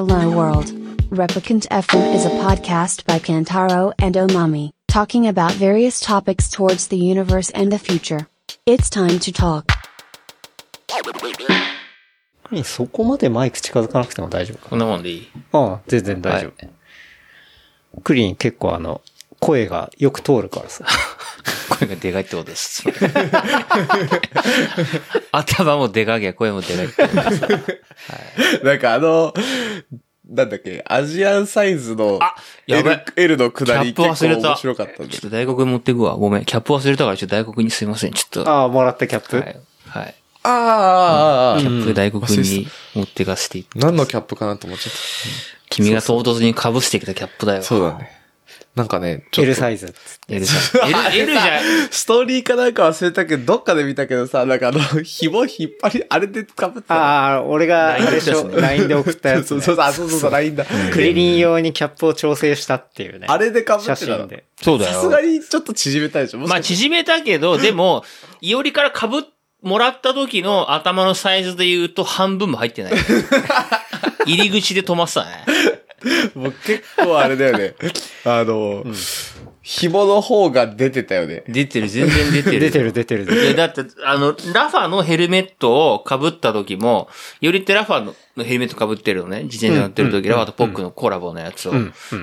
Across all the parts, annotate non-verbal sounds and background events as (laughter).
Hello World. Replicant FM is a podcast by Kantaro and Omami, talking about various topics towards the universe and the future. It's time to talk. そこまでマイク近づかなくても大丈夫かこんなもんでいいああ、全然大丈夫。クリーン結構あの、声がよく通るからさ。声がでかいってことです。(laughs) 頭もでかきゃ声もでかいってことです。なんかあの、なんだっけ、アジアンサイズのあやば L, い L の下キャップり結構忘れた。面白かったんでちょっ。と大黒に持ってくわ。ごめん。キャップ忘れたから、ちょっと大黒にすいません。ちょっと。ああ、もらったキャップ、はい。はい。ああ、ああ、ああキャップ大黒に持ってかせていって何のキャップかなと思っちゃっ君が唐突に被してきたキャップだよ。た。そうだね。なんかね、ちょっと L サイズ。L さ。(laughs) L、L じゃ、ストーリーかなんか忘れたけど、どっかで見たけどさ、なんかあの、(laughs) 紐引っ張り、あれで被ってた。ああ、俺が、あれでしょ、ですね LINE で送ったやつ、ね。(laughs) そうそうそう、あそうそうそう、ラインだ。クリリン用にキャップを調整したっていうね。あれで被って写たの真で。そうださすがよ。にちょっと縮めたでしょ。まあ、縮めたけど、でも、いおりから被っ、もらった時の頭のサイズで言うと半分も入ってない。入り口で止まってたね。もう結構あれだよね。(laughs) あの、紐の方が出てたよね。出てる、全然出てる。(laughs) 出てる出てる出てる。いや、だって、あの、ラファのヘルメットを被った時も、よりってラファのヘルメット被ってるのね。自転車乗ってる時、ラファとポックのコラボのやつを。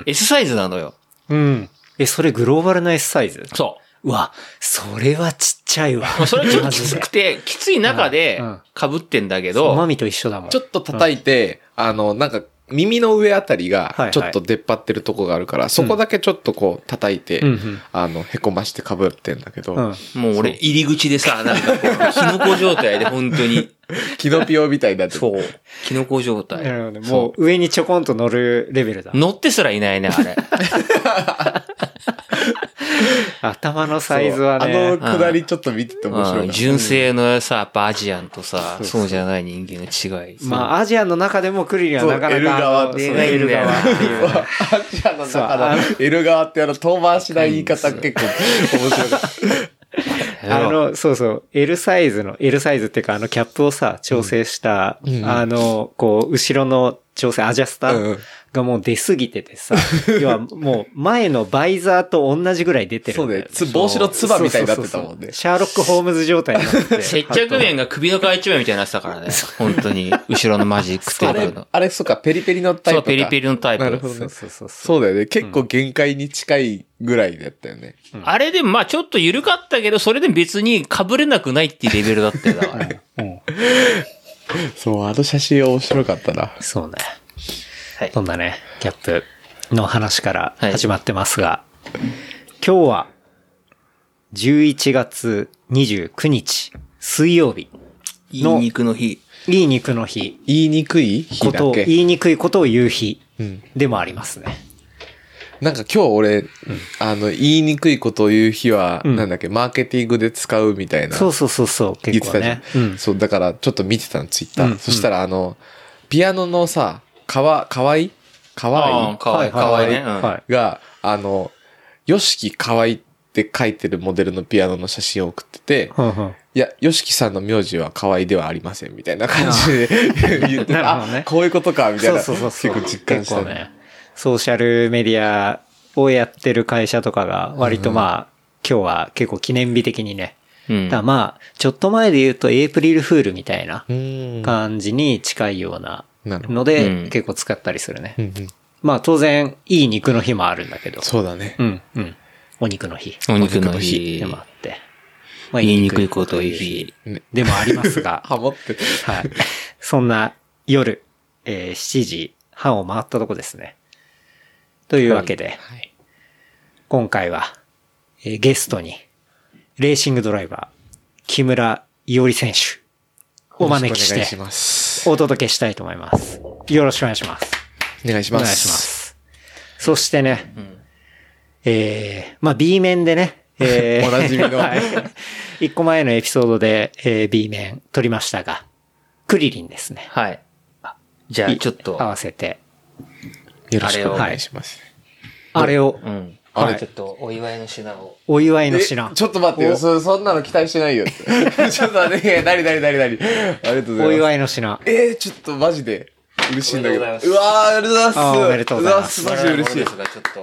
S サイズなのよ。うん。え、それグローバルな S サイズ？そうわ、それはちっちゃいわ。う。それちょっときつくて、きつい中でうん被ってんだけど、マミと一緒だもん。ちょっと叩いて、あの、なんか、耳の上あたりはいはい、がちょっと出っ張ってるとこがあるから、そこだけちょっとこう叩いて、うんうんあの、へこまして被ってんだけど、うん。もう俺入り口でさ、なんかこう、キノコ状態で本当に。キノピオみたいになってるそう。キノコ状態。なるほどねもう上にちょこんと乗るレベルだ。乗ってすらいないね、あれ。(laughs) (laughs) 頭のサイズはあね。のくだりちょっと見てて面白いな。うん純正のさ、やっぱアジアンとさ、そうじゃない人間の違い。まあ、アジアンの中でもクリリンはなかなか。L 側あのそうでかいんだよ L 側っていう。アジアのそう中の L 側ってあの、遠回しな言い方結構面白かった。(laughs) あの、そうそう、L サイズの、L サイズっていうか、あの、キャップをさ、調整した、あの、こう、後ろの調整、アジャスタうんうんーがもう出すぎててさ、(laughs) 要はもう、前のバイザーと同じぐらい出てるそうんだよね。つ帽子のつばみたいになってたもんねそうそうそう。シャーロック・ホームズ状態になってて。接着面が首の皮一枚みたいになってたからね。本当に。後ろのマジックテあれーブルの、。あれ、そうか、ペリペリのタイプそう、か。ペリペリのタイプ。なるほどねそう。そうそうそう。そうだよね。結構限界に近いぐらいだったよね。あれでもまあちょっと緩かったけど、それで別に被れなくないっていうレベルだったよ、だから。うん (laughs) そう、あの写真面白かったな。そうね。はいそんなね、キャップの話からはい始まってますが、今日は11月29日水曜日、いい肉の日。いい肉の日、言いにくい日ことを、だけ。言いにくいことを言う日うん。でもありますね。なんか今日俺、あの、言いにくいことを言う日は、うんなんだっけ、マーケティングで使うみたいな。そうそうそうそう、結構言ってたじゃん。ね。うん。そう、だからちょっと見てたの、ツイッター。うんそしたらあの、ピアノのさ、かわ、かわいかわいああかわいい、かわいいね。うんはい。が、あの、よしきかわいって書いてるモデルのピアノの写真を送ってて、ふんふんいや、よしきさんの名字は可愛いではありません、みたいな感じで (laughs) 言ってた。なるほどねあ、こういうことか、みたいな。そうそうそう。結構実感したね。ソーシャルメディアをやってる会社とかが割とまあ、今日は結構記念日的にね。うんだまあ、ちょっと前で言うとエイプリルフールみたいなうん。感じに近いようなので、うん結構使ったりするね。うんうんまあ当然、いい肉の日もあるんだけど。そうだね。うん、うん。お肉の日お肉の日で。もあって。まあ言いにくいことを言う日。でもありますが。(laughs) ハモって。はい。そんな夜、えー7時半を回ったとこですね。というわけで、今回は、えーゲストに、レーシングドライバー、木村伊織選手、お招きしよろしくお願いして、ます。お届けしたいと思います。よろしくお願いします。お願いします。お願いします。そしてね、えー、まあ B 面でね、えー (laughs) おなじみの (laughs) はい。一個前のエピソードで、えー B 面撮りましたが、クリリンですね。はい。あじゃあ、ちょっと合、わせて、よろしくお願いします。あれを、うん。あれちょっと、お祝いの品を。お祝いのえ品。ちょっと待ってよ。そそんなの期待してないよ。(laughs) ちょっと待って、なになになになにありがとうございます。お祝いの品。えー、ちょっとマジで。嬉しいんだけど。うわー、ありがとうございます。あおめでとうございますマジで嬉しい。がちょっと。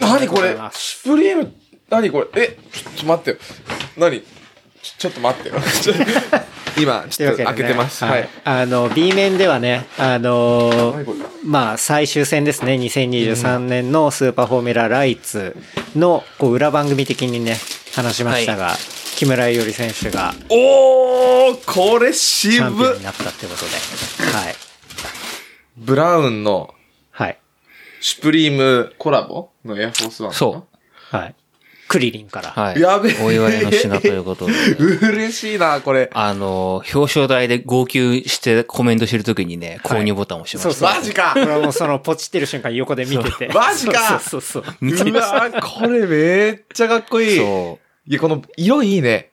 何これ？シュプリーム、何これ？え、ちょっと待ってよ。何？ちょちょっと待ってよ。今、ちょっと開けてます。はい。。あの、B 面ではね、あのまあ、最終戦ですね、2023年のスーパーフォーミュラライツの、こう、裏番組的にね、話しましたが、木村伊織選手がおーこれチャンピオン渋になったってことで、はい。ブラウンのはい。シュプリームコラボのエアフォースワン。そう。はい。クリリンから。はい。やべえお祝いの品ということで。(laughs) 嬉しいな、これ。あの、表彰台で号泣してコメントしてるときにね、購入ボタンを押してました。そうそう。マジかこれはもうそのポチってる瞬間横で見てて。(laughs) マジかそうそうそう。見てうわこれめっちゃかっこいい。そいや、この色いいね。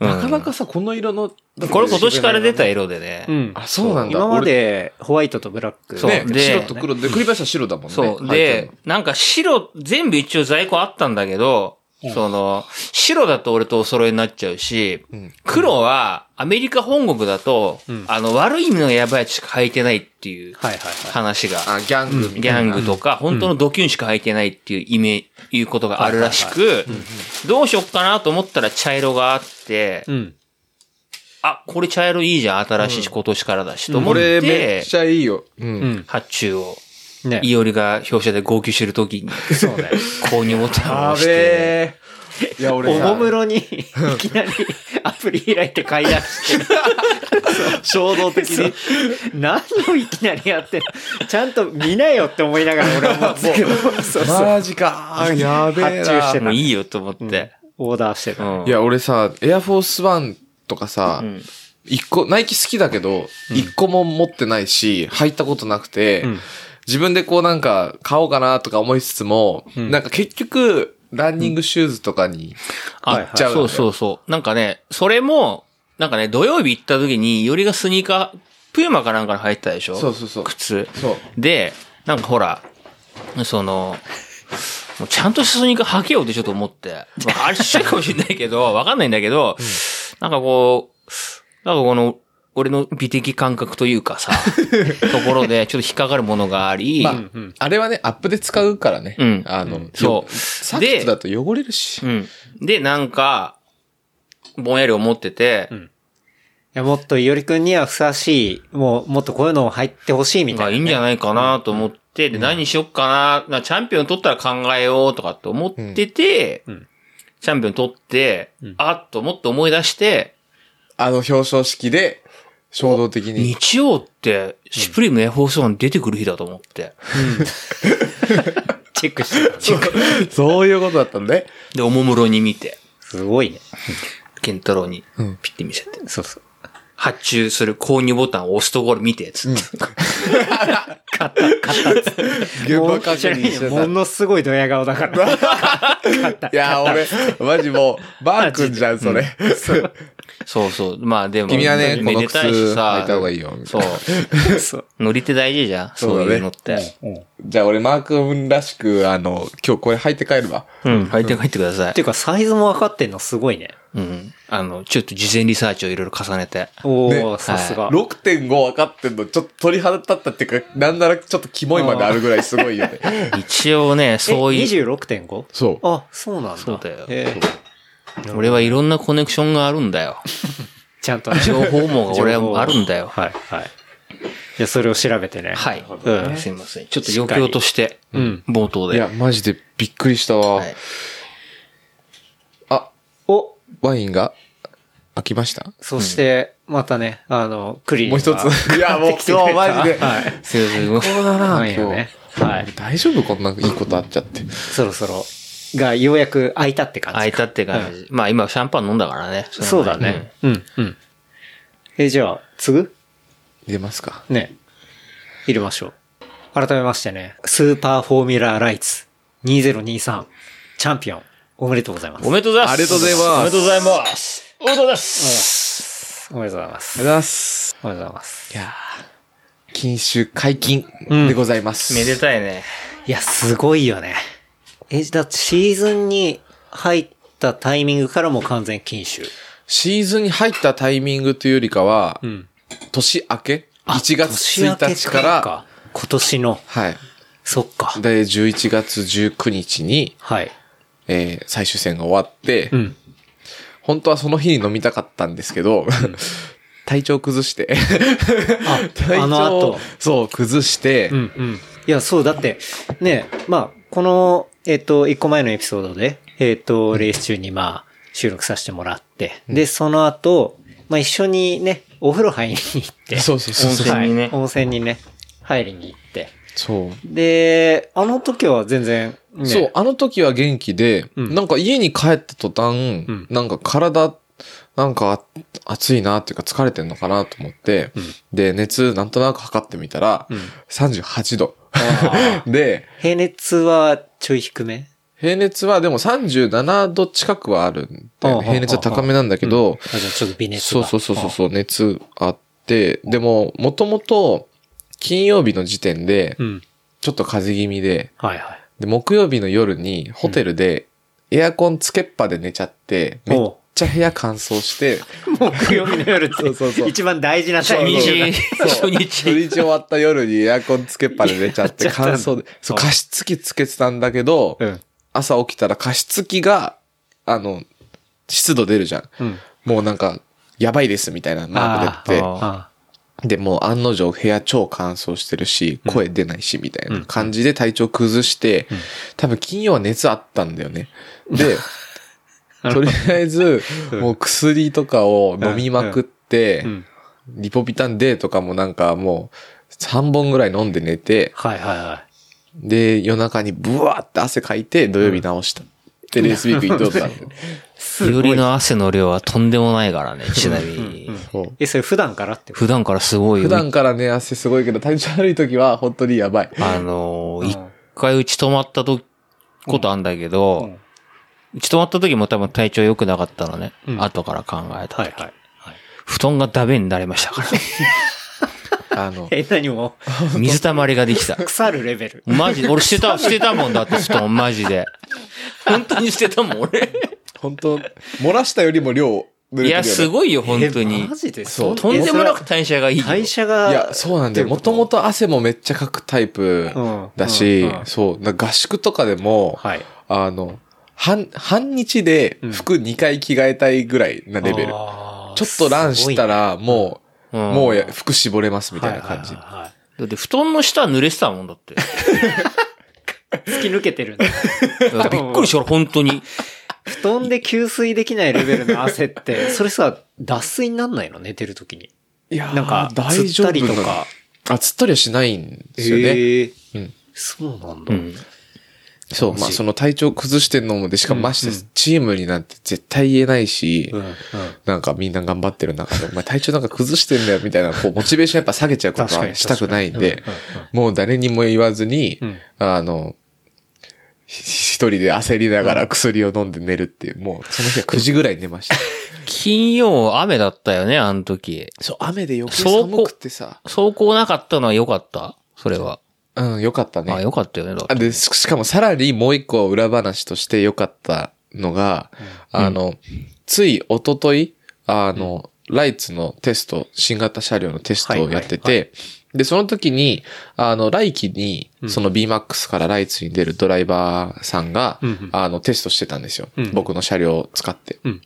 う。なかなうかさ、この色の。んこれ今年から出た色でね。うん。あ、そうなんだ。今までホワイトとブラック。ね、そうで白と黒で、栗林は白だもんね。そう。はいで、なんか白、全部一応在庫あったんだけど、その、白だと俺とお揃いになっちゃうし、ん黒はアメリカ本国だと、んあの、悪い意味のやばいやつしか履いてないっていうはいはいはい。話が、あ、ギャングみギたいな。ャングとか、本当のドキュンしか履いてないっていう意味、いうことがあるらしく、どうしよっかなと思ったら茶色があって、うん。あ、これ茶色いいじゃん、新しいし、今年からだし、と思っこれめてっ、ちゃいいよ。う。うんん。発注を、ね。いおりが表彰で号泣してる時に、そうね。購入ボタンをや押して、べえ。いや、俺おさもむろに、いきなりアプリ開いて買い出して、(laughs) 衝動的に。何をいきなりやってちゃんと見なよって思いながら俺は思ってたけど、そうそう。マジか。やべえな。発注してたもういいよと思って。オーダーしてた。うんいや、俺さ、エアフォースワンとかさう、ん一個、ナイキ好きだけど、一個も持ってないし、履いたことなくてうん、自分でこうなんか買おうかなとか思いつつも、んなんか結局、ランニングシューズとかにあ行っちゃうそうのねそうそう。なんかね、それも、なんかね、土曜日行った時に、よりがスニーカー、プーマかなんかに入ってたでしょ？そうそうそう。靴。そう。で、なんかほら、その、もうちゃんとしたスニーカー履けようってちょっと思って。まあ、あれしいかもしれないけど、わかんないんだけど、なんかこう、なんかこの、俺の美的感覚というかさ、(laughs) ところでちょっと引っかかるものがあり、まあ、あれはね、アップで使うからね。うん。あの、そう。サットだと汚れるし。うん。で、なんか、ぼんやり思ってて、いや、もっといおりくんにはふさわしい、もう、もっとこういうの入ってほしいみたいな、まあいいんじゃないかなと思って、で、何にしよっかな、なチャンピオン取ったら考えようとかって思ってて、ん。チャンピオン取って、あっともっと思い出して、あの表彰式で、衝動的に。日曜って、シュプリームエアフォースワン出てくる日だと思って。(laughs) チェックしてた。チェック。そういうことだったんで。で、おもむろに見て、すごいね。ケンタロウにうんピッて見せて、そうそう。発注する購入ボタンを押すところ見て、つって。買った、買ったっつって。現場確認してた。ものすごいドヤ顔だから。(laughs) 買った。いや、俺、マジもう、バー君じゃん、それ。そうそう。まあでも、君はね、このめでたいし靴さ履いた方がいいよ。みたそいうな。(laughs) そう。乗り手大事じゃん。そういうのって。じゃあ俺、マー君らしく、あの、今日これ履いて帰るわ。うん、履いて帰ってください。っていうか、サイズも分かってんのすごいね。うん。あの、ちょっと事前リサーチをいろいろ重ねて。おー、ねさすが。6.5分かってんの、ちょっと鳥肌立ったっていうか、なんならちょっとキモいまであるぐらいすごいよね。(laughs) 一応ね、そうえ、いう、そ 26.5? う。あ、そうなんだ。そうだよ俺はいろんなコネクションがあるんだよ。(laughs) ちゃんとね。情報網が俺は (laughs) あるんだよ。はい、はい。じゃあ、それを調べてね。はい。うんすいません。ちょっと余興として、うん冒頭で。いや、マジでびっくりしたわ。はいあ、お、ワインが開きました？そして、またね、あの、クリリンもう一つ。いや、もう今日マジで。はい。すいません。そうだな、今ね日。。はい。大丈夫？こんないいことあっちゃって。そろそろ、が、ようやく開いたって感じか。開いたって感じ。まあ今シャンパン飲んだからね。そうだね。うん、うん。え、じゃあ、継ぐ？入れますかね。入れましょう。改めましてね、スーパーフォーミュラーライツ2023チャンピオン、おめでとうございます。おめでとうございます。ありがとうございますおめでとうございます。おめでとうございます。おめでとうございます。ありがとうございます。おめでとうございます。いやー禁酒解禁でございます。めでたいね。いや、すごいよね。え、だってシーズンに入ったタイミングからもう完全禁酒。シーズンに入ったタイミングというよりかは、ん。年明け？1月1日から、今年の。はい。そっか。で、11月19日に、はい。えー最終戦が終わって、うん。本当はその日に飲みたかったんですけど、(laughs) 体調崩して、(laughs) 体あの後。そう、崩して、うんうん。いや、そう、だって、ね、まあ、この、えっ、と、一個前のエピソードで、えっ、と、レース中にまあ、収録させてもらって、で、その後、まあ一緒にね、お風呂入りに行って、そうそうそうそう。温泉にね。はい温泉にね、入りに行って、そう。で、あの時は全然、ね、そう、あの時は元気で、うん。なんか家に帰った途端、ん。なんか体、なんか暑いなっていうか疲れてんのかなと思って、で、熱なんとなく測ってみたら、38度。(laughs) で、平熱はちょい低め？平熱はでも37度近くはあるんで、平熱は高めなんだけど、あじゃあちょっと微熱が。そうそうそうそうそう、熱あって、でも、もともと、金曜日の時点でう、ん。ちょっと風邪気味で、はいはい。で、木曜日の夜にホテルでエアコンつけっぱで寝ちゃって、めっちゃ部屋乾燥して、(laughs) 木曜日の夜って、そうそうそう。一番大事なタイミングだ。日、初日。初日終わった夜にエアコンつけっぱで寝ちゃって (laughs) 乾燥で、そう、加湿器つけてたんだけど、うん。朝起きたら加湿器が、あの、湿度出るじゃん。うん。もうなんか、やばいですみたいなマーク出て。で、もう案の定部屋超乾燥してるし、声出ないし、みたいな感じで体調崩して、多分金曜は熱あったんだよね。で、(laughs) とりあえず、もう薬とかを飲みまくってう、ん。リポビタン D とかもなんかもう3本ぐらい飲んで寝て、はいはいはで、夜中にブワーって汗かいて土曜日直した。で、レースウィーク移動だったんだよ。い。よりの汗の量はとんでもないからね、ちなみに。そうえ、それ普段からってこと？普段からすごい。普段からね、汗すごいけど、体調悪い時は本当にやばい。あのー、一回うち泊まったと、ことあんだけど、うち泊まった時も多分体調良くなかったのね。ん後から考えた時、はいはい。はい布団がダメになりましたからね。(laughs) あの、え、何も、水たまりができた。腐るレベル。マジで、俺捨てた、(laughs) 捨てたもんだって布団、マジで。本当に捨てたもん、俺。本当漏らしたよりも量。いや、すごいよ、本当えにマ。ジで？そうとんでもなく代謝がいいよ。代謝が。いや、そうなんだよ。もともと汗もめっちゃかくタイプだし、うんうんそう、合宿とかでも、はい。あの、半、半日で服2回着替えたいぐらいなレベル。ちょあーっとランしたら、もう、うんもうや服絞れますみたいな感じ。はいはいはいはいだって布団の下濡れてたもんだって。(laughs) 突き抜けてるんだ。(laughs) びっくりした、俺本当に。布団で吸水できないレベルの汗って、それさ、脱水になんないの？寝てる時に。いやーなんか、大つったり丈夫なのとか。あ、つったりはしないんですよね。ええうんそうなんだ。うん。そう、まあその体調崩してんのもで、しかもましてチームになんて絶対言えないし、うん。うん。なんかみんな頑張ってる中で、お前体調なんか崩してんだよみたいな、こう、モチベーションやっぱ下げちゃうことはしたくないんでもう誰にも言わずに、うんあの、ひ一人で焦りながら薬を飲んで寝るっていう、もうその日は9時ぐらいに寝ました。(laughs) 金曜雨だったよね、あの時。そう、雨で余計そう寒くてさ、走行なかったのは良かった？それは。うん、よかったあ、ね。良かったよね、だって。あで、ししかもさらにもう一個裏話として良かったのが、あの、つい一昨日あの、ライツのテスト、新型車両のテストをやってて、はい。はいで、その時に、あの、来期に、その BMAX からライツに出るドライバーさんが、うんうん。あの、テストしてたんですよ。うん。僕の車両を使って。うん。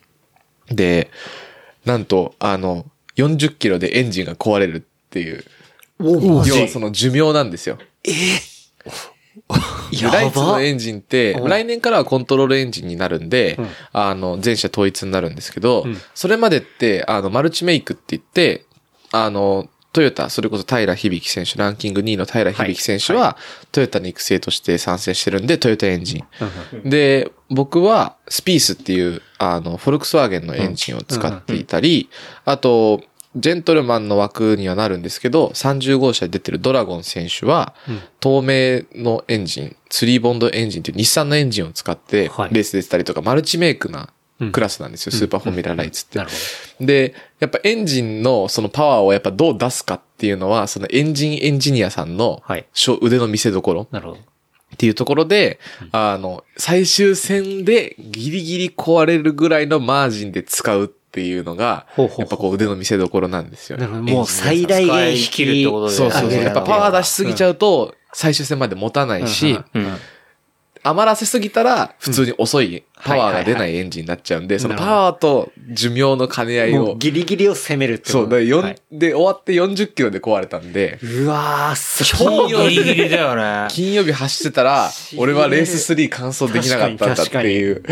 で、なんと、あの、40キロでエンジンが壊れるっていう、お要はその寿命なんですよ。(laughs) でライツのエンジンって、うん。来年からはコントロールエンジンになるんで、うん。あの、全車統一になるんですけど、うん。それまでって、あの、マルチメイクって言って、あの、トヨタ、それこそ平響選手、ランキング2位の平響選手は、はトヨタの育成として参戦してるんで、トヨタエンジン。で、僕は、スピースっていう、あの、フォルクスワーゲンのエンジンを使っていたり、あと、ジェントルマンの枠にはなるんですけど、30号車で出てるドラゴン選手は、透明のエンジン、スリーボンドエンジンっていう日産のエンジンを使って、レはいース出てたりとか、マルチメイクなうんクラスなんですよ、スーパーフォーミュラライツって。なるほで、やっぱエンジンのそのパワーをやっぱどう出すかっていうのは、そのエンジンエンジニアさんのはい腕の見せ所。ど。なるほど。っていうところで、あの、最終戦でギリギリ壊れるぐらいのマージンで使うっっていうのが、ほうほうほうやっぱこう腕の見せ所なんですよねもう最大限引き使い切るってことでそうそうそう。やっぱパワー出しすぎちゃうと、最終戦まで持たないし、うん。余らせすぎたら、普通に遅い、パワーが出ないエンジンになっちゃうんで、そのパワーと寿命の兼ね合いを、ギリギリを攻めるってことそう、だ4、はいで、終わって40キロで壊れたんで、うわー、す超ギリギリだよね。金曜日走ってたら、(laughs) 俺はレース3完走できなかったんだっていう。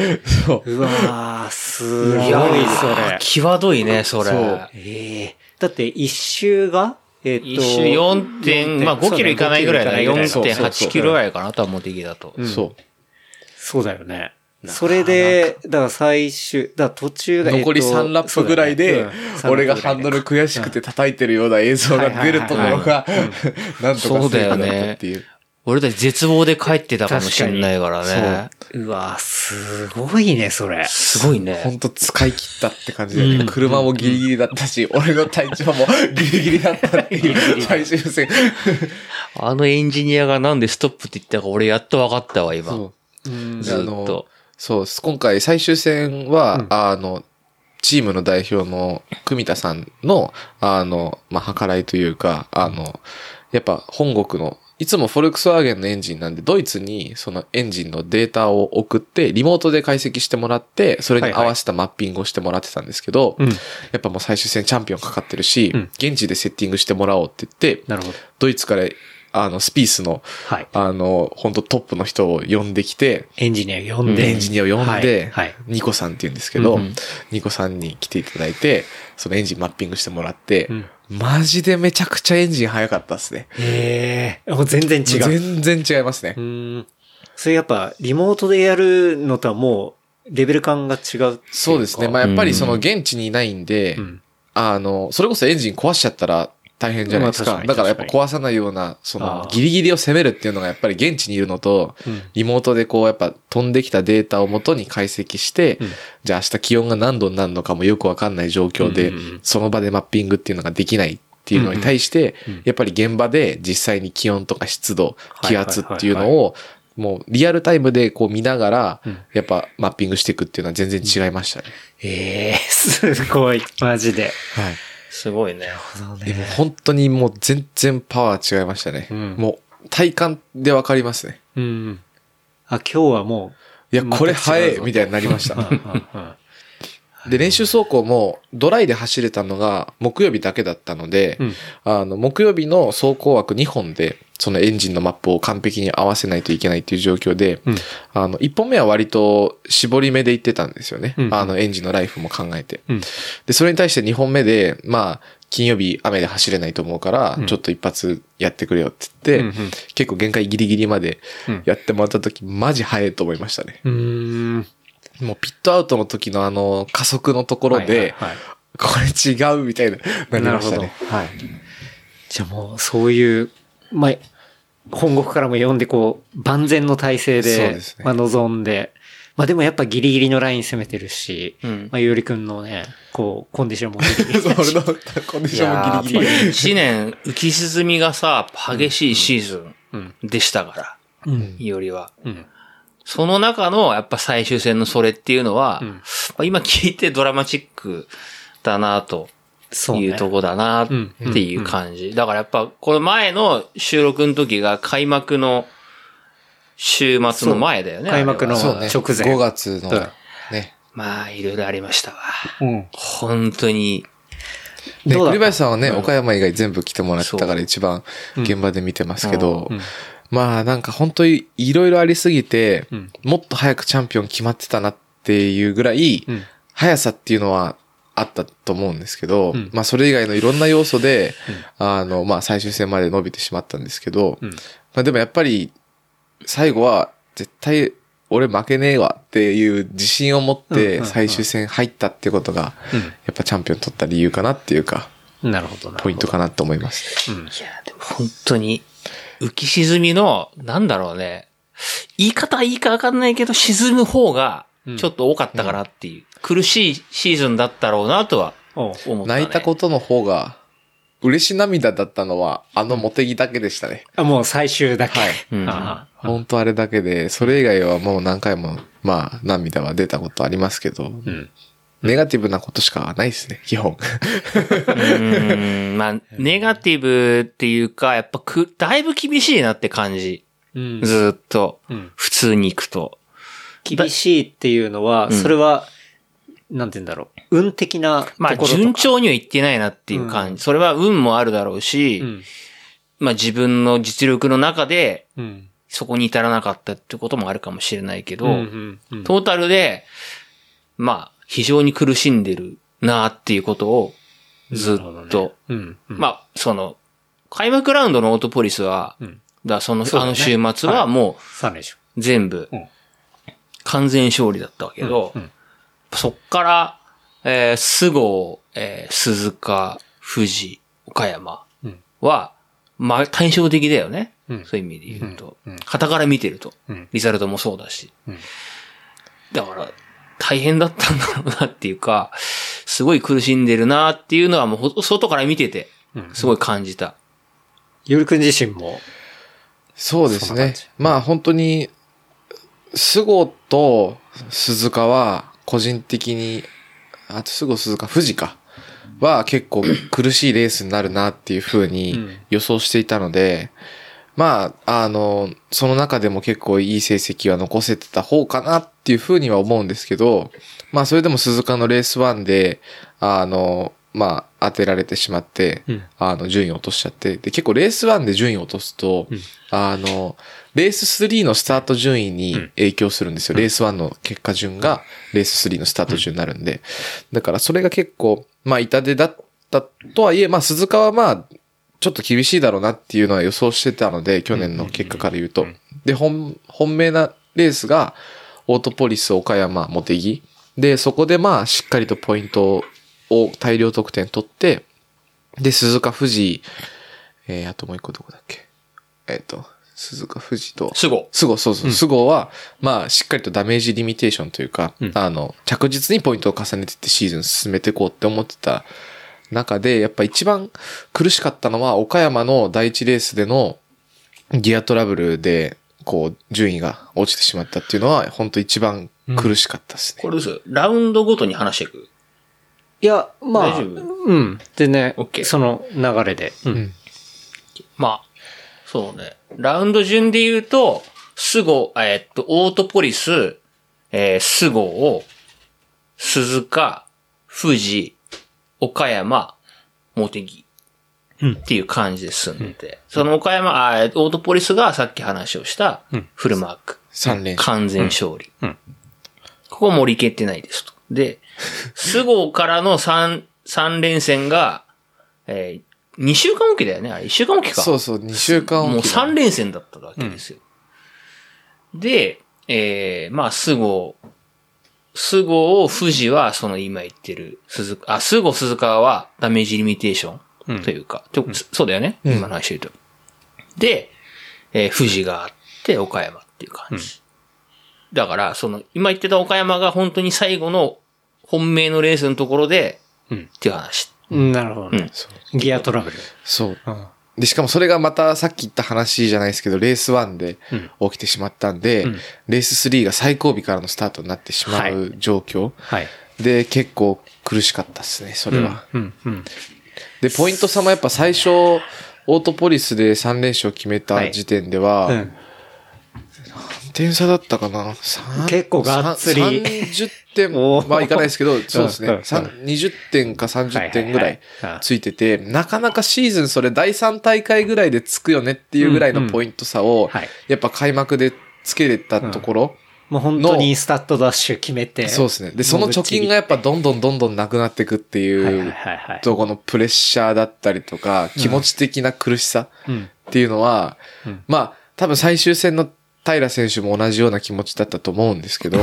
そう。うわー、すごい、そーれ。際どいね、それ。そうええだって一周が、えっ、と、一周4点、まあ5キロいかないぐらいだね。そうね5キロいかないぐらい4.8キロぐらいかな、多分的だと。うんそう。そうだよね。それで、だから最終、だから途中が、残りえっと3ラップぐらいで、俺がハンドル悔しくて叩いてるような映像が出るところが、(laughs) なんとかそうだよねっていう。俺たち絶望で帰ってたかもしれないからね。うわすごいね、それ。すごいね。ほんと使い切ったって感じだよね。車もギリギリだったし、俺の体調もギリギリだったっていう (laughs) 最終戦。あのエンジニアがなんでストップって言ったか俺やっと分かったわ、今。そう。ずっあのと。そうです。今回最終戦は、あの、チームの代表の組田さんの、あの、まあ、計らいというか、あの、やっぱ本国の、いつもフォルクスワーゲンのエンジンなんで、ドイツにそのエンジンのデータを送って、リモートで解析してもらって、それに合わせたマッピングをしてもらってたんですけど、うんやっぱもう最終戦チャンピオンかかってるし、うん現地でセッティングしてもらおうって言って、なるほど。ドイツから、あの、スピースの、はい。あの、本当トップの人を呼んできて、エンジニア呼んで。エンジニアを呼んで、はい。はいニコさんって言うんですけど、うんうんニコさんに来ていただいて、そのエンジンマッピングしてもらって、うんマジでめちゃくちゃエンジン速かったですね。へえ。もう全然違う。全然違いますねう。ーん。それやっぱ、リモートでやるのとはもう、レベル感が違うそうですね。まあやっぱりその現地にいないんで、うん。あの、それこそエンジン壊しちゃったら大変じゃないですか。まあ確かにだからやっぱ壊さないような、そのギリギリを攻めるっていうのがやっぱり現地にいるのと、うんリモートでこうやっぱ飛んできたデータをもとに解析して、うんじゃあ明日気温が何度になるのかもよくわかんない状況で、その場でマッピングっていうのができないっていうのに対して、うんやっぱり現場で実際に気温とか湿度、はい気圧っていうのを、もうリアルタイムでこう見ながらうん、やっぱマッピングしていくっていうのは全然違いましたね。ええすごい。マジで。はい。すごいね。でも本当にもう全然パワー違いましたね。うんもう体感でわかりますね。うん。あ、今日はもいや、これ全く違うぞ速いみたいになりました。で、練習走行もドライで走れたのが木曜日だけだったので、うん。あの、木曜日の走行枠2本で、そのエンジンのマップを完璧に合わせないといけないっていう状況で、うん。あの、1本目は割と絞り目で行ってたんですよね。うん。あの、エンジンのライフも考えて。うん。で、それに対して2本目で、まあ、金曜日雨で走れないと思うから、うん。ちょっと一発やってくれよって言って、結構限界ギリギリまでうん。やってもらった時、マジ速いと思いましたね。もうピットアウトの時のあの加速のところで、はいはいはいこれ違うみたいな、なりましたね。はい。じゃあもう、そういう、まあ、本国からも読んで、こう、万全の体制そうで、ねまあ、望んで、まあでもやっぱギリギリのライン攻めてるし、うんまあ、ゆうりくんのね、こう、コンディションもギリギリ (laughs) そう俺のコンディいションもギリギリ。一年浮き沈みがさ、激しいシーズうんンでしたから、うん。よりは。うん。その中のやっぱ最終戦のそれっていうのは、うんまあ今聞いてドラマチックだなとそうね。いうとこだなっていう感じ。だからやっぱこの前の収録の時が開幕の週末の前だよね。開幕の。直前5月のうんね。まあいろいろありましたわ。うん。本当に。で、栗林さんはね、岡山以外全部来てもらってたから一番現場で見てますけど、うんまあなんか本当にいろいろありすぎて、うん。もっと早くチャンピオン決まってたなっていうぐらい、うん。速さっていうのはあったと思うんですけど、うん。まあそれ以外のいろんな要素で、あの、まあ最終戦まで伸びてしまったんですけど、うん。まあでもやっぱり最後は絶対俺負けねえわっていう自信を持って最終戦入ったってことが、うん。やっぱチャンピオン取った理由かなっていうか、なるほどな。ポイントかなと思います。うん。いや、でも本当に、浮き沈みの、なんだろうね。言い方いいかわかんないけど、沈む方が、ちょっと多かったかなっていう。苦しいシーズンだったろうなとは思った、ね。泣いたことの方が、嬉し涙だったのは、あのモテギだけでしたね。あ、もう最終だけ。はいうん本当あれだけで、それ以外はもう何回も、まあ、涙は出たことありますけど、うん。ネガティブなことしかないですね、基本。うーん、まあ、ネガティブっていうか、やっぱく、だいぶ厳しいなって感じ。うんずーっとうん。普通に行くと。厳しいっていうのは、んそれは、なんて言うんだろう。運的なところまあ。順調にはいってないなっていう感じ。それは運もあるだろうし、うん。まあ自分の実力の中で、うん。そこに至らなかったってこともあるかもしれないけど、うんうんうんトータルで、まあ、非常に苦しんでるなっていうことを、ずっと、ね。うん。うん。まあ、その、開幕ラウンドのオートポリスは、うん。だその、あの週末はも3連勝。う全部うん、完全勝利だったわけど、うんうん。そっから、えー、菅生、えー、鈴鹿、富士、岡山うん。は、まあ、対照的だよね。うん。そういう意味で言うと。うん。うん。旗から見てると。うん。リザルトもそうだし。うん。だから、大変だったんだろうなっていうか、すごい苦しんでるなっていうのはもうほ外から見てて、うんすごい感じた。ゆるくん自身も、そうですね。まあ本当に、スゴと鈴鹿は個人的に、あとスゴ鈴鹿、富士か。は結構苦しいレースになるなっていうふううにん予想していたので、まあ、あの、その中でも結構いい成績は残せてた方かなっていうふうには思うんですけど、まあそれでも鈴鹿のレース1で、あの、まあ当てられてしまって、うんあの、順位を落としちゃって、で、結構レース1で順位を落とすと、うんあの、レース3のスタート順位に影響するんですよ。レース1の結果順が、レース3のスタート順になるんで。だからそれが結構、まあ痛手だったとはいえ、まあ鈴鹿はまあ、ちょっと厳しいだろうなっていうのは予想してたので、去年の結果から言うと。で、本、本命なレースが、オートポリス、岡山、モテギ。で、そこでまあ、しっかりとポイントを大量得点取って、で、鈴鹿富士、えー、あともう一個どこだっけ？えっ、と、鈴鹿富士と、すご。スゴ、そうそう、スゴは、まあ、しっかりとダメージリミテーションというか、うんあの、着実にポイントを重ねてってシーズン進めていこうって思ってた中で、やっぱ一番苦しかったのは、岡山の第一レースでのギアトラブルで、こう、順位が落ちてしまったっていうのは、本当一番苦しかったですね。これですラウンドごとに話していく？いや、まあ、大丈夫？うん。でね OK、その流れで。う。うんん。まあ、そうね。ラウンド順で言うと、スゴ、えっと、オートポリス、えー、スゴを、鈴鹿、富士、岡山、モテギ。うんっていう感じで進んでて。その岡山、あ、えーオートポリスがさっき話をしたうん、フルマーク。3連勝。完全勝利。うんうんここ盛り蹴ってないですと。で、(laughs) スゴからの3、三連戦が、えー、2週間おきだよねあれ、1週間おきか。そうそう、2週間もうおきだ3連戦だったわけですよ。で、えー、まあ、スゴ、スゴを富士は、その今言ってる、鈴あ、スゴ鈴川はダメージリミテーションというか、ちょそうだよね、うん今の話で言うと。で、えー、富士があって、岡山っていう感じ。だから、その、今言ってた岡山が本当に最後の本命のレースのところで、うんっていう話。うん。なるほどね。ギアトラブル。そう。うん。で、しかもそれがまたさっき言った話じゃないですけど、レース1でうん起きてしまったんで、うんレース3が最後尾からのスタートになってしまはう状況、はい。で結構苦しかったですね、それは。うん。うん。で、ポイント差もやっぱ最初、オートポリスで3連勝決めた時点では、うん。何点差だったかな？結構がっつり。さん30点おーはいかないですけど、そうですね。さん20点か30点ぐらいついてて、なかなかシーズンそれ第3大会ぐらいでつくよねっていうぐらいのポイント差をはい、やっぱ開幕でつけれたところ、もう本当にスタッドダッシュ決めて。そうですね。で、その貯金がやっぱどんどんどんどんなくなっていくってはいう。とこのプレッシャーだったりとか、気持ち的な苦しさうん。っていうのは、うん。まあ、多分最終戦の平選手も同じような気持ちだったと思うんですけど、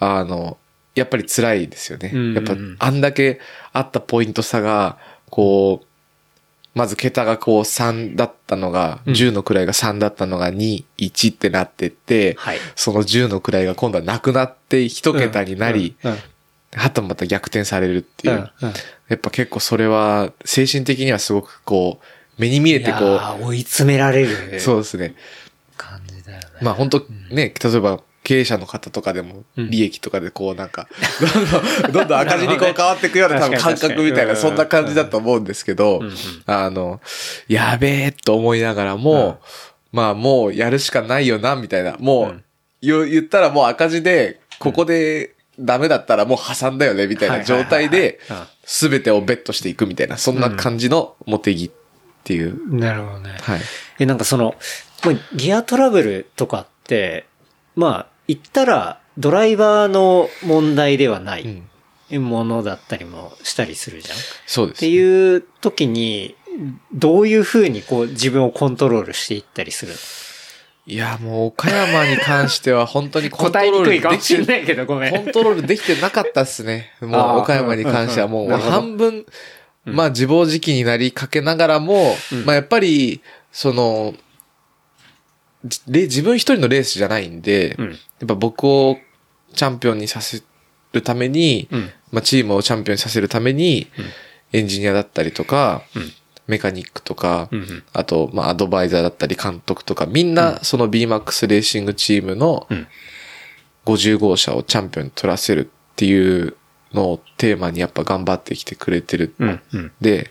あの、やっぱり辛いですよね。うん。やっぱ、あんだけあったポイント差が、こう、まず桁がこう3だったのが、うん。10の位が3だったのが2、1ってなってって、はい。その10の位が今度はなくなって1桁になり、うん、うん。はたまた逆転されるっていう。やっぱ結構それは、精神的にはすごくこう、目に見えてこー追い詰められる。う、そうですね。ね。まあ本当ね、例えば経営者の方とかでも、利益とかでこうなんか、どんどん、どんどん赤字にこう変わっていくような多分感覚みたいな、そんな感じだと思うんですけど、あの、やべえと思いながらも、まあもうやるしかないよな、みたいな。もう、言言ったらもう赤字で、ここでダメだったらもう破産だよね、みたいな状態で、すべてをベットしていくみたいな、そんな感じのモテギっていう。なるほどね。はい。え、なんかその、まあギアトラブルとかって、まあ、言ったら、ドライバーの問題ではなうんいものだったりもしたりするじゃん。っそうです。ていう時に、どういう風にこう自分をコントロールしていったりする？のいや、もう岡山に関しては本当に (laughs) コント答えにくいかロールできて、もしれないけど、ごめん。コントロールできてなかったっすね。(laughs) もう岡山に関してはもう半分、まあ自暴自棄になりかけながらも、まあやっぱり、その、じレ自分一人のレースじゃないんで、うん。やっぱ僕をチャンピオンにさせるために、うん。まあチームをチャンピオンにさせるために、エンジニアだったりとか、うん。メカニックとか、うんうん。あと、まあ、アドバイザーだったり監督とか、みんな、その BMAX レーシングチームのうん。50号車をチャンピオンに取らせるっていうのをテーマにやっぱ頑張ってきてくれてる。うん、うん、で、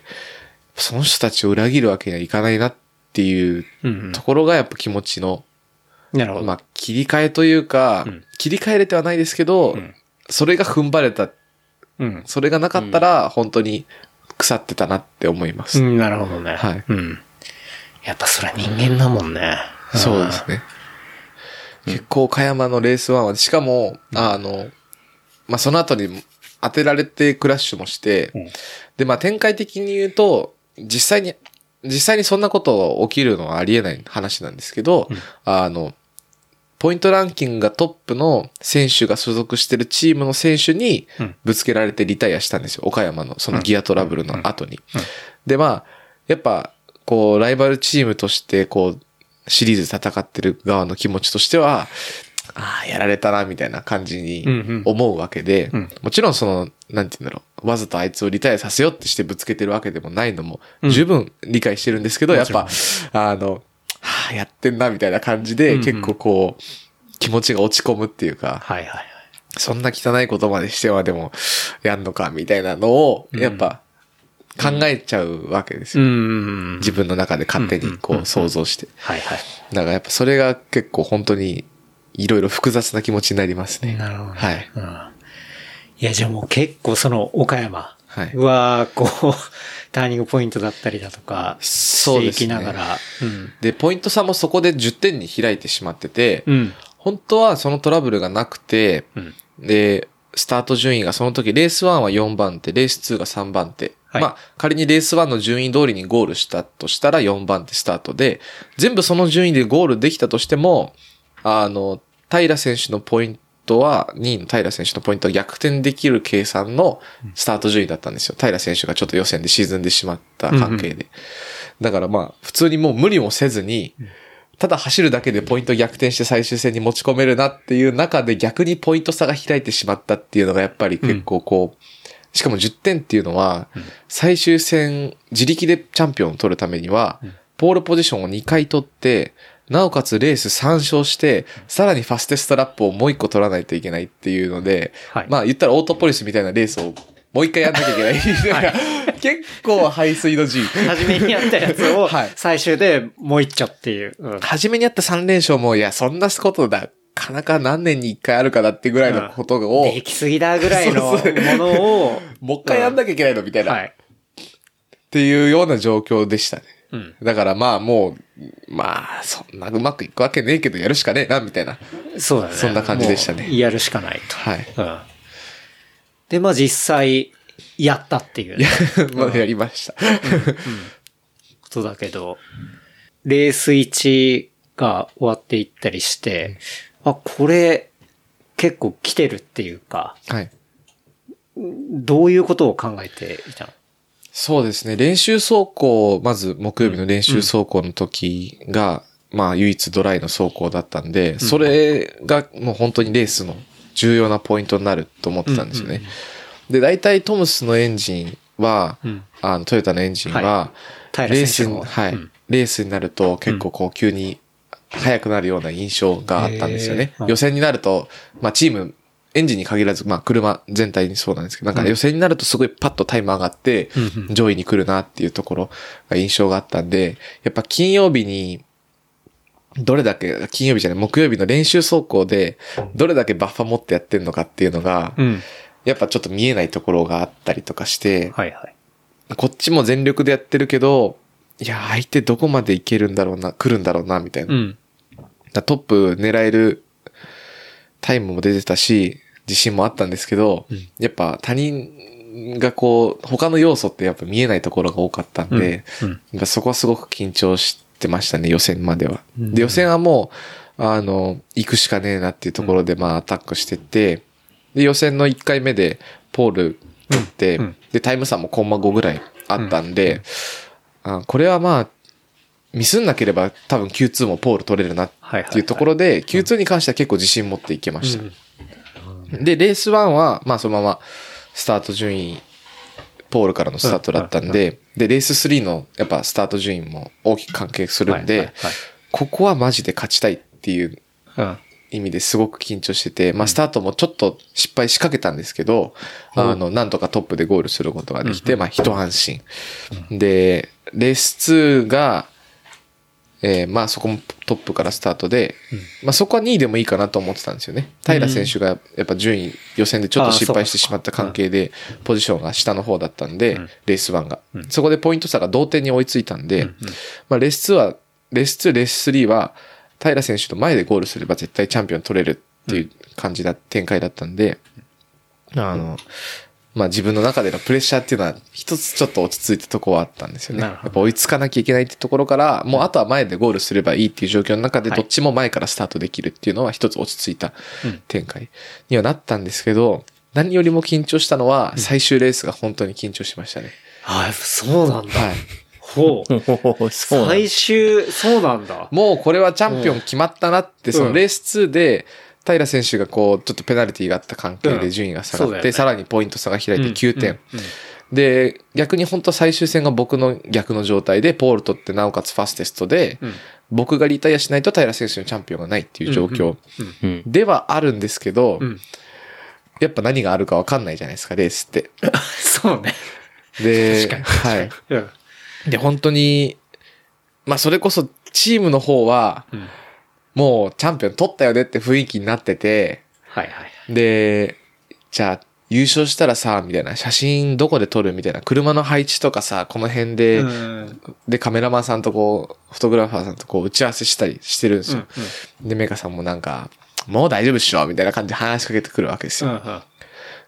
その人たちを裏切るわけにはいかないなっていううんところがやっぱ気持ちの、うん。なるほど。まあ、切り替えというか、うん切り替えれてはないですけど、んそれが踏ん張れた、うん。それがなかったら、本当に腐ってたなって思います。うん、なるほどね。はいうん。やっぱそれは人間だもんね。そうですね。結構岡山のレースワンは、しかも、あの、まあ、その後に当てられてクラッシュもして、うんで、まあ、展開的に言うと、実際に、実際にそんなこと起きるのはありえない話なんですけど、あの、ポイントランキングがトップの選手が所属してるチームの選手にうん。ぶつけられてリタイアしたんですよ。岡山のそのギアトラブルの後に。で、まあ、やっぱ、こう、ライバルチームとして、こう、シリーズ戦ってる側の気持ちとしては、ああ、やられたな、みたいな感じにうんうん思うわけで、うんもちろんその、なんて言うんだろう、わざとあいつをリタイアさせようってしてぶつけてるわけでもないのも、十分理解してるんですけど、やっぱ、あの、はあ、やってんな、みたいな感じで、うんうん結構こう、気持ちが落ち込むっていうか、はいはいはい。そんな汚いことまでしてはでも、やんのか、みたいなのを、やっぱ、考えちゃうわけですよ。うん。自分の中で勝手にこう想像して。はいはい。だからやっぱそれが結構本当にいろいろ複雑な気持ちになりますね。なるほどね。はい。うん。いや、じゃあもう結構その岡山はこう、(laughs) ターニングポイントだったりだとか、していそうですねきながら。うん。で、ポイント差もそこで10点に開いてしまってて、うん。本当はそのトラブルがなくて、うん。で、スタート順位がその時、レース1は4番手、レース2が3番手。はいまあ、仮にレース1の順位通りにゴールしたとしたら4番手スタートで、全部その順位でゴールできたとしても、あの、平選手のポイントは、2位の平選手のポイントは逆転できる計算のスタート順位だったんですよ。平選手がちょっと予選で沈んでしまった関係で。だからまあ、普通にもう無理もせずに、ただ走るだけでポイント逆転して最終戦に持ち込めるなっていう中で逆にポイント差が開いてしまったっていうのがやっぱり結構こう、しかも10点っていうのは、最終戦自力でチャンピオンを取るためには、ポールポジションを2回取って、なおかつレース3勝して、さらにファステストラップをもう1個取らないといけないっていうので、はいまあ言ったらオートポリスみたいなレースをもう一回やんなきゃいけない。(laughs) 結構排水の G。初めにやったやつをはい、最終でもう一丁っていう。うん初めにやった3連勝も、いや、そんなことだ、なかなか何年に1回あるかだってぐらいのことを、できすぎだぐらいの (laughs) ものを、もう一回やんなきゃいけないのみたいな、っはい。ていうような状況でしたね。うん。だからまあもう、まあ、そんなうまくいくわけねえけど、やるしかねえな、みたいな。そうだね。そんな感じでしたねやるしかないはい。と。うん。で、まあ実際、やったっていうね (laughs) まあやりました。ことだけど、レース1が終わっていったりして、あ、これ、結構来てるっていうか、はい。どういうことを考えていたの？そうですね。練習走行、まず木曜日の練習走行の時が、まあ唯一ドライの走行だったんで、それがもう本当にレースの重要なポイントになると思ってたんですよね。で、大体トムスのエンジンは、うん。あの、トヨタのエンジンは、は平レースに、はい、うん。レースになると結構こう急に速くなるような印象があったんですよね。予選になると、まあチーム、エンジンに限らず、まあ車全体にそうなんですけど、なんか予選になるとすごいパッとタイム上がって、上位に来るなっていうところが印象があったんで、やっぱ金曜日に、どれだけ、金曜日じゃない、木曜日の練習走行で、どれだけバッファ持ってやってんのかっていうのが、うん。やっぱちょっと見えないところがあったりとかして、はいはい。こっちも全力でやってるけど、いや、相手どこまでいけるんだろうな、来るんだろうな、みたいな。トップ狙えるタイムも出てたし、自信もあったんですけど、やっぱ他人がこう、他の要素ってやっぱ見えないところが多かったんで、うん。そこはすごく緊張してましたね、予選までは。うん。で、予選はもう、あの、行くしかねえなっていうところで、まあ、アタックしてって、で、予選の1回目で、ポール取って、うん。うん。で、タイム差もコンマ5ぐらいあったんで、あこれはまあ、ミスんなければ多分 Q2 もポール取れるなっていうところで、Q2 に関しては結構自信持っていけました。で、レース1は、まあそのままスタート順位、ポールからのスタートだったんで、で、レース3のやっぱスタート順位も大きく関係するんでここはマジで勝ちたいっていううん。意味ですごく緊張してて、まあスタートもちょっと失敗しかけたんですけど、あの、なんとかトップでゴールすることができて、まあ一安心。で、レース2が、えーまあそこもトップからスタートで、まあそこは2位でもいいかなと思ってたんですよね。平選手がやっぱ順位、予選でちょっと失敗してしまった関係で、ポジションが下の方だったんで、レース1が。そこでポイント差が同点に追いついたんで、まあレース2は、レース2、レース3は、平選手と前でゴールすれば絶対チャンピオン取れるっていう感じだ、展開だったんで、あの、まあ自分の中でのプレッシャーっていうのは一つちょっと落ち着いたところはあったんですよね。なるほどやっぱ追いつかなきゃいけないってところから、もうあとは前でゴールすればいいっていう状況の中ではいどっちも前からスタートできるっていうのは一つ落ち着いた展開にはなったんですけど、何よりも緊張したのは最終レースが本当に緊張しましたね。あ、やっぱそうなんだ。はい。ほう。(laughs) 最終、そうなんだ。もうこれはチャンピオン決まったなって、そのレース2で、平選手がこう、ちょっとペナルティがあった関係で順位が下がって、そうだよねさらにポイント差が開いて9点。うんうんで、逆に本当最終戦が僕の逆の状態で、ポール取ってなおかつファステストで、うん僕がリタイアしないと平選手のチャンピオンがないっていう状況うん。ではあるんですけど、うんやっぱ何があるかわかんないじゃないですか、レースって。(laughs) そうね。で、はい。うん。で、本当に、まあそれこそチームの方は、うんもうチャンピオン取ったよねって雰囲気になってて、はいはい。で、じゃあ優勝したらさ、みたいな写真どこで撮るみたいな、車の配置とかさ、この辺で、うんで、カメラマンさんとこう、フォトグラファーさんとこう打ち合わせしたりしてるんですよ。で、メカさんもなんか、もう大丈夫っしょみたいな感じで話しかけてくるわけですよ。うんうん。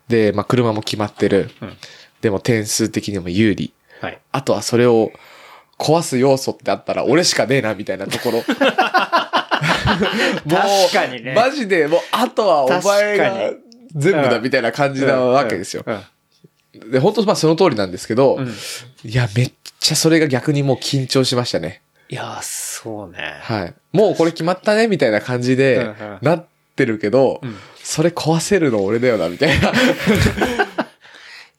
で、まあ車も決まってる。うんでも点数的にも有利。はい。あとはそれを壊す要素ってあったら俺しかねえなみたいなところ。(laughs) もう、確かにねマジでもうあとはお前が全部だみたいな感じなわけですよ。うんで、本当まあその通りなんですけど、うんいや、めっちゃそれが逆にもう緊張しましたね。いや、そうね。はい。もうこれ決まったねみたいな感じでなってるけど、んそれ壊せるの俺だよなみたいな。(laughs)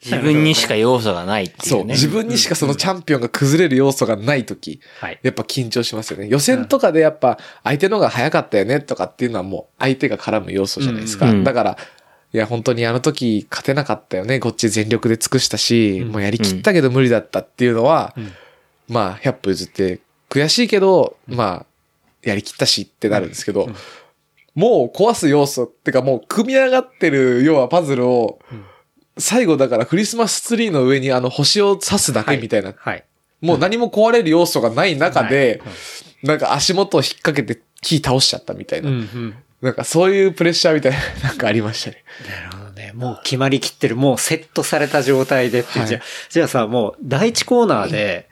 自分にしか要素がないっていそうう。ね。自分にしかそのチャンピオンが崩れる要素がないとき、はい。やっぱ緊張しますよね。予選とかでやっぱ相手の方が早かったよねとかっていうのはもう相手が絡む要素じゃないですか。うんだから、いや本当にあの時勝てなかったよね。こっち全力で尽くしたし、もうやりきったけど無理だったっていうのは、んまあ100歩譲って悔しいけど、まあやりきったしってなるんですけど、もう壊す要素ってかもう組み上がってる要はパズルを、最後だからクリスマスツリーの上にあの星を刺すだけみたいなはい。もう何も壊れる要素がない中で、なんか足元を引っ掛けて木倒しちゃったみたいな。うんうん。なんかそういうプレッシャーみたいな、なんかありましたね。なるほどね。もう決まりきってる、もうセットされた状態でって、はいじゃあ、じゃあさ、もう第一コーナーで、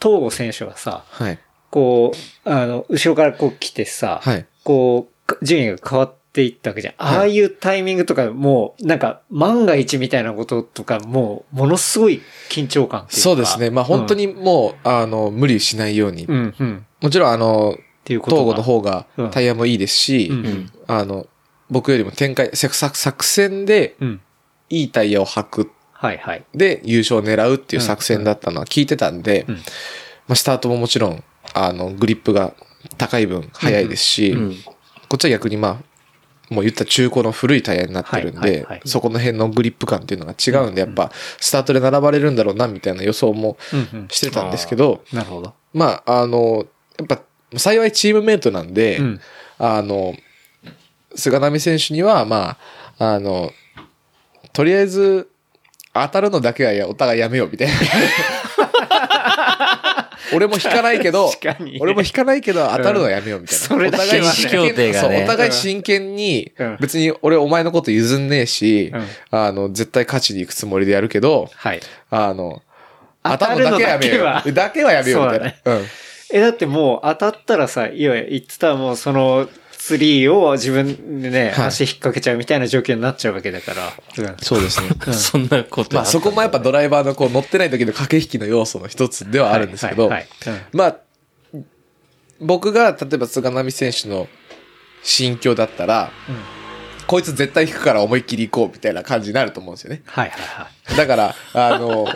東郷選手がさ、はい。こう、あの、後ろからこう来てさ、はい。こう、順位が変わっていったわけじゃん。はいああいうタイミングとか、もう、なんか、万が一みたいなこととか、もう、ものすごい緊張感っていうかそうですね。まあ本当にもう、あの、無理しないように。うん、うん、うん。もちろんあの、東郷の方がうんタイヤもいいですし、うんうんあの、僕よりも展開、作戦でうん。いいタイヤを履く。はいはい。で、優勝を狙うっていう作戦だったのは聞いてたんで、うんまあ、スタートももちろん、あの、グリップが高い分速いですし、うん。こっちは逆にまあ、もう言ったら中古の古いタイヤになってるんでそこの辺のグリップ感っていうのが違うんで、やっぱ、スタートで並ばれるんだろうな、みたいな予想もしてたんですけど、なるほど。まあ、あの、やっぱ、幸いチームメイトなんで、うんあの、菅波選手には、まあ、あの、とりあえず、当たるのだけはやお互いやめようみたいな。(laughs) 俺も引かないけど (laughs) 確かに、俺も引かないけど当たるのはやめようみたいな。それだけは互い真剣協定がねそうお互い真剣にうん、別に俺お前のこと譲んねえしうん、あの、絶対勝ちに行くつもりでやるけど、はい。あの、当当たるたるののだけはやめよだけはう。だけはやめようみたいな。うん。え、だってもう当たったらさ、いわゆる言ってたらもうその、ツリーを自分でね、はい足引っ掛けちゃうみたいな状況になっちゃうわけだから。うんそうですね。(laughs) そんなことまあそこもやっぱドライバーのこう乗ってない時の駆け引きの要素の一つではあるんですけどはい、はいはいまあ、僕が例えば菅波選手の心境だったら、うんこいつ絶対引くから思いっきり行こうみたいな感じになると思うんですよね。はいはいはい。だから、あの、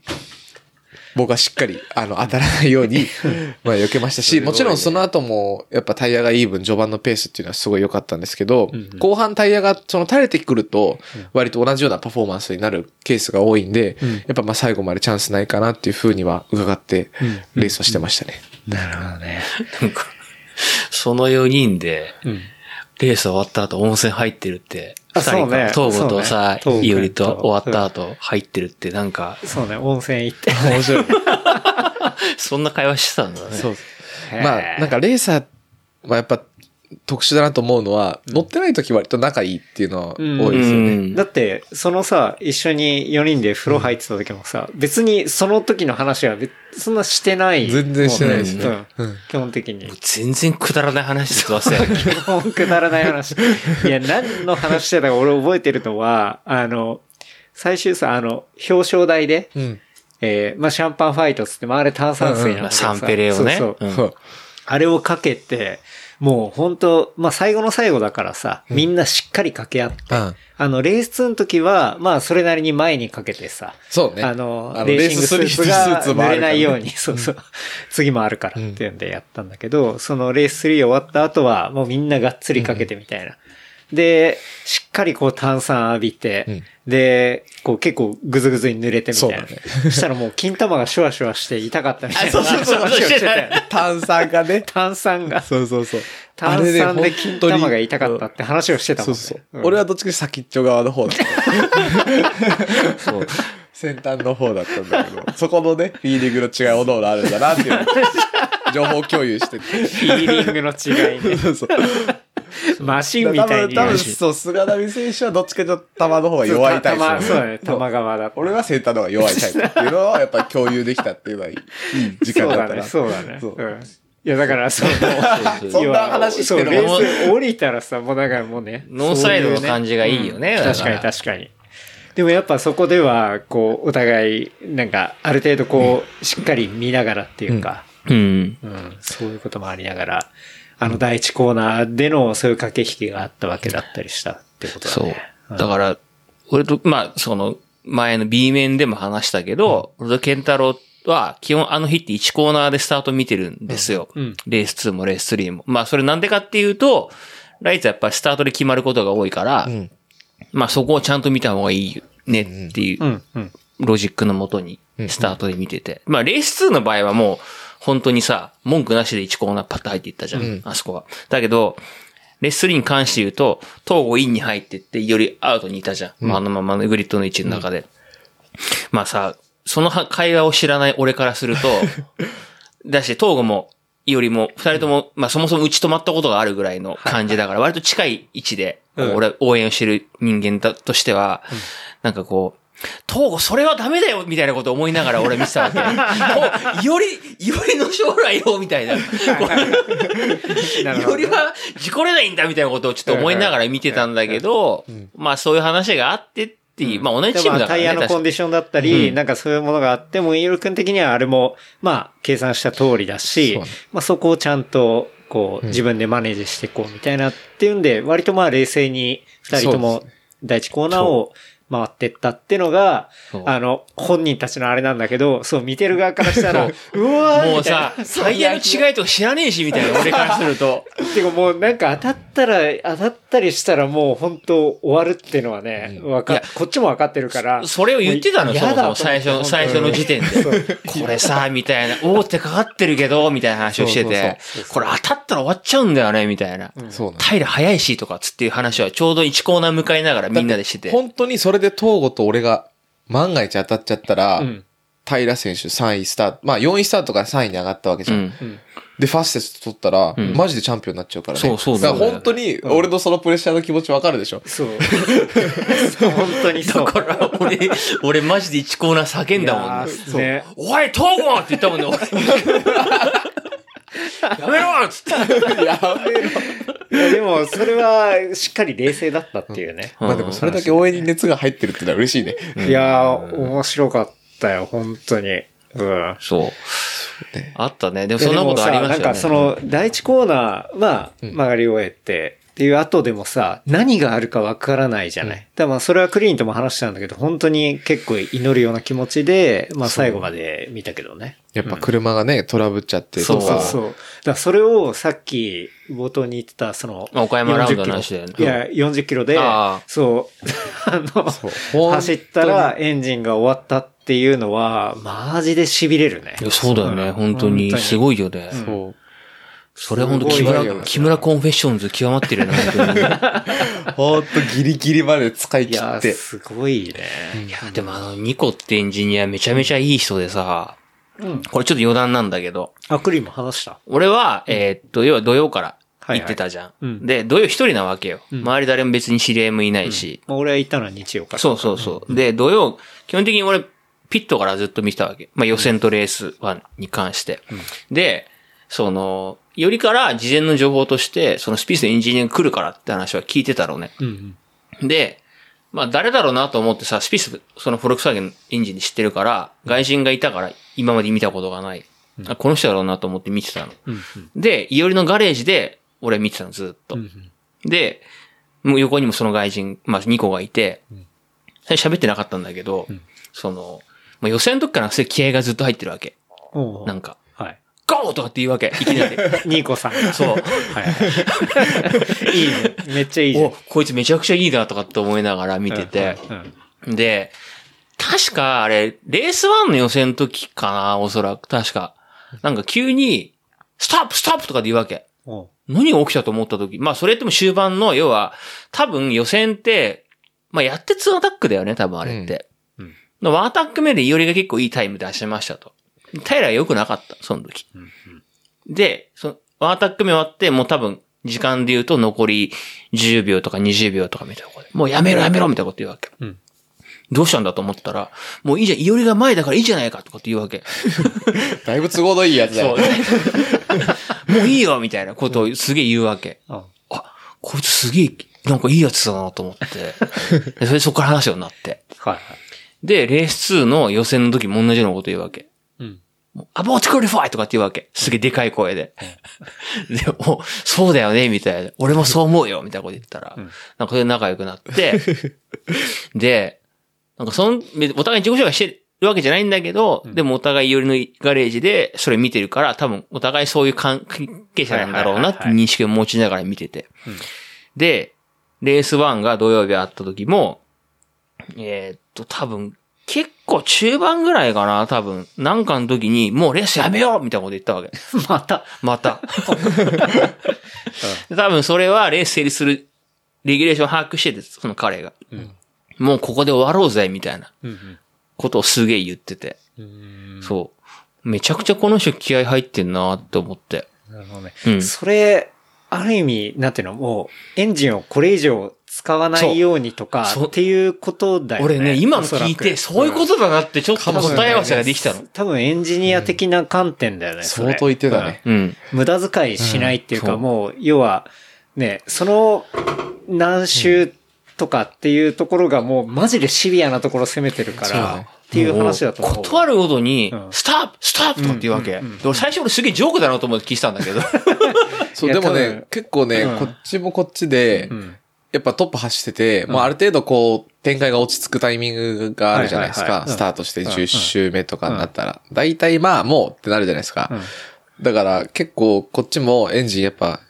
(laughs) 僕はしっかり、あの、当たらないように、(laughs) まあ、避けましたし、もちろんその後も、やっぱタイヤがいい分、序盤のペースっていうのはすごい良かったんですけど、後半タイヤが、その垂れてくると、割と同じようなパフォーマンスになるケースが多いんで、うんやっぱまあ最後までチャンスないかなっていうふうには伺って、レースをしてましたね。なるほどね。なんか、その4人で、うん。レース終わった後温泉入ってるって、そうね東郷とさ、そうねいおりと終わった後入ってるって、なんか、そうね、温泉行って。面白い。(laughs) そんな会話してたんだね。そう。まあ、なんかレーサーはやっぱ特殊だなと思うのは、乗ってない時割と仲いいっていうのは多いですよね。うんだって、そのさ、一緒に4人で風呂入ってた時もさ、別にその時の話は別そんなしてない。全然してないですねうんうん基本的に。全然くだらない話してますよね。(laughs) 基本くだらない話。いや、何の話してたか俺覚えてるのは、あの、最終さ、あの、表彰台で、うん。えーまあ、シャンパンファイトっつって、まあ、あれ炭酸水なんだけどさサンペレをね。そうそううんそう。あれをかけて、もう本当まあ最後の最後だからさ、みんなしっかり掛け合って、うん。あの、レース2の時は、まあそれなりに前にかけてさ、そうね。あの、あのレーシングスーツが濡れないように、そうそう、次もあるからっていうんでやったんだけど、そのレース3終わった後は、もうみんながっつりかけてみたいな。で、しっかりこう炭酸浴びて、で、こう結構グズグズに濡れてみたいな。そうだね (laughs) そしたらもう金玉がシュワシュワして痛かったみたいな。そうそうそうしてたよね炭酸がね。炭酸が。そうそうそう。炭酸で金玉が痛かったって話をしてたもんね。そうそう。うん俺はどっちか先っちょ側の方だった。そう。先端の方だったんだけど、そこのね、フィーリングの違い、おのおのあるんだなっていうのを情報共有してて。(laughs) フィーリングの違いね。(laughs) そうそう。マシンみたいに。多分、多分そう、菅波選手はどっちかと球の方が弱いタイプ。玉そうだね、玉側だった。俺は先端の方が弱いタイプっていうのをやっぱり共有できたっていうのはいい時間だったな。そうだね、そそううだね。う。ん。いや、だから、その、そんな話してるそう、レもース降りたらさ、もうだからもうね。ノーサイドの感じがいいよね確かに確かに。でもやっぱそこでは、こう、お互い、なんか、ある程度こう、しっかり見ながらっていうか、うん。うん、そういうこともありながら、あの第一コーナーでのそういう駆け引きがあったわけだったりしたってことだそうね。。だから、俺と、まあ、その、前の B 面でも話したけど、俺とケンタロウは、基本あの日って1コーナーでスタート見てるんですよ。うんうんレース2もレース3も。まあ、それなんでかっていうと、ライツはやっぱりスタートで決まることが多いから、んまあそこをちゃんと見た方がいいねっていううん、うん。ロジックのもとに、スタートで見てて。まあ、レース2の場合はもう、本当にさ、文句なしで1コーナーパッと入っていったじゃん、あそこは。だけど、レース3に関して言うと、東郷インに入ってって、よりアウトにいたじゃん。まあ、あのままのグリッドの位置の中で。まあさ、その会話を知らない俺からすると、(laughs) だし、東郷も、よりも、二人とも、まあそもそも打ち止まったことがあるぐらいの感じだから、割と近い位置で、俺、応援をしてる人間だとしては、なんかこう、東郷それはダメだよみたいなことを思いながら俺見てたわけ。(laughs) おより、よりの将来よみたいな。(laughs) よりは事故れないんだみたいなことをちょっと思いながら見てたんだけど、まあそういう話があってっていう、まあ同じチームだからね。タイヤのコンディションだったり、うん。なんかそういうものがあっても、イール君的にはあれも、まあ、計算した通りだし、まあそこをちゃんと、こう、自分でマネージしていこうみたいなっていうんで、割とまあ冷静に、二人とも第一コーナーを、回ってったってのがあの、本人たちのあれなんだけど、そう、見てる側からしたら、うわーもうさ、タイヤの違いとか知らねえし、みたいな、俺からすると。てかもうなんか当たったら、当たったりしたらもう本当終わるっていうのはね、わかこっちもわかってるから。それを言ってたの、そもそも、最初の、最初の時点で。(laughs) これさ、みたいな、大手かかってるけど、みたいな話をしててこれ当たったら終わっちゃうんだよね、みたいな。そう平早いし、とかつっていう話はちょうど1コーナー向かいながらみんなでしてて。本当にそれで東郷と俺が万が一当たっちゃったら、うん平選手3位スタート、まあ4位スタートから3位に上がったわけじゃん。うん。で、ファステスト取ったら、んマジでチャンピオンになっちゃうからね。そうそうだよねだから本当に、俺のそのプレッシャーの気持ちわかるでしょ？そう。そ (laughs) う本当にそう。だから、俺、俺マジで1コーナー叫んだもんね。いやーね。おい、東郷って言ったもんね、俺。(laughs) やめろっつって。やめろ。いやでも、それはしっかり冷静だったっていうね。まあでもそれだけ応援に熱が入ってるってのは嬉しいね。いやー、面白かったよ、本当に。うん。そう。ねあったね。でもそんなことありましたよね。なんかその、第一コーナー、まあ、曲がり終えて、っていう後でもさ、何があるかわからないじゃない。だからまあそれはクリーンとも話したんだけど、本当に結構祈るような気持ちで、まあ最後まで見たけどね。やっぱ車がね、トラブっちゃってそうとか。そうそう。だからそれをさっき冒頭に言ってた、その、まあ岡山ラウンドの40キロ話だよねいや、40キロでそう、(laughs) あの、う走ったらエンジンが終わったっていうのは、マジで痺れるねそうだよね、うん本当に。すごいよね。そう。それ本当木村、木村 Confessions 極まってるよね、本当に。ほんとギリギリまで使い切って。すごいね。いや、でもあの、ニコってエンジニアめちゃめちゃいい人でさ、これちょっと余談なんだけど、あ、クリーンも話した。俺は、えーっと、要は土曜から行ってたじゃん。はいはいうんで、土曜一人なわけよ。ん周り誰も別に知り合いもいないし。まあ俺は行ったのは日曜から。そうそうそう。で、土曜、基本的に俺、ピットからずっと見てたわけ。まあ予選とレース1に関して。で、その、よりから事前の情報として、そのスピースのエンジニアが来るからって話は聞いてたのね。うんうん。で、まあ誰だろうなと思ってさ、スピース、そのフォルクスワーゲンのエンジンで知ってるから、外人がいたから今まで見たことがない。あこの人だろうなと思って見てたの。うんで、いおりのガレージで俺見てたのずっと。うん。で、もう横にもその外人、まあ2個がいて、喋ってなかったんだけど、その、まあ、予選の時からすごい気合がずっと入ってるわけ。なんか、はい。ゴーとかって言うわけ。いきなり。(laughs) ニーコさんが。そう。はいはい。いいね。めっちゃいいじゃん。お、こいつめちゃくちゃいいなとかって思いながら見てて。で、確かあれ、レース1の予選の時かな、おそらく。確か。なんか急に、ストップストップとかで言うわけ。何が起きたと思った時。まあそれっても終盤の、要は、多分予選って、まあやって2アタックだよね、多分あれって。うんうんでワンアタック目でイオリが結構いいタイム出しましたと。平は良くなかった、その時。で、その、ワンアタック目終わって、もう多分、時間で言うと残り10秒とか20秒とかみたいなことで。もうやめろやめろみたいなこと言うわけ。うんどうしたんだと思ったら、もういいじゃん、イオリが前だからいいじゃないかとかって言うわけ。(laughs) だいぶ都合のいいやつだそうよ。(laughs) もういいよみたいなことをすげえ言うわけ。ああ、こいつすげえ、なんかいいやつだなと思って。(laughs) でそれでそこから話すようになって。はいはい。で、レース2の予選の時も同じようなこと言うわけ。 abort qualify とかって言うわけ。すげえでかい声で。で、お、そうだよね、みたいな。俺もそう思うよ、みたいなこと言ったら。なんかそれで仲良くなって。で、なんかその、お互い自己紹介してるわけじゃないんだけど、でもお互い寄りのガレージでそれ見てるから、多分お互いそういう関係者なんだろうなって認識を持ちながら見てて。で、レース1が土曜日あった時も、えーっと、多分、結構中盤ぐらいかな、多分。なんかの時に、もうレースやめようみたいなこと言ったわけ。(laughs) また。また。(laughs) 多分それはレース成立するレギュレーション把握してて、その彼が。もうここで終わろうぜ、みたいなうんことをすげえ言ってて。うん。そう。めちゃくちゃこの人気合入ってんなって思って。なるほどね。うんそれ、ある意味、なんていうの、もう、エンジンをこれ以上使わないようにとかっていうことだよね。俺ね、今の聞いて、そういうことだなってちょっと答え合わせができたの。多分エンジニア的な観点だよね。相当言ってたね。うん。うん無駄遣いしないっていうか、もう、要は、ね、その何周とかっていうところがもうマジでシビアなところ攻めてるから、っていう話だと思う。断るごとにうん、ストップストップとかって言うわけ。うんうん最初俺すげえジョークだなと思って聞いてたんだけど。(laughs) そう、でもね結構ね、うんこっちもこっちでう、ん。やっぱトップ走ってて、もうある程度こう、展開が落ち着くタイミングがあるじゃないですか。スタートして10周目とかになったら。大体まあもうってなるじゃないですか。だから結構こっちもエンジンやっぱ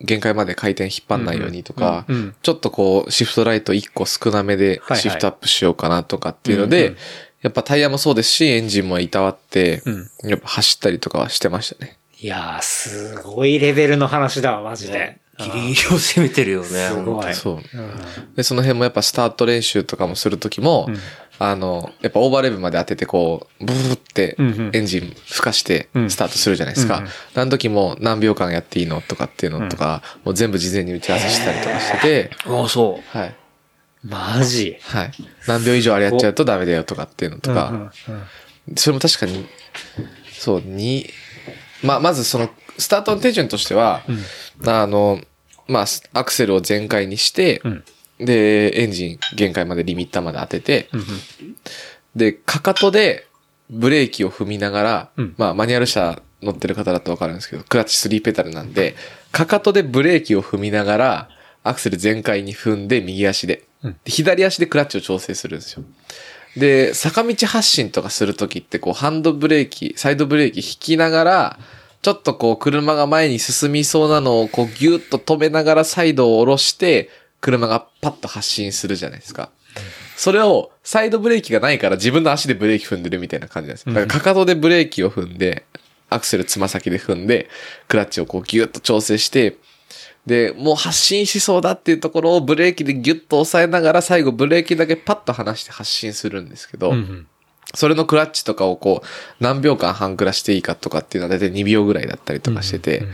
限界まで回転引っ張んないようにとかちょっとこうシフトライト1個少なめでシフトアップしようかなとかっていうのでん、やっぱタイヤもそうですし、エンジンもいたわってうん、やっぱ走ったりとかはしてましたね。いやー、すごいレベルの話だわ、マジで。ギリギリを攻めてるよね。すごい。そう。うんで、その辺もやっぱスタート練習とかもするときも、うんあの、やっぱオーバーレブまで当ててこう、ブーってうんうんエンジン吹かしてうんスタートするじゃないですか。うんうんあの時も何秒間やっていいのとかっていうのとか、もう全部事前に打ち合わせしたりとかしてて、ああ、そはい。マジ？はい。何秒以上あれやっちゃうとダメだよとかっていうのとか、うんうんうんそれも確かに、そう、に、まあ、まずその、スタートの手順としては、あの、まあ、アクセルを全開にして、うんで、エンジン限界までリミッターまで当てて、うんうんで、かかとでブレーキを踏みながら、うんまあ、マニュアル車乗ってる方だとわかるんですけど、クラッチ3ペダルなんで、かかとでブレーキを踏みながら、アクセル全開に踏んで、右足で。うんで左足でクラッチを調整するんですよ。で、坂道発進とかするときって、こう、ハンドブレーキ、サイドブレーキ引きながら、ちょっとこう、車が前に進みそうなのを、こう、ギュッと止めながらサイドを下ろして、車がパッと発進するじゃないですか。それを、サイドブレーキがないから自分の足でブレーキ踏んでるみたいな感じなんですよ。だからかかとでブレーキを踏んで、アクセルつま先で踏んで、クラッチをこうギュッと調整して、で、もう発進しそうだっていうところをブレーキでギュッと押さえながら最後ブレーキだけパッと離して発進するんですけど、うんうんそれのクラッチとかをこう、何秒間半クラしていいかとかっていうのは大体2秒ぐらいだったりとかしてて、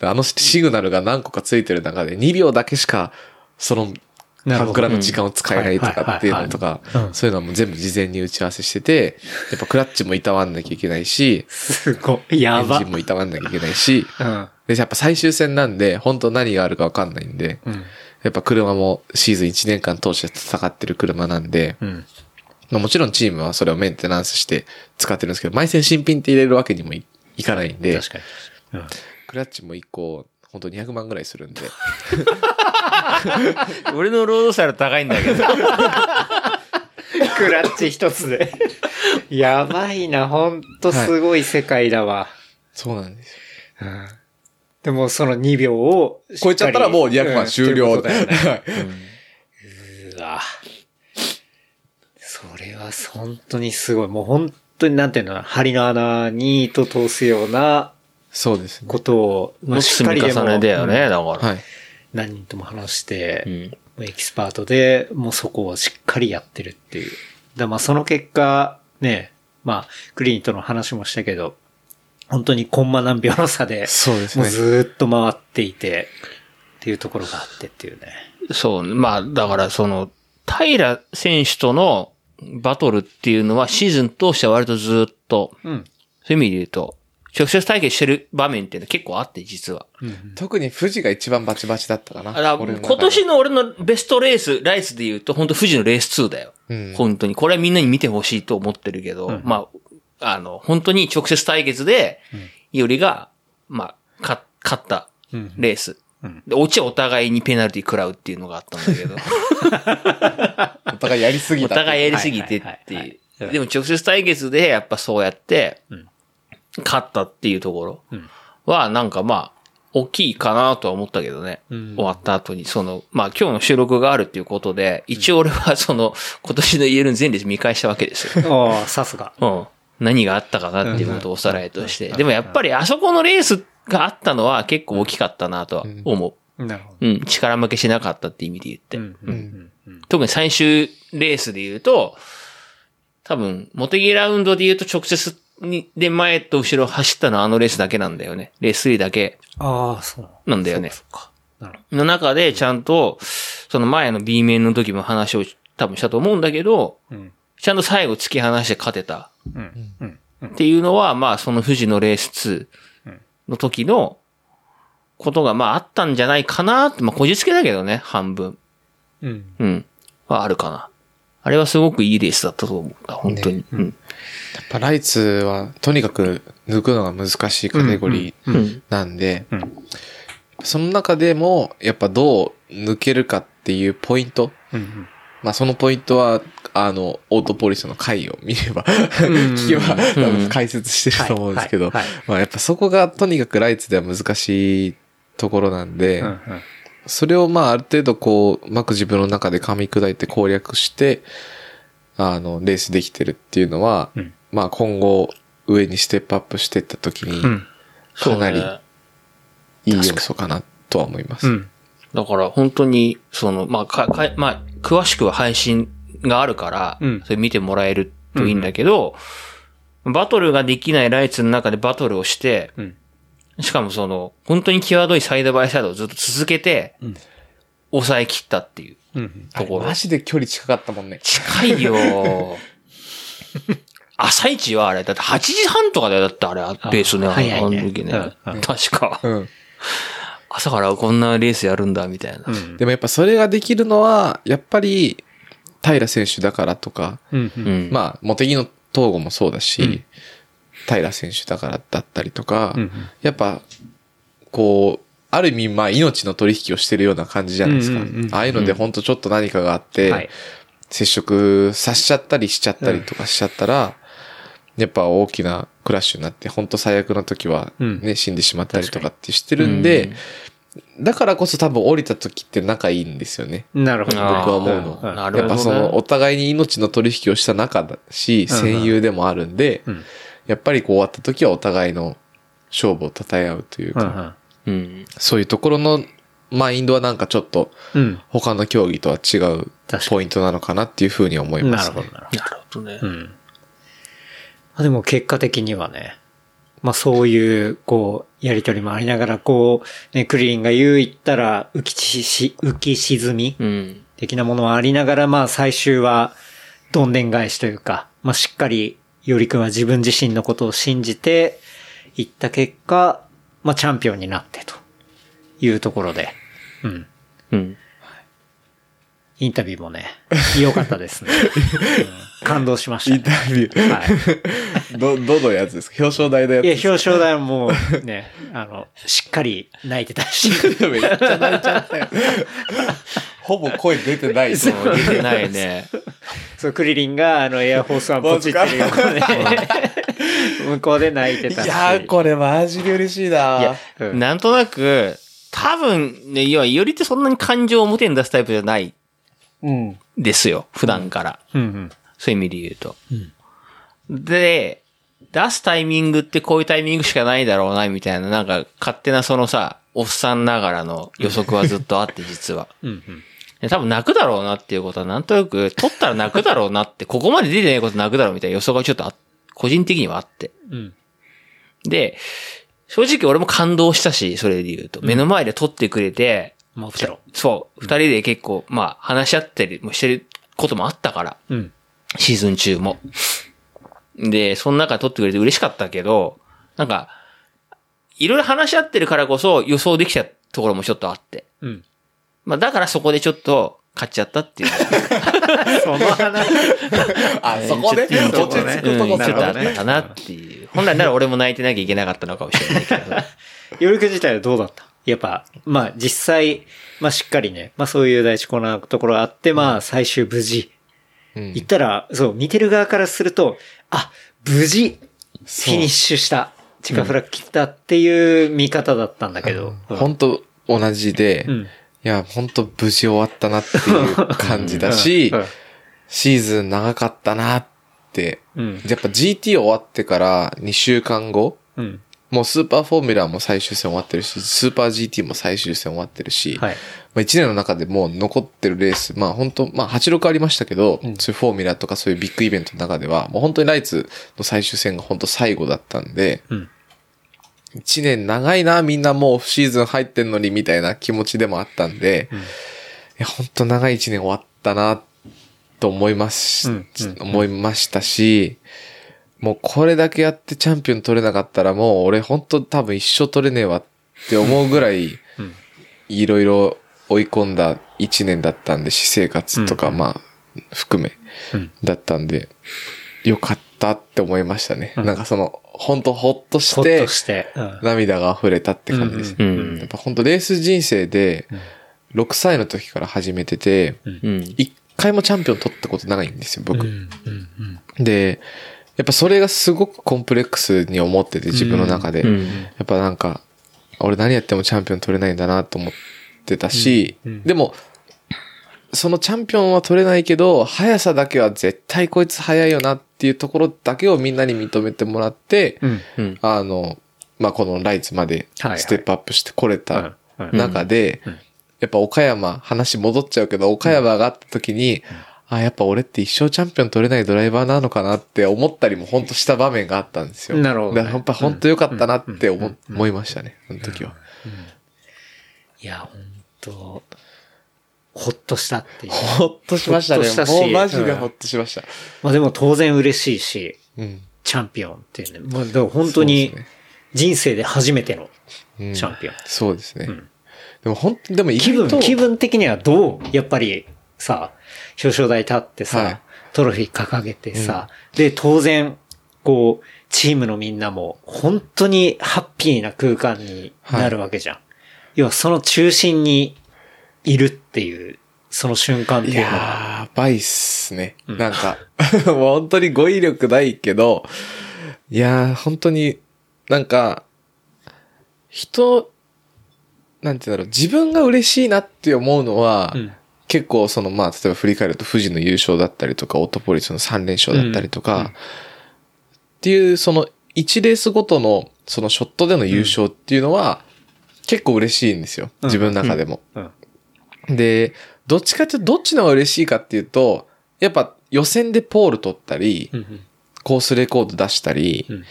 あのシグナルが何個かついてる中で2秒だけしか、その、半クラの時間を使えないとかっていうのとかそういうのはもう全部事前に打ち合わせしてて、やっぱクラッチもいたわんなきゃいけないし、すごい。エやば。ンジンもいたわんなきゃいけないし、うん。で、やっぱ最終戦なんで、本当何があるかわかんないんで、うん。やっぱ車もシーズン1年間通して戦ってる車なんで、うん。まあもちろんチームはそれをメンテナンスして使ってるんですけど、毎戦新品って入れるわけにもいいかないんで、確かに。うんクラッチも1個、本当200万ぐらいするんで、う。(laughs) 俺のロードスタイル高いんだけど。クラッチ一つで。やばいな、ほんとすごい世界だわ。そうなんですよ。うんでもその2秒を超えちゃったらもう200万終了。だよねはい。うわ。は本当にすごい。もう本当になんていうの針の穴に糸通すようなそうですね。ことを、まあしっか積みりでも重ねだよね、うんだから。はい。何人とも話して、うん。エキスパートで、もうそこをしっかりやってるっていう。だまあその結果、ね、まあ、クリーンとの話もしたけど、本当にコンマ何秒の差で、そうですね。もうずーっと回っていて、っていうところがあってっていうね。そう、まあ、だからその、平選手とのバトルっていうのはシーズン通しては割とずっと、うん。そういう意味で言うと、直接対決してる場面っていうのは結構あって、実は。特に富士が一番バチバチだったかな。だから俺の中で今年の俺のベストレース、ライスで言うと、本当富士のレース2だよ。うん本当に。これはみんなに見てほしいと思ってるけど、まあ、あの、本当に直接対決で、いおりが、まあ、か、勝ったレース。で、オチはお互いにペナルティ食らうっていうのがあったんだけど、(laughs) お互いやりすぎた。お互いやりすぎてってはいう。でも直接対決でやっぱそうやって、勝ったっていうところは、なんかまあ、大きいかなとは思ったけどね。終わった後に、その、まあ今日の収録があるっていうことで、一応俺はその、今年のイエルン全レース見返したわけですよ。(laughs) ああ、さすが。うん。何があったかなっていうことをおさらいとして。でもやっぱりあそこのレースがあったのは結構大きかったなとは思なるほど。う。うん。力負けしなかったって意味で言って。うんうんうん特に最終レースで言うと、多分、モテギラウンドで言うと直接に、で前と後ろ走ったのはあのレースだけなんだよね。レース3だけああ、そう。なんだよね。なるほの中でちゃんと、その前の B 面の時も話を多分したと思うんだけど、ど。うん。ちゃんと最後突き放して勝てたうん。うん。っていうのは、まあその富士のレース2の時のことがまああったんじゃないかなって、まあこじつけだけどね、半分。うん。うん。はあるかな。あれはすごくいいレースだったと思う本当に。うん。やっぱライツは、とにかく抜くのが難しいカテゴリーうん。なんで、うんその中でも、やっぱどう抜けるかっっていうポイント。うんうんまあそのポイントは、あの、オートポリスの回を見れば、聞けば多分解説してると思うんですけどまあやっぱそこがとにかくライツでは難しいところなんで、うんうん。それをまあある程度こう、うまく自分の中で噛み砕いて攻略して、あの、レースできてるっていうのは、うん。まあ今後上にステップアップしていった時に、うん。かなりいい要素かなとは思います。うん。だから本当に、その、まあ、か、か、まあ、詳しくは配信があるから、うんそれ見てもらえるといいんだけど、バトルができないライツの中でバトルをして、うんしかもその、本当に際どいサイドバイサイドをずっと続けて、ん抑え切ったっていううんところマ。ジで距離近かったもんね。近いよ (laughs) 朝一はあれ、だって8時半とかだよ、だってあれ、ベースね、あの時ねうんうん。確か。うん。朝からこんなレースやるんだ、みたいな。うんでもやっぱそれができるのは、やっぱり、平選手だからとか、うんうん。うん。まあ、モテギの東郷もそうだし、うん。平選手だからだったりとか、うんやっぱ、こう、ある意味、まあ、命の取引をしてるような感じじゃないですか。うんうんうんああいうので、本当ちょっと何かがあって、はい。接触させちゃったりしちゃったりとかしちゃったら、やっぱ大きなクラッシュになって、本当最悪の時はうん。ね、死んでしまったりとかってしてるんで、だからこそ多分降りた時って仲いいんですよね。なるほど。僕は思うの。うんなるほどねやっぱその、お互いに命の取引をした仲だし、うんうん戦友でもあるんで、うんやっぱりこう終わった時はお互いの勝負を称え合うといううか、んうん。そういうところのマインドはなんかちょっとうん。うん。他の競技とは違うポイントなのかなっていうふうに思います、ね。なるほど、なるほなるほどねど。。うん。まあでも結果的にはね、まあそういう、こう、やりとりもありながら、こう、ね、クリリンが言う言ったら、浮きし、し浮き沈みうん。的なものはありながら、まあ最終は、どんでん返しというか、まあしっかり、よりくんは自分自身のことを信じて、いった結果、まあチャンピオンになってというところで、うん。うん。インタビューもね、良かったですね。(laughs) うん感動しました、インタね。ビュー。はい。ど、どのやつですか？表彰台のやついや、表彰台もね、あの、しっかり泣いてたし。か (laughs) めっちゃ泣いちゃったよ。ほぼ声出てない。そう、出てないね。そう、クリリンが、あの、エアフォースワンポチってる横で、(laughs) 向こうで泣いてたし。いやー、これマジで嬉しいないや、うんなんとなく、多分ね、いや、よりってそんなに感情を表に出すタイプじゃないうん。ですよ。普段から。うんうん。そういう意味で言うと。で、出すタイミングってこういうタイミングしかないだろうな、みたいな、なんか勝手なそのさ、おっさんながらの予測はずっとあって、実は。(laughs) うんうん。で多分泣くだろうなっていうことはなんとなく、取ったら泣くだろうなって、(laughs) ここまで出てないこと泣くだろうみたいな予想がちょっとあ個人的にはあって。うん。で、正直俺も感動したし、それで言うと。目の前で撮ってくれて、もちろん。そう、二人で結構、まあ、話し合ったりもしてることもあったから、うん。シーズン中も。で、その中で撮ってくれて嬉しかったけど、なんか、いろいろ話し合ってるからこそ予想できたところもちょっとあって。うん。まあ、だからそこでちょっと、買っちゃったっていう。(laughs) その話。(laughs) あ、そこで？ちょっと落ち着くうん、ちょっとあった。かなっていう。本来なら俺も泣いてなきゃいけなかったのかもしれないけど。ヨルク自体はどうだった？やっぱ、まあ実際、まあしっかりね、まあそういう第一コーナーのところがあって、まあ最終無事。うん言ったら、そう、見てる側からすると、あ、無事、フィニッシュした、チカフラ切ったっていう見方だったんだけど。うん本当同じで、いうん。や、本当無事終わったなっていう感じだしうん、シーズン長かったなって、うん。やっぱ GT 終わってから2週間後、うん。もうスーパーフォーミュラーも最終戦終わってるし、スーパー GT も最終戦終わってるし、はい。まあ、1年の中でもう残ってるレース、まあ本当まあ86ありましたけど、うん。そういうフォーミュラーとかそういうビッグイベントの中では、もう本当にライツの最終戦が本当最後だったんで、うん。1年長いな、みんなもうシーズン入ってんのにみたいな気持ちでもあったんで、うん。いや、本当長い1年終わったな、と思います、うん。うん。思いましたし、もうこれだけやってチャンピオン取れなかったらもう俺本当多分一生取れねえわって思うぐらい、うん。いろいろ追い込んだ1年だったんで、私生活とか、うんまあ、含め、うん。だったんで、よかったって思いましたね。うんなんかその、本当ほっとほしてっと、して。うん。涙が溢れたって感じです。うんうんやっぱ本当レース人生で、6歳の時から始めてて、うん。一回もチャンピオン取ったことないんですよ、僕。で、やっぱそれがすごくコンプレックスに思ってて、自分の中で。うん。やっぱなんか、俺何やってもチャンピオン取れないんだなと思ってたし、うん。うん。でも、そのチャンピオンは取れないけど、速さだけは絶対こいつ速いよなっていうところだけをみんなに認めてもらって、うん。うん。あの、まあ、このライツまでステップアップしてこれた中でうん、やっぱ岡山、話戻っちゃうけど、岡山があった時に、あ、やっぱ俺って一生チャンピオン取れないドライバーなのかなって思ったりも本当した場面があったんですよ。なるほどねだからやっぱ本当良かったなって思うんうん思いましたね、その時は。いや、本当ほっとしたっていう。ほっとしましたねほっとした。しもうマジでほっとしました。まあでも当然嬉しいし、うん。チャンピオンっていうね。まあだから本当に人生で初めてのうんチャンピオン。そうですね。んでも本当でも意気分、気分的にはどうやっぱりさ、表彰台立ってさ、はいトロフィー掲げてさ、で、当然、こう、チームのみんなも本当にハッピーな空間になるわけじゃん。要はその中心にいるっていう、その瞬間っていいうのは。やー、ばいっすね。なんか、(laughs) もう本当に語彙力ないけど、いやー、本当に、なんか、人、なんて言うんだろう、自分が嬉しいなって思うのは、うん結構その、まあ、例えば振り返ると富士の優勝だったりとか、オートポリスの3連勝だったりとか、っていう、その1レースごとの、そのショットでの優勝っていうのは、結構嬉しいんですよ。自分の中でも。うん。で、どっちかっていうとどっちの方が嬉しいかっていうと、やっぱ予選でポール取ったり、コースレコード出したり、うん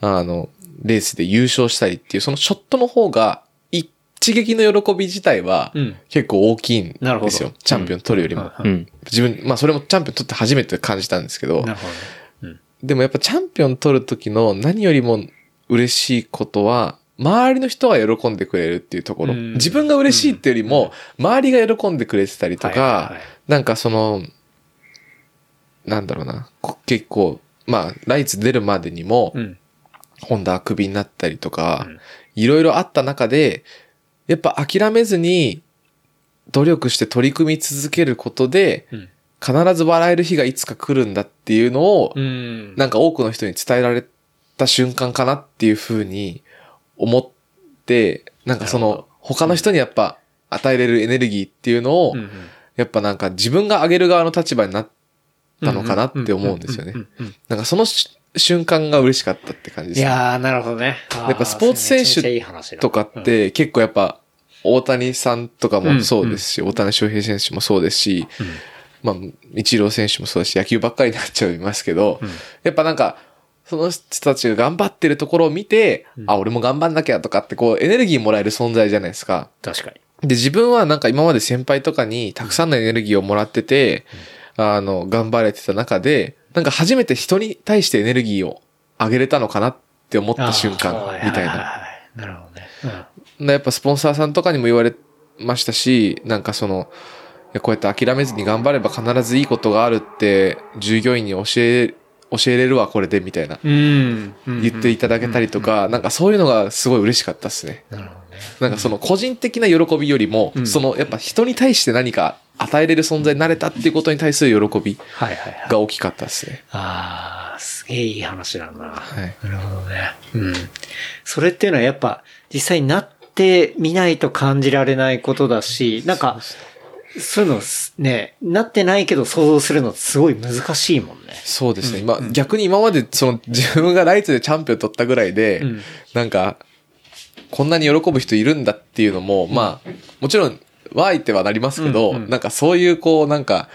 あの、レースで優勝したりっていう、そのショットの方が、一撃の喜び自体はうん結構大きいんですよ。チャンピオン取るよりも。うんうん。自分、まあそれもチャンピオン取って初めて感じたんですけど、どね。うんでもやっぱチャンピオン取る時の何よりも嬉しいことは、周りの人が喜んでくれるっていうところ。うん自分が嬉しいっていうよりも、周りが喜んでくれてたりとはいはいはかい、なんかその、なんだろうな、こ結構、まあ、ライツ出るまでにも、うん。ホンダはクビになったりとかうん、いろいろあった中で、やっぱ諦めずに努力して取り組み続けることで、うん。必ず笑える日がいつか来るんだっていうのを、うん。なんか多くの人に伝えられた瞬間かなっていうふうに思って、なんかその他の人にやっぱ与えれるエネルギーっていうのをやっぱなんか自分が上げる側の立場になったのかなって思うんですよねなんかそのし瞬間が嬉しかったって感じですね。いやー、なるほどね。ややっぱスポーツ選手とかっ、て結構やっぱ大谷さんとかもそうですし、大谷翔平選手もそうですし、まあ、一郎選手もそうだし、野球ばっかりになっちゃいますけど、やっぱなんか、その人たちが頑張ってるところを見て、あ、俺も頑張んなきゃとかってこうエネルギーもらえる存在じゃないですか。確かに。で、自分はなんか今まで先輩とかにたくさんのエネルギーをもらってて、あの、頑張れてた中で、なんか初めて人に対してエネルギーをあげれたのかなって思った瞬間みたいな。な。なるほどね。でやっぱスポンサーさんとかにも言われましたし、なんかその、こうやって諦めずに頑張れば必ずいいことがあるって、従業員に教え、教えれるわ、これで、みたいな。うん。うん言っていただけたりとか、なんかそういうのがすごい嬉しかったですね。なるほどね。なんかその個人的な喜びよりも、んそのやっぱ人に対して何か与えれる存在になれたっていうことに対する喜びはいはいはい。が大きかったですね。ああ、すげえいい話だな。はい。なるほどね。うん。それっていうのはやっぱ実際になってみないと感じられないことだし、なんか、そういうのすね、なってないけど想像するのすごい難しいもんね。そうですね。今、逆に今までその自分がライツでチャンピオン取ったぐらいで、うんなんか、こんなに喜ぶ人いるんだっていうのも、まあ、もちろん、わーいってはなりますけど、うんうん。なんかそういうこう、なんか、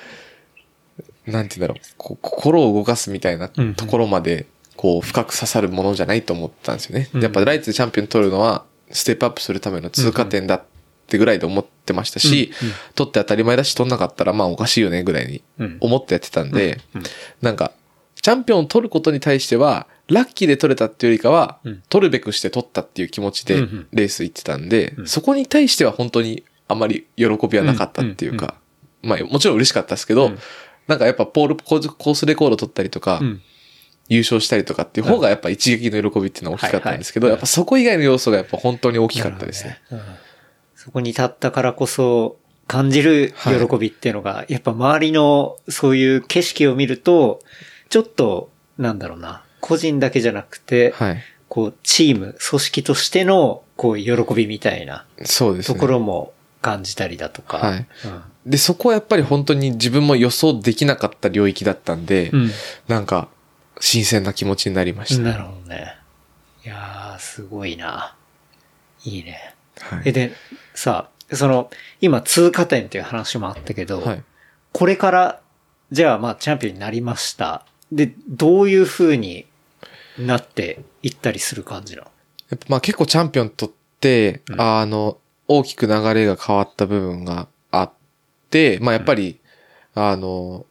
なんて言うんだろう、心を動かすみたいなところまで、こう、深く刺さるものじゃないと思ったんですよね。うん。やっぱライツでチャンピオン取るのは、ステップアップするための通過点だってぐらいで思ってましたし、うんうん。取って当たり前だし、取んなかったらまあおかしいよねぐらいにうん。思ってやってたんで、なんか、チャンピオンを取ることに対しては、ラッキーで取れたっていうよりかは、うん。取るべくして取ったっていう気持ちでうんうん。レース行ってたんで、うん。そこに対しては本当にあまり喜びはなかったっていうか、まあもちろん嬉しかったですけど、うん。なんかやっぱポール、コースコースレコード取ったりとか、うん。優勝したりとかっていう方がやっぱ一撃の喜びっていうのは大きかったんですけど、はいはいやっぱそこ以外の要素がやっぱ本当に大きかったですね。うん。そこに立ったからこそ、感じる喜びっていうのが、やっぱ周りのそういう景色を見ると、ちょっと、なんだろうな、個人だけじゃなくて、はい。こう、チーム、組織としての、こう、喜びみたいなそうですね。ところも感じたりだとか。はいで、そこはやっぱり本当に自分も予想できなかった領域だったんで、うん。なんか、新鮮な気持ちになりました。うん。なるほどね。いやー、すごいな。いいね。はいえ、で、さ、その、今、通過点っていう話もあったけど、はい。これから、じゃあまあチャンピオンになりました。で、どういう風になっていったりする感じなの？やっぱまあ結構チャンピオンとって、うんあの、大きく流れが変わった部分があって、まあやっぱり、あの、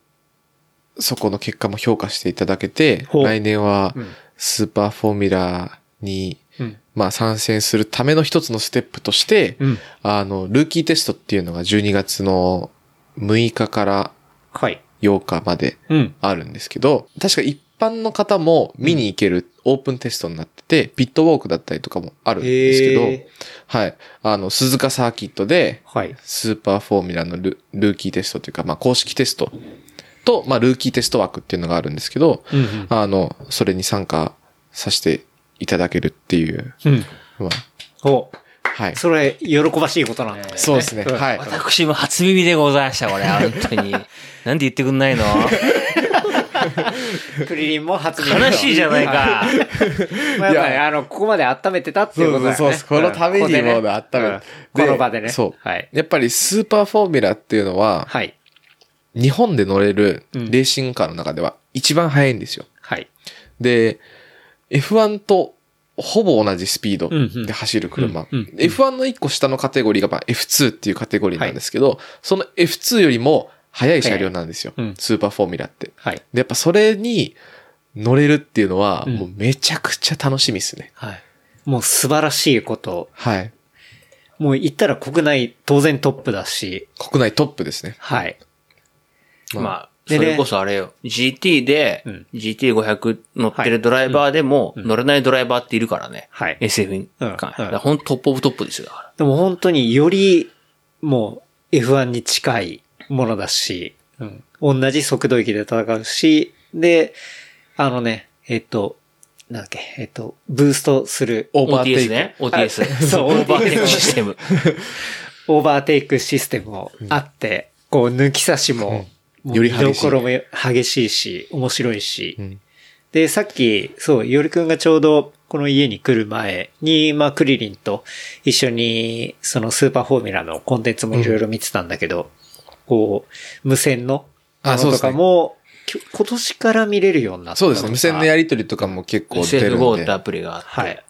そこの結果も評価していただけて、来年はうんスーパーフォーミュラに、うん。まあ参戦するための一つのステップとして、うん。あの、ルーキーテストっていうのが12月の6日からはい。8日までうん。あるんですけど、確か一般の方も見に行けるオープンテストになってて、ピットウォークだったりとかもあるんですけど、へはい。あの、鈴鹿サーキットで、はい。スーパーフォーミュラのルルーキーテストというか、まあ、公式テストと、まあ、ルーキーテスト枠っていうのがあるんですけど、うんうん。あの、それに参加させていただけるっていう、うん。まおあ、はい。それ、喜ばしいことなんだよね。そうですね。んはい。私も初耳でございました、これ。本当に。(laughs) なんで言ってくんないの？(laughs) クリリンも初耳悲しいじゃないか。(laughs) まあ、やっぱり、あの、ここまで温めてたっていうことだよね。そうそうそうこのためにもう温めてうんでこの場でね。そうはい。やっぱりスーパーフォーミュラっていうのは、はい。日本で乗れるうんレーシングカーの中では一番速いんですよ。はい。で、F1 とほぼ同じスピードで走る車。うんうん F1 の一個下のカテゴリーがまあ F2 っていうカテゴリーなんですけど、その F2 よりも速い車両なんですよ。うんスーパーフォーミュラって。はい。で、やっぱそれに乗れるっていうのは、うんもうめちゃくちゃ楽しみですね。はい。もう素晴らしいこと。はい。もう言ったら国内当然トップだし、国内トップですね。はい。まあ、でねそれこそあれよ。GT でうん GT500 乗ってるドライバーでも乗れないドライバーっているからね。はい SF に。うんだからほんとトップオブトップですよ。だからでも本当により、もう F1 に近いものだし、うん、同じ速度域で戦うし、で、あのね、えっ、と、なんだっけ、えっ、と、ブーストする、オーバーテイ OTS ク。ね。OTS。そうオーバーテイク。システム。オーバーテイクシステムもあって、こう抜き差しも、より激しい。見どころも激しいし、面白いし、うん。で、さっき、そう、いおりくんがちょうどこの家に来る前に、まあ、クリリンと一緒に、そのスーパーフォーミュラのコンテンツもいろいろ見てたんだけど、こう、無線のものとかも、きょ今年から見れるようになったそうですね。無線のやり。りとりとかも結構出るん SF5 でって。アプリがあって。はい。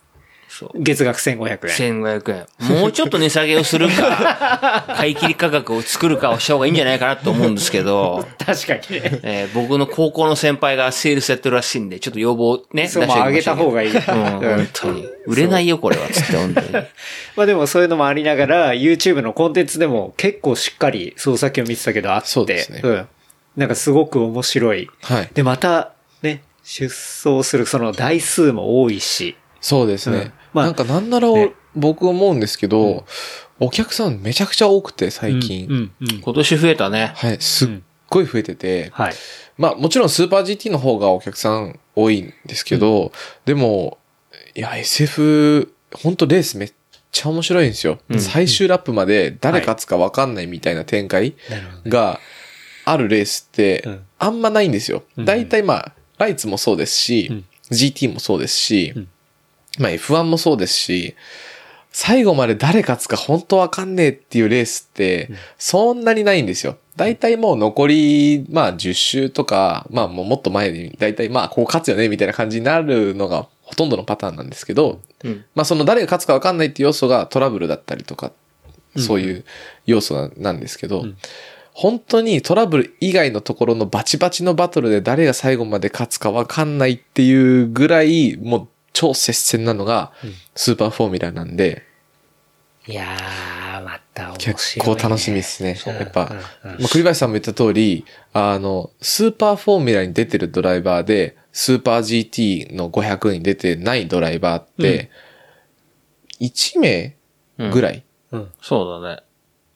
そう。月額1500円。1500円。もうちょっと値下げをするか、(laughs) 買い切り価格を作るかをした方がいいんじゃないかなと思うんですけど、(laughs) 確かにね。えー僕の高校の先輩がセールスやってるらしいんで、ちょっと要望ね、そう、もう上げた方がいい。うん、本当に。売れないよ、これは、つって、本当に。(laughs) まあでもそういうのもありながら、YouTube のコンテンツでも結構しっかり、そうさっきも見てたけどあって、そうですねん。なんかすごく面白い。はい。で、また、ね、出走するその台数も多いし、そうですね。うんまあなんかなんなら、ね僕思うんですけど、お客さんめちゃくちゃ多くて最近。うん、うん、うん。今年増えたね。はい。すっごい増えてて。はい。まあもちろんスーパー GT の方がお客さん多いんですけど、でも、いや、SF、本当レースめっちゃ面白いんですよ。うん最終ラップまで誰勝つかわかんないみたいな展開。があるレースってうん、あんまないんですよ。うん大体まあ、ライツもそうですし、うん GT もそうですし、うんまあ F1 もそうですし、最後まで誰勝つか本当わかんねえっていうレースって、そんなにないんですよ。大体もう残り、まあ10周とか、まあもうもっと前に、大体まあこう勝つよねみたいな感じになるのがほとんどのパターンなんですけど、うん。まあその誰が勝つかわかんないっていう要素がトラブルだったりとか、そういう要素ななんですけど、ん本当にトラブル以外のところのバチバチのバトルで誰が最後まで勝つかわかんないっていうぐらい、もう超接戦なのがスーパーフォーミュラなんで、いやー、また面白い、ね。結構楽しみですね。やっぱ、うんうんまあ、栗林さんも言った通り、あの、スーパーフォーミュラに出てるドライバーで、スーパー GT の500に出てないドライバーって、1名ぐらい、うん。そうだね。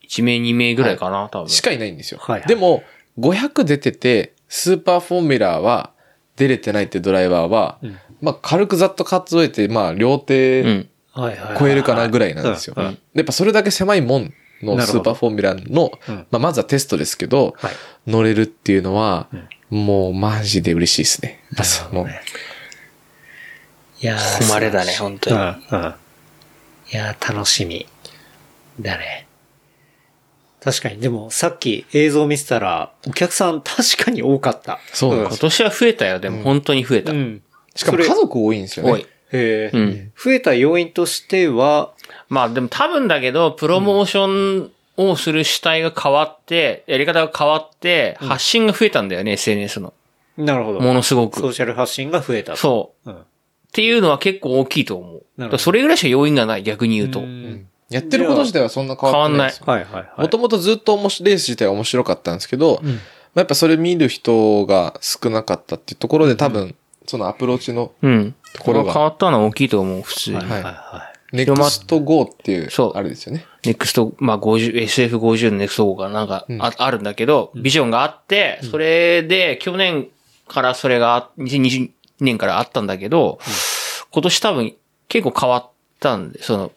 1名2名ぐらいかな、多分。しかいないんですよ。はいはいでも、500出てて、スーパーフォーミュラーは出れてないってドライバーは、んまあ軽くざっと数えて、まあ両う手超えるかなぐらいなんですよ。やっぱそれだけ狭いもんのスーパーフォーミュラーの、うんまあまずはテストですけど、はい。乗れるっていうのは、もうマジで嬉しいですね。やっぱそのいやー誉れだね、本当うに。ん、うん。いやー、楽しみ。だね。確かに、でもさっき映像見せたら、お客さん確かに多かった。今そうなんです年は増えたよ、でも本当に増えた。うん。しかも家族多いんですよね。多い。へーうん。増えた要因としては、まあでも多分だけど、プロモーションをする主体が変わって、やり方が変わって、発信が増えたんだよね、SNS の。なるほど。ものすごソく。ーシャル発信が増えたと。そう。うん。っていうのは結構大きいと思う。なるほどそれぐらいしか要因がない、逆に言うと。うんやってること自体はそんな変わってないですよ。はいはいはい。もともとずっと面白レース自体は面白かったんですけど、まあやっぱそれ見る人が少なかったっていうところで多分、そのアプローチのうん。ところが変わったのは大きいと思う、普通に。はいはいはネクスト GO っていうそう、あれですよね。ネクスト、まあ50、SF50 のネクスト5がなんかあ,、あるんだけど、ビジョンがあって、それで去年からそれが、2020年からあったんだけど、今年多分結構変わったんで、その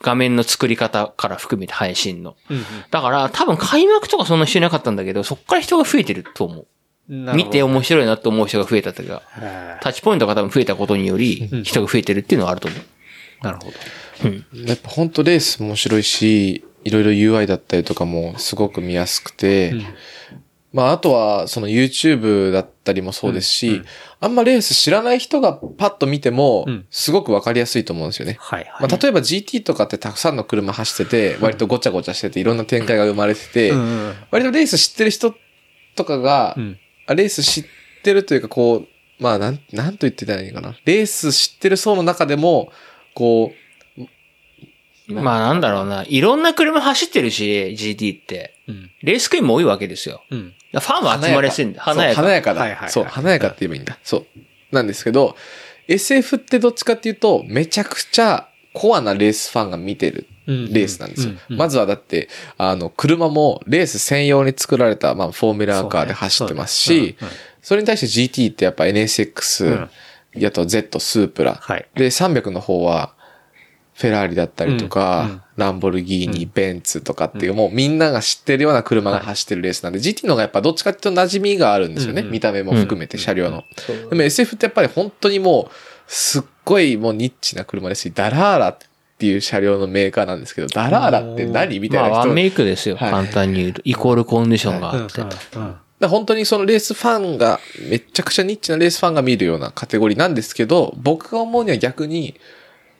画面の作り方から含めて配信の。い。だから多分開幕とかそんなしてなかったんだけど、そっから人が増えてると思う。うん見て面白いなと思う人が増えたとか、はタッチポイントが多分増えたことにより、人が増えてるっていうのはあると思う。いなるほど。やっぱ本当レース面白いし、いろいろ UI だったりとかもすごく見やすくて、まああとはその YouTube だったりもそうですし、あんまレース知らない人がパッと見てもうん、すごくわかりやすいと思うんですよね。はいはい。まあ、例えば GT とかってたくさんの車走ってて、割とごちゃごちゃしてて、いろんな展開が生まれててうんうん、割とレース知ってる人とかがう、ん。あレース知ってるというか、こう、まあ、なん、なんと言ってたらいいかな。レース知ってる層の中でも、こまあなんだろうな。いろんな車走ってるし、GT って。うん。レースクイーンも多いわけですよ。うん。ファンう、も集まりやすいんだ。華やか。そう華やかだ。はいはいはいそう、華やかって言えばいいんだ。そう。なんですけど、SF ってどっちかっていうと、めちゃくちゃコアなレースファンが見てるうんレースなんですよ。まずはだって、あの、車もレース専用に作られた、まあ、フォーミュラーカーで走ってますし、それに対して GT ってやっぱ NSX、あと Z スープラ。はい。で、300の方は、フェラーリだったりとか、ランボルギーニ、ベンツとかっていう、もうみんなが知ってるような車が走ってるレースなんで、GT の方がやっぱどっちかっていうと馴染みがあるんですよね。見た目も含めて、車両の。でも SF ってやっぱり本当にもう、すっごいもうニッチな車ですし、ダラーラっていう車両のメーカーなんですけど、ダラーラって何みたいな人。まあワンメイクですよ。はい簡単に言うと。イコールコンディションがうんあって。本当にそのレースファンが、めちゃくちゃニッチなレースファンが見るようなカテゴリーなんですけど、僕が思うには逆に、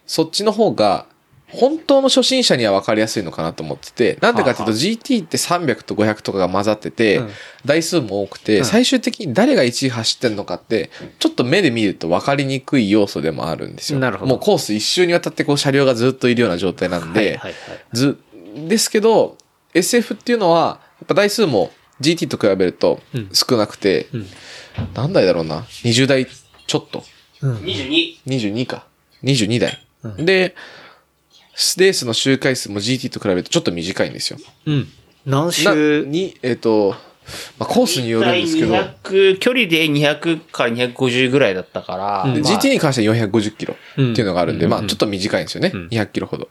そっちの方が、本当の初心者には分かりやすいのかなと思ってて、なんでかっていうと GT って300と500とかが混ざってて、うん台数も多くて、うん最終的に誰が1位走ってんのかって、ちょっと目で見ると分かりにくい要素でもあるんですよ。なるほどもうコース一周にわたってこう車両がずっといるような状態なんで。ず、ですけど、SF っていうのは、やっぱ台数も GT と比べるとうん少なくて、うん何台だろうな。20台ちょっと。22。22か。22台。で、レースの周回数も GT と比べるとちょっと短いんですよ。うん。何な周、に、えっ、と、まあ、コースによるんですけど、200、距離で200から250ぐらいだったから。でまあ GT に関しては450キロっていうのがあるんで、うんまあちょっと短いんですよね。うん200キロほど。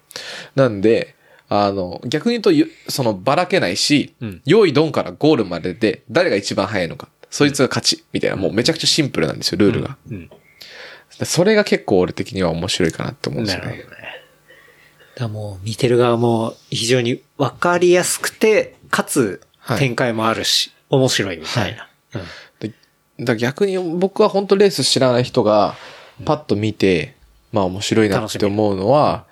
なんで、あの、逆に言うとゆ、そのばらけないし、うん用意ドンからゴールまでで誰が一番速いのか、そいつが勝ち、みたいな、もうめちゃくちゃシンプルなんですよ、ルールが。うん。でそれが結構俺的には面白いかなって思うんですよなるほどね。ね。だもう見てる側も非常にわかりやすくて、かつはい展開もあるし、面白いみたいな。うんでだ逆に僕は本当レース知らない人がパッと見て、まあ面白いなって思うのは、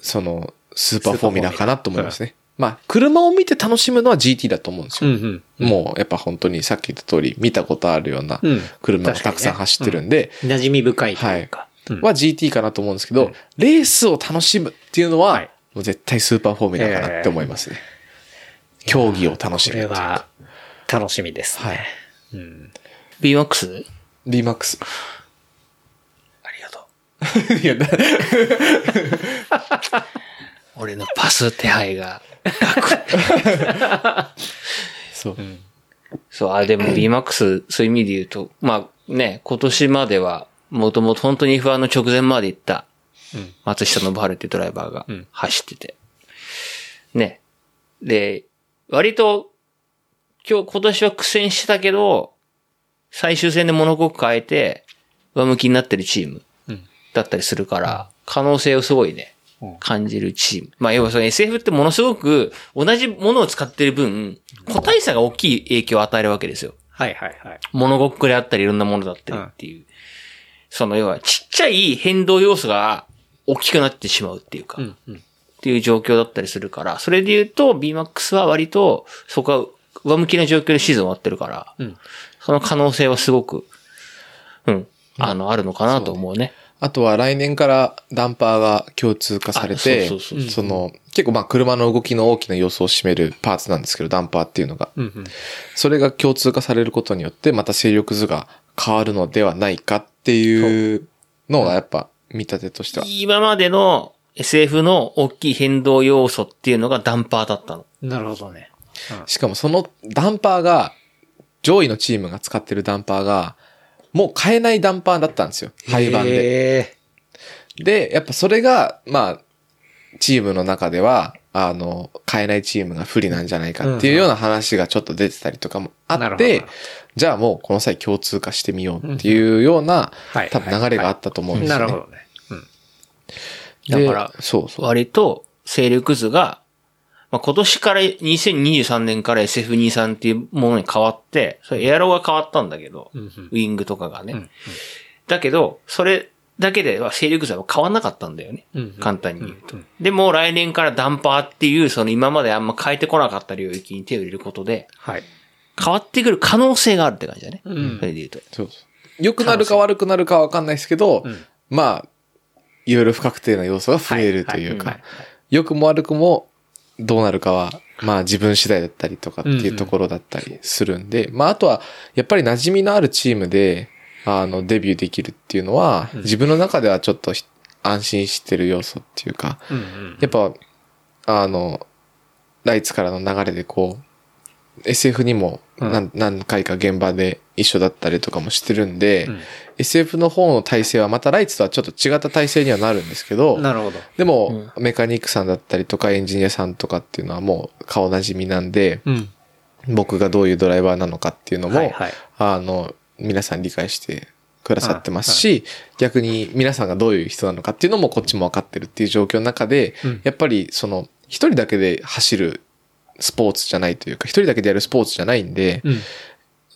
そのスーパーフォーミュラーかなと思いますね。まあ車を見て楽しむのは GT だと思うんですよ。うんうん。もうやっぱ本当にさっき言った通り見たことあるようなうん車がたくさん走ってるんで、馴染み深いというか。うんは GT かなと思うんですけど、レースを楽しむっていうのは、はいもう絶対スーパーフォーミュラーかなって思いますね。競技を楽しこむっていうれは楽しみですはいね。。うん。BMAX? BMAX。ありがとう。(laughs) いや、だ俺 (laughs) 俺のパス手配が。(laughs) そう。そう、あ、でも BMAX、そういう意味で言うと、まあね、今年までは、もともと本当に F1 の直前まで行った、うん松下信春っていうドライバーがうん走ってて。ね。で、割と、今日、今年は苦戦してたけど、最終戦で物ごく変えて、上向きになってるチームうんだったりするから、可能性をすごいねうん、感じるチーム。まあ、要はその SF ってものすごく同じものを使ってる分、個体差が大きい影響を与えるわけですよ。はいはいはい。物ごっこであったりいろんなものだったりっていう。その要はちっちゃい変動要素が大きくなってしまうっていうか、っうんうん。ていう状況だったりするから、それで言うと BMAX は割とそこは上向きな状況でシーズン終わってるから、うんその可能性はすごく、うん、あの、あるのかなと思うね。あとは来年からダンパーが共通化されて、あそうそうそうその、結構まあ車の動きの大きな要素を占めるパーツなんですけど、ダンパーっていうのが。うんうん。それが共通化されることによって、また勢力図が変わるのではないかっていうのがやっぱ見立てとしては。今までの SF の大きい変動要素っていうのがダンパーだったの。なるほどね。しかもそのダンパーが、上位のチームが使ってるダンパーが、もう買えないダンパーだったんですよ。廃盤で。へで、やっぱそれが、まあ、チームの中では、あの、買えないチームが不利なんじゃないかっていうような話がちょっと出てたりとかもあなるほどって、じゃあもうこの際共通化してみようっていうような、はい多分流れがあったと思うんですよね。なるほどね。うん。でだからそうそう。割と勢力図が、まあ、今年から2023年から SF23 っていうものに変わって、それエアロが変わったんだけど、うんうんウィングとかがね。うんだけど、それだけでは勢力図は変わんなかったんだよね。うんうん簡単に言うと。うんでも来年からダンパーっていう、その今まであんま変えてこなかった領域に手を入れることで、はい。変わってくる可能性があるって感じだね。うんそれで言うと。そうそう。良くなるか悪くなるかはわかんないですけど、うんまあ、いろいろ不確定な要素が増えるというかはいはいはい、良くも悪くもどうなるかは、まあ自分次第だったりとかっていうところだったりするんで、まああとは、やっぱり馴染みのあるチームで、あの、デビューできるっていうのは、自分の中ではちょっとひ安心してる要素っていうか、うんうん。やっぱ、あの、ライツからの流れでこう、SF にも何,、何回か現場で一緒だったりとかもしてるんで、うん SF の方の体制はまたライツとはちょっと違った体制にはなるんですけど、なるほど。でも、メカニックさんだったりとかエンジニアさんとかっていうのはもう顔なじみなんで、うん。僕がどういうドライバーなのかっていうのも、はいはい。あの、皆さん理解してくださってますし、逆に皆さんがどういう人なのかっていうのもこっちも分かってるっていう状況の中で、うんやっぱりその、一人だけで走るスポーツじゃないというか、一人だけでやるスポーツじゃないんで、うん。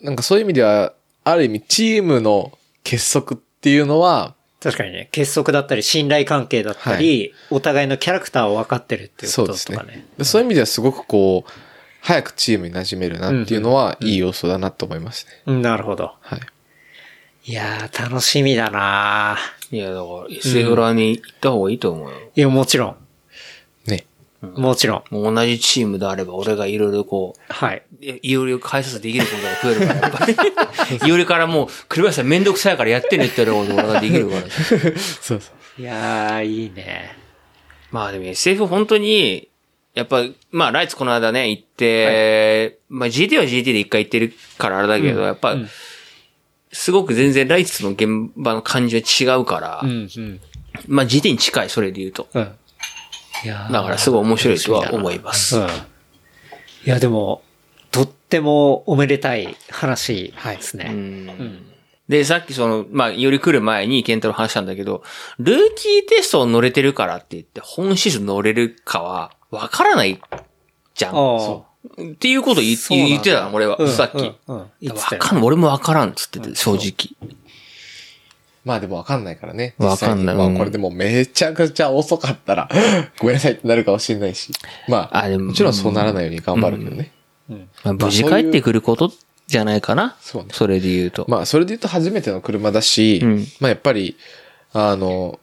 なんかそういう意味では、ある意味チームの結束っていうのは、確かにね、結束だったり、信頼関係だったり、お互いのキャラクターを分かってるっていうことそうですねとかね。。そういう意味ではすごくこう、早くチームに馴染めるなっていうのは、いい要素だなと思いますね。うんなるほど。はい。いやー、楽しみだないや、だから SF ラに行った方がいいと思うよ。いや、もちろん。ね。もちろん。もう同じチームであれば、俺がいろいろこう、はい。いいろいろ解説できることが増えるから、やっぱり。いろいろからもう、栗林さんめんどくさいからやってねって言われること俺ができるから。(laughs) そうそう。いやー、いいね。まあでも SF 本当に、やっぱ、まあライツこの間ね、行って、まあ GT は GT で一回行ってるからあれだけど、やっぱ、うんすごく全然ライツの現場の感じは違うから、うん、うん。まあ GT に近い、それで言うと。うん。だからすごい面白いとは思います。うん。いや、でも、とってもおめでたい話ですね。うんで、さっきその、まあ、より来る前にケンタロウ話したんだけど、ルーキーテストを乗れてるからって言って、本シーズン乗れるかは、わからないじゃん。っていうこと言ってたの、俺は、うんさっき。うんうんかん。俺もわからんっつってて、正直。まあでもわかんないからね。わかんないまあこれでもめちゃくちゃ遅かったら、(laughs) ごめんなさいってなるかもしれないし。まあ、あでももちろんそうならないように頑張るけどね。まあ、無事帰ってくることじゃないかな。そうねそれで言うと。まあ、それで言うと初めての車だし、うんまあやっぱり、あの、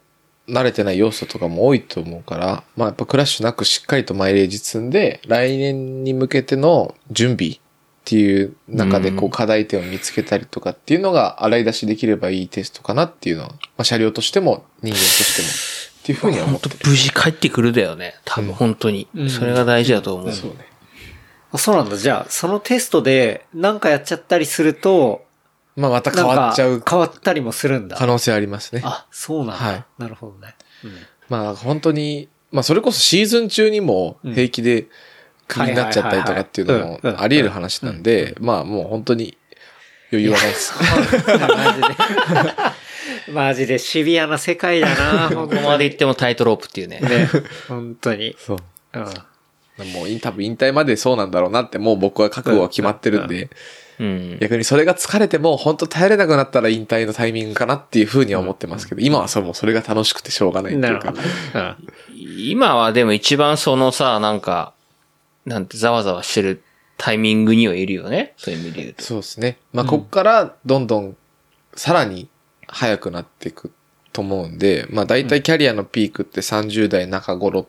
慣れてない要素とかも多いと思うから、まあやっぱクラッシュなくしっかりとマイレージ積んで、来年に向けての準備っていう中でこうう課題点を見つけたりとかっていうのが洗い出しできればいいテストかなっていうのは、まあ車両としても人間としてもっっていうふうには思ってる。無事帰ってくるだよね。多分、本当に。それが大事だと思う。そうね。あそうなんだ。じゃあ、そのテストで何かやっちゃったりすると、まあまた変わっちゃう変わったりもするんだ。可能性ありますね。あ、そうなんだ。はいなるほどね。うんまあ本当に、まあそれこそシーズン中にも平気でクビになっちゃったりとかっていうのもあり得る話なんで、まあもう本当に余裕はないです。マジで。(laughs) マジでシビアな世界だな、こ本こまで行ってもタイトロープっていうね。ね。本当に。そう。うん。もう多分引退までそうなんだろうなってもう僕は覚悟は決まってるんで、うん。逆にそれが疲れても本当耐えれなくなったら引退のタイミングかなっていうふうには思ってますけど、今はそうもうそれが楽しくてしょうがないっていうか。今はでも一番そのさ、なんか、なんてざわざわしてるタイミングにはいるよね。そういう意味で言うと。そうですね。まあ、こっからどんどんさらに早くなっていくと思うんで、まあ、大体キャリアのピークって30代中頃、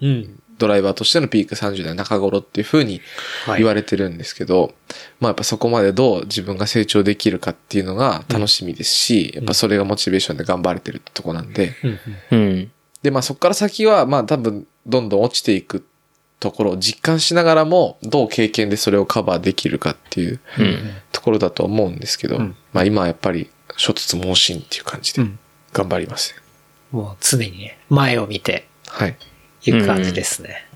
うん。ドライバーとしてのピーク30代中頃っていう風にはい言われてるんですけど、まあやっぱそこまでどう自分が成長できるかっていうのが楽しみですし、やっぱそれがモチベーションで頑張れてるってとこなんで、うん。うん。で、まあそこから先は、まあ多分どんどん落ちていくところを実感しながらも、どう経験でそれをカバーできるかっていううん。ところだと思うんですけど、うんまあ今はやっぱり諸突猛進っていう感じでうん頑張りますね。もう常にね、前を見てはい。いく感じですね。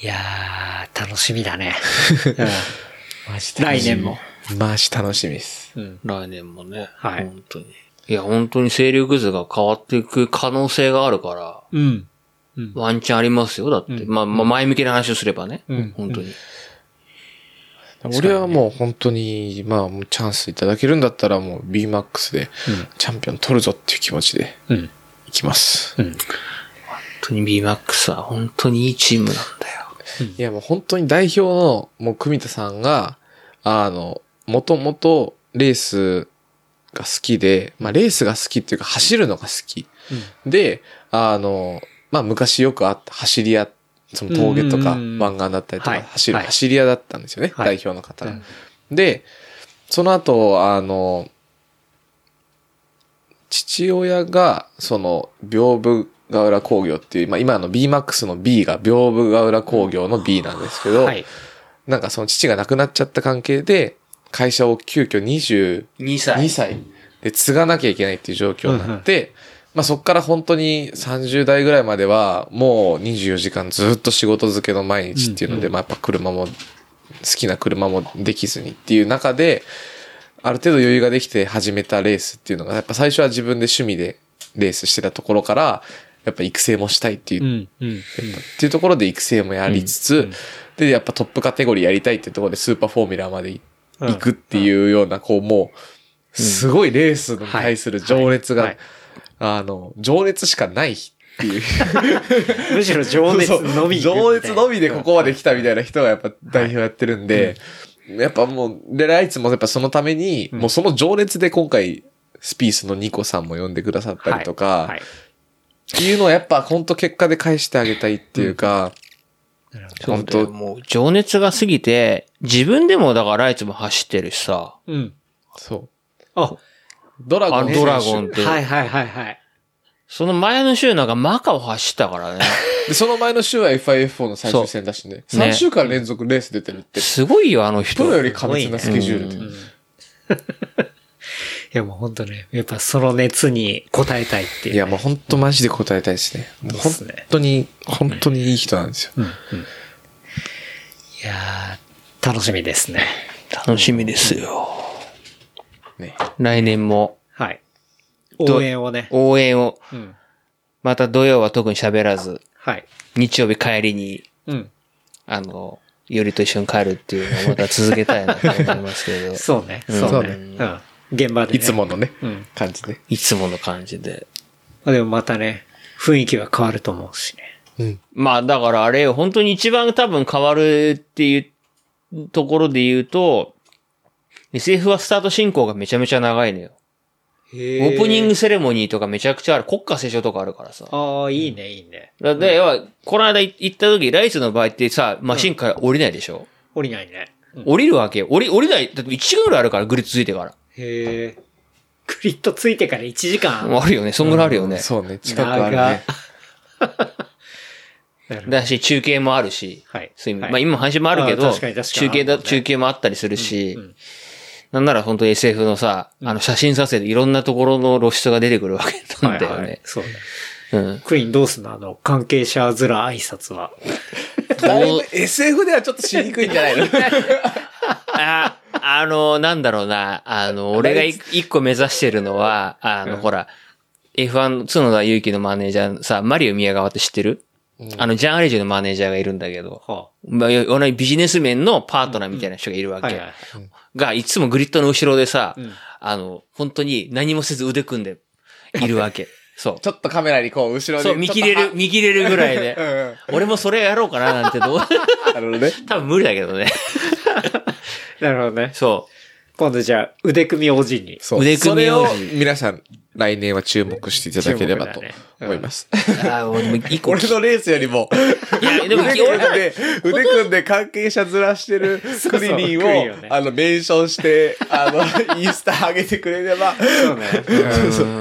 いやー、楽しみだね。(laughs) マジ来年も。マジ楽しみです。うん。来年もね。はい本当に。いや、本当に勢力図が変わっていく可能性があるから、うん。ワンチャンありますよ。だって。まあ、まあ、前向きな話をすればね。うん本当に。俺はもう本当に、まあもうチャンスいただけるんだったらもう BMAX でチャンピオン取るぞっていう気持ちでうん。いきます。うん。本当に BMAX は本当にいいチームなんだよ。いやもう本当に代表のもう組田さんが、あの、もともとレースが好きで、まあレースが好きっていうか走るのが好き。で、あの、まあ昔よくあった走り屋、その峠とか湾岸だったりとはいか走る、はい走り屋だったんですよね、はい代表の方が。うんで、その後、あの、父親が、その、屏風ヶ浦工業っていう、まあ今の BMAX の B が屏風ヶ浦工業の B なんですけど、はい。なんかその父が亡くなっちゃった関係で、会社を急遽22 2歳。歳で継がなきゃいけないっていう状況になって、まあそっから本当に30代ぐらいまでは、もう24時間ずっと仕事漬けの毎日っていうので、まあやっぱ車も、好きな車もできずにっていう中で、ある程度余裕ができて始めたレースっていうのが、やっぱ最初は自分で趣味でレースしてたところから、やっぱ育成もしたいっていう。っていうところで育成もやりつつ、で、やっぱトップカテゴリーやりたいっていうところでスーパーフォーミュラーまで行くっていうような、こうもう、すごいレースに対する情熱が、はいあの、情熱しかないっていう。(laughs) むしろ情熱のみ。情熱のみでここまで来たみたいな人がやっぱ代表やってるんで、やっぱもう、レライツもやっぱそのために、もうその情熱で今回、スピースのニコさんも呼んでくださったりとか、はい。っていうのをやっぱ本当結果で返してあげたいっていうか、そう本だよ当もう情熱が過ぎて、自分でもだからライツも走ってるしさ、うん。そう。あ、ドラゴン選手あドラゴンって、はいはいはいはい。その前の週なんかマカを走ったからね。(laughs) で、その前の週は FIF4 の最終戦だしね。ね3週間連続レース出てるって。すごいよ、あの人。プロより過密なスケジュールで。うん (laughs) いやもう本当ね、やっぱその熱に応えたいっていう。いや、もう本当マジで答えたいですね。もう本当に、本当にいい人なんですよ。いやー楽しみですね。楽しみですよ。ね。来年もはい。ど応援をね。応援を、うん。また土曜は特に喋らず、はい。日曜日帰りに、うん。あの、よりと一緒に帰るっていうのをまた続けたいなと思いますけど、(laughs) そうね。うんそうね。そううん。現場で、ね。いつものね、うん。感じね。いつもの感じで。まあでもまたね、雰囲気は変わると思うしね。うん。まあだからあれよ、本当に一番多分変わるっていうところで言うと、SF はスタート進行がめちゃめちゃ長いのよ。オオープニングセレモニーとかめちゃくちゃある。国歌斉唱とかあるからさ。ああ、いいね、いいね。だで、要は、この間行った時、ライツの場合ってさ、マシンから降りないでしょ、降りないね。うん降りるわけよ。降り、降りない、だって1時間ぐらいあるから、グリッドついてから。へえ。クリッドついてから1時間？あるよね。そんぐらいあるよね。そうね、近くあるね。(laughs) だし、中継もあるし。はいそういう意味はいまあ今配信もあるけど、あ確かに確かに中継だ、もんね中継もあったりするし、うんうんなんなら本当 SF のさ、あの写真撮影でいろんなところの露出が出てくるわけなんだよね。はいはい。そうね。うん。クリーンどうすんの？あの、関係者面挨拶は。だいぶ SF ではちょっとしにくいんじゃないの？(laughs) あ、あの、なんだろうな、あの、俺がい一個目指してるのは、あの、ほら、F1、角田祐希のマネージャーさ、マリオ宮川って知ってる、あの、ジャン・アレジュのマネージャーがいるんだけど、はまあ、同じビジネス面のパートナーみたいな人がいるわけ。が、いつもグリッドの後ろでさ、んあの、本当に何もせず腕組んでいるわけ。(laughs) そう。ちょっとカメラにこう、後ろで。そう、見切れる、見切れるぐらいで (laughs) う。んうん。俺もそれやろうかななんてどう、なるほどね。(laughs) 多分無理だけどね。なるほどね。そ今度じゃあ、腕組みおじに。そう。腕組みをそれを皆さん、来年は注目していただければと思います。う。ああ、俺も一個俺のレースよりも、いや、でも、腕組ん俺で、腕組んで関係者ずらしてるクリリンクリリンをあの、メンションして、あの、(laughs) インスタ上げてくれれば、そうね。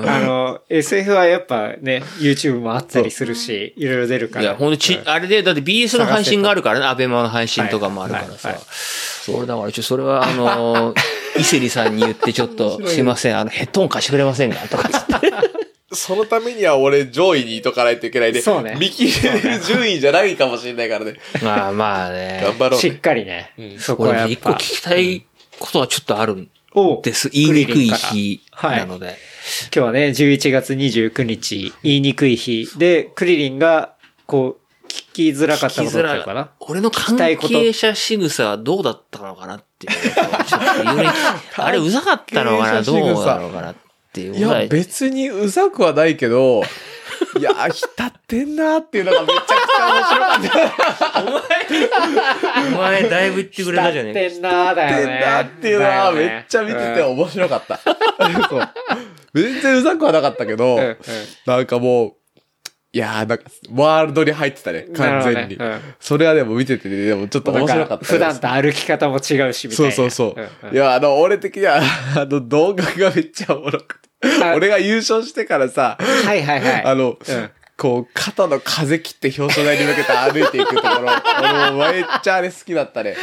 あの、SF はやっぱね、YouTube もあったりするし、いろいろ出るから。いや、ほんとち、うんあれで、だって BS の配信があるからね、アベマの配信とかもあるからさはいはい。俺だから、ちょ、それは、あのー、(laughs) 伊勢里さんに言ってちょっと、すいません、あの、ヘッドホン貸してくれませんか？とかつって。そのためには俺上位にいとかないといけないで、そうね見切れる順位じゃないかもしれないからね。まあまあね。(laughs) 頑張ろうしっね。かりね。そこは俺やっぱ。一個聞きたいことはちょっとあるんおです。言いにくい日はいなので。今日はね、11月29日、言いにくい日で、クリリンが、こう、聞きづらかったことっていうのかな？俺の関係者仕草はどうだったのかなっていうあれうざかったのかな？どうだろうかなっていういや、ぐらい。別にうざくはないけど、(laughs) いや、浸ってんなーっていうのがめちゃくちゃ面白かった。お前だいぶ言ってくれたじゃねえってんなーだよね。ってんなっていうのはめっちゃ見てて面白かった。そう (laughs) 全然うざくはなかったけど、うんうんなんかもう、いやーなんか、ワールドに入ってたね、完全に。なるほどねそれはでも見てて、ね、でもちょっと面白かった。普段と歩き方も違うし、みたいな。そうそうそう。んんいや、あの、俺的には、(laughs) あの、動画がめっちゃおもろくて。あ俺が優勝してからさ、はいはいはい。あの、うんこう、肩の風切って表彰台に向けて歩いていくところ、(laughs) 俺もめっちゃあれ好きだったね。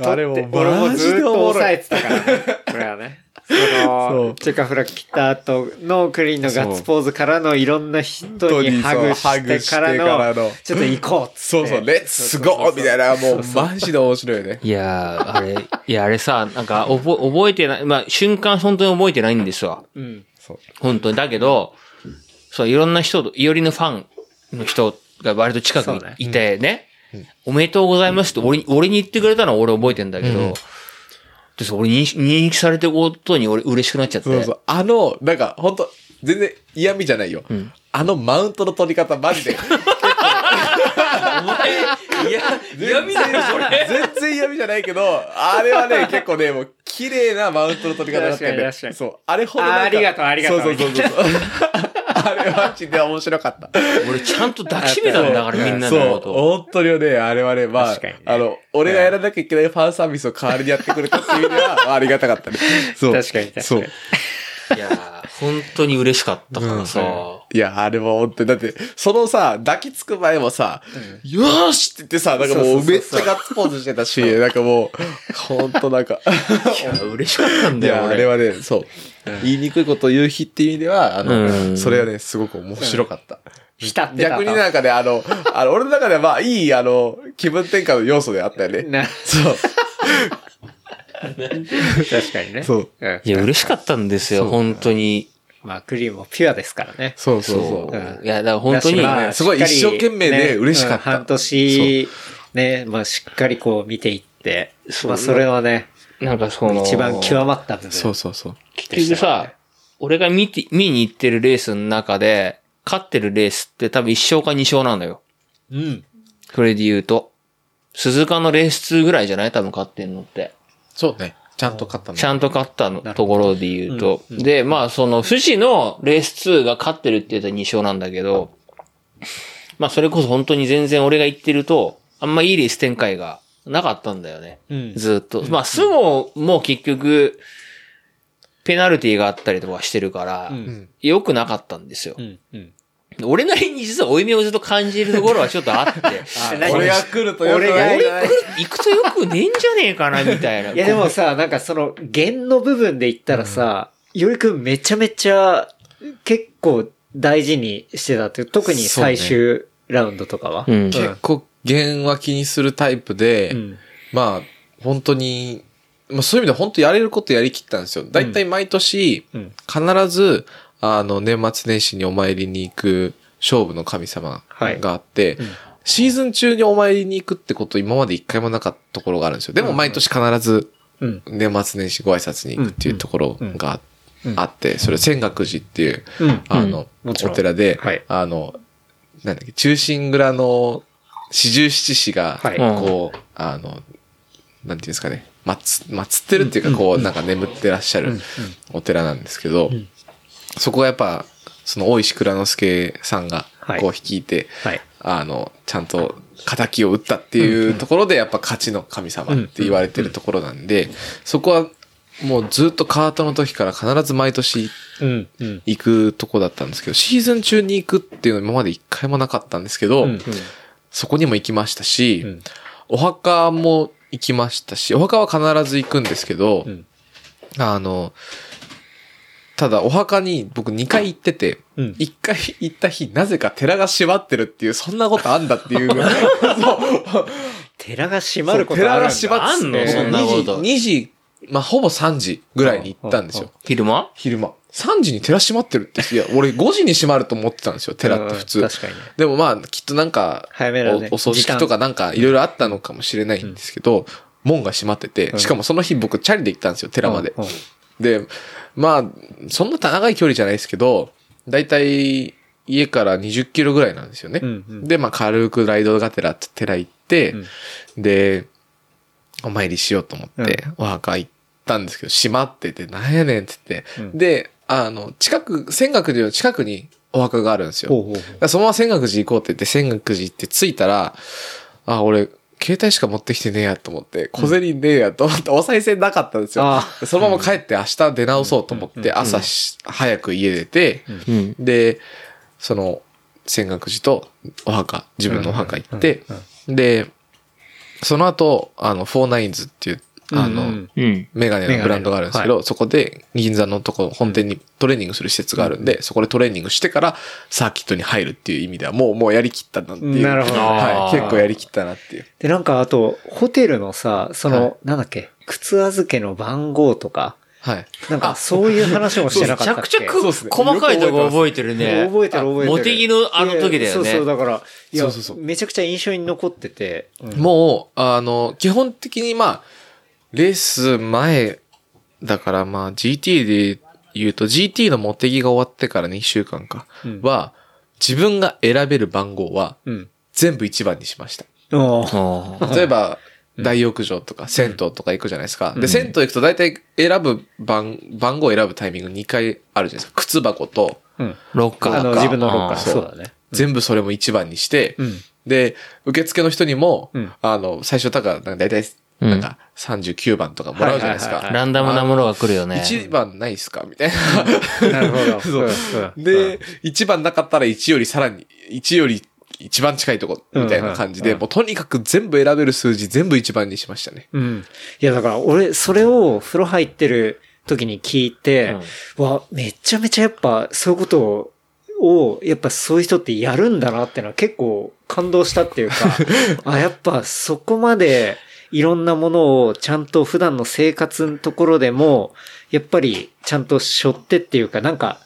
あれも俺もマずっと。抑えてたからね。これはね。そそうの、チェカフラ切った後のクリーンのガッツポーズからのいろんな人にハグハグしてからのの、ちょっと行こうっつって。そうそう、レッツゴーみたいな、もうマジで面白いよね。いやー、あれ、いや、あれさ、なんか、覚え、覚えてない、まあ、瞬間本当に覚えてないんですわ。うん。そう。本当に。だけど、そう、いろんな人と、いおりのファンの人が割と近くにそうねいてね、おめでとうございますって俺に、俺に言ってくれたのは俺覚えてんだけど、でそう俺認識認識されてることに俺嬉しくなっちゃって。そうそう。あの、なんか、ほんと、全然嫌味じゃないよ。あのマウントの取り方、マジで。(laughs) お前、いや、嫌味だよ、それ。全然嫌味じゃないけど、あれはね、(laughs) 結構ね、もう、綺麗なマウントの取り方だったよね。確かに確かにそう。あれほどありがとうありがとうそうそうそうそう。(laughs) あれマジで面白かった。俺ちゃんと抱きしめたんだから、みんなそう、のこと。本当にね、あれはね、まあ、ねあの、俺がやらなきゃいけないファンサービスを代わりにやってくれたっていう意味では、ありがたかったね。そう。確かに確かにそう。いやー本当に嬉しかったからさ。いや、あれも本当に、だって、そのさ、抱きつく前もさ、よーしって言ってさ、なんかもうめっちゃガッツポーズしてたし、なんかもう、ほんとなんか、いや嬉しかったんだよ、いや、あ俺。れはね、そう。言いにくいことを言う日っていう意味では、あうの、んそれはね、すごく面白かった。浸ってたと。逆になんかね、あの、あの、俺の中ではまあ、いい、あの、気分転換の要素であったよね。な、そう。(laughs) 確かにね。そう。うん。いや、嬉しかったんですよ、本当に。まあ、クリームもピュアですからね。そうそうそそうう。いや、だから本当に、まあすごい一生懸命でね嬉しかったうん半年、ね、まあ、しっかりこう見ていって、まあ、それはね、なんかその、一番極まった部分。そうそうそう。結局さ、俺が見て、見に行ってるレースの中で、勝ってるレースって多分1勝か2勝なんだよ。うん。それで言うと。鈴鹿のレース2ぐらいじゃない？多分勝ってんのって。そうね。ちゃんと勝ったの？ちゃんと勝ったのところで言うと。うんうんで、まあその、富士のレース2が勝ってるって言ったら2勝なんだけど、まあそれこそ本当に全然俺が言ってると、あんまいいレース展開がなかったんだよね。うん。ずっと。まあ、スモも結局、ペナルティがあったりとかしてるから、うん良くなかったんですよ。うん。うん。俺なりに実は負い目をずっと感じるところはちょっとあって、(laughs) 何俺が来るとよく俺がない俺行くとよくねえんじゃねえかな、みたいな。いやでもさ、なんかその、弦の部分で言ったらさ、よりくんめちゃめちゃ、結構大事にしてたっていう、特に最終ラウンドとかは。うん結構、弦は気にするタイプで、うん。まあ、本当に、まあそういう意味で本当やれることやりきったんですよ。だいたい毎年、うん。必ず、あの、年末年始にお参りに行く勝負の神様はい。があって、うん。シーズン中にお参りに行くってこと今まで一回もなかったところがあるんですよ。でも毎年必ずうん。年末年始ご挨拶に行くっていうところがうん。あって、それ千岳寺っていう、うん。あの、お寺で、はい。あの、なんだっけ、中心蔵の四十七士が、はい。こう、あの、なんていうんですかね、まつ、祀ってるっていうか、こう、なんか眠ってらっしゃるお寺なんですけど、んそこがやっぱ、その大石蔵之介さんがはい、こう率いて、はい。あの、ちゃんと仇を打ったっていうところで、やっぱ勝ちの神様って言われてるところなんで、そこはもうずっとカートの時から必ず毎年。行くとこだったんですけど、シーズン中に行くっていうのは今まで一回もなかったんですけど、うん。そこにも行きましたし、うん。お墓も行きましたし、お墓は必ず行くんですけど、うん。あの、ただお墓に僕2回行ってて、うん1回行った日、なぜか寺が閉まってるっていう、そんなことあんだっていう。(laughs) そう寺が閉まることあるんだ寺が閉まってあんの？そんなこと2時、2時、まあ、ほぼ3時ぐらいに行ったんですよ。昼間？昼間。3時に寺閉まってるって。いや、俺5時に閉まると思ってたんですよ、寺って普通。うん確かにね。でもまあ、きっとなんか、早めだねおお葬式とかなんかいろいろあったのかもしれないんですけど、門が閉まってて、しかもその日僕チャリで行ったんですよ、寺まで。うんうんで、まあ、そんな長い距離じゃないですけど、だいたい家から20キロぐらいなんですよね。うんうん。で、まあ軽くライドがてらって寺行って、で、お参りしようと思って、お墓行ったんですけど、閉まってて、なんやねんって言って、うん。で、あの、近く、仙岳寺の近くにお墓があるんですよ。ほうほうほう。そのまま仙岳寺行こうって言って、仙岳寺行って着いたら、あ、俺、携帯しか持ってきてねえやと思って、小銭ねえやと思って、お賽銭なかったんですよあ。そのまま帰って明日出直そうと思って、うん朝し早く家出て、うん。で、その、仙岳寺とお墓、自分のお墓行って、で、その後、あの、フォーナインズっていう、あの。メガネのブランドがあるんですけど、そこで銀座のとこ、本店にトレーニングする施設があるんで、そこでトレーニングしてからサーキットに入るっていう意味では、もう、もうやりきったなっていう。なるほどはい。結構やりきったなっていう。で、なんかあと、ホテルのさ、その、はいなんだっけ、靴預けの番号とか、はい。なんかそういう話もしてなめちゃかったっけ？くちゃくそうっすね細かいとこ覚えてるね。覚えてる覚えてる。モテギのあの時だよね。そうそう、だから、いやそうそうそうめちゃくちゃ印象に残ってて。うんもう、あの、基本的にまあ、レース前、だからまあ GT で言うと GT のモテギが終わってから2週間かうんは、自分が選べる番号はうん。全部1番にしました。おーあー例えば、大浴場とか銭湯とか行くじゃないですか。で、銭湯行くと大体選ぶ番、番号を選ぶタイミング2回あるじゃないですか。靴箱と、うん。ロッカーか。あの、自分のロッカー。あそうだね。全部それも1番にして、うん。で、受付の人にも、うんあの、最初、だから、大体、なんか、39番とかもらうじゃないですかはいはいはい。ランダムなものが来るよね。1番ないっすか？みたいなるほど。(laughs) そううんな。で、1番なかったら1よりさらに、1より一番近いとこ、みたいな感じで、うんうんもうとにかく全部選べる数字全部1番にしましたね。うん。いや、だから俺、それを風呂入ってる時に聞いて、わ、めちゃめちゃやっぱそういうことを、やっぱそういう人ってやるんだなってのは結構感動したっていうか、(laughs) あ、やっぱそこまでいろんなものをちゃんと普段の生活のところでも、やっぱりちゃんと背負ってっていうか、なんか、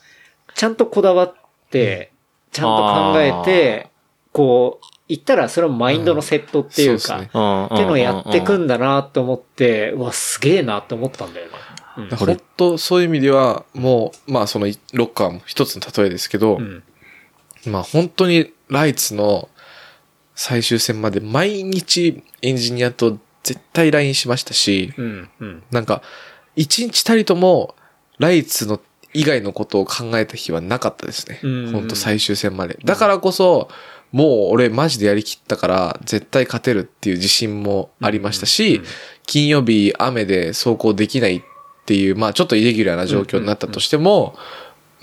ちゃんとこだわって、ちゃんと考えて、こう、言ったらそれはマインドのセットっていうか。っていうのをやってくんんだなと思って、うわ、すげえなって思ったんだよね。本当そういう意味では、もう、まあそのロッカーも一つの例えですけど、うん。まあ本当にライツの最終戦まで毎日エンジニアと絶対 LINE しましたし、うん。うん。なんか、一日たりとも、ライツの以外のことを考えた日はなかったですね。うん本当最終戦まで。だからこそ、もう俺マジでやりきったから、絶対勝てるっていう自信もありましたし、金曜日雨で走行できないっっていう、まあちょっとイレギュラーな状況になったとしても、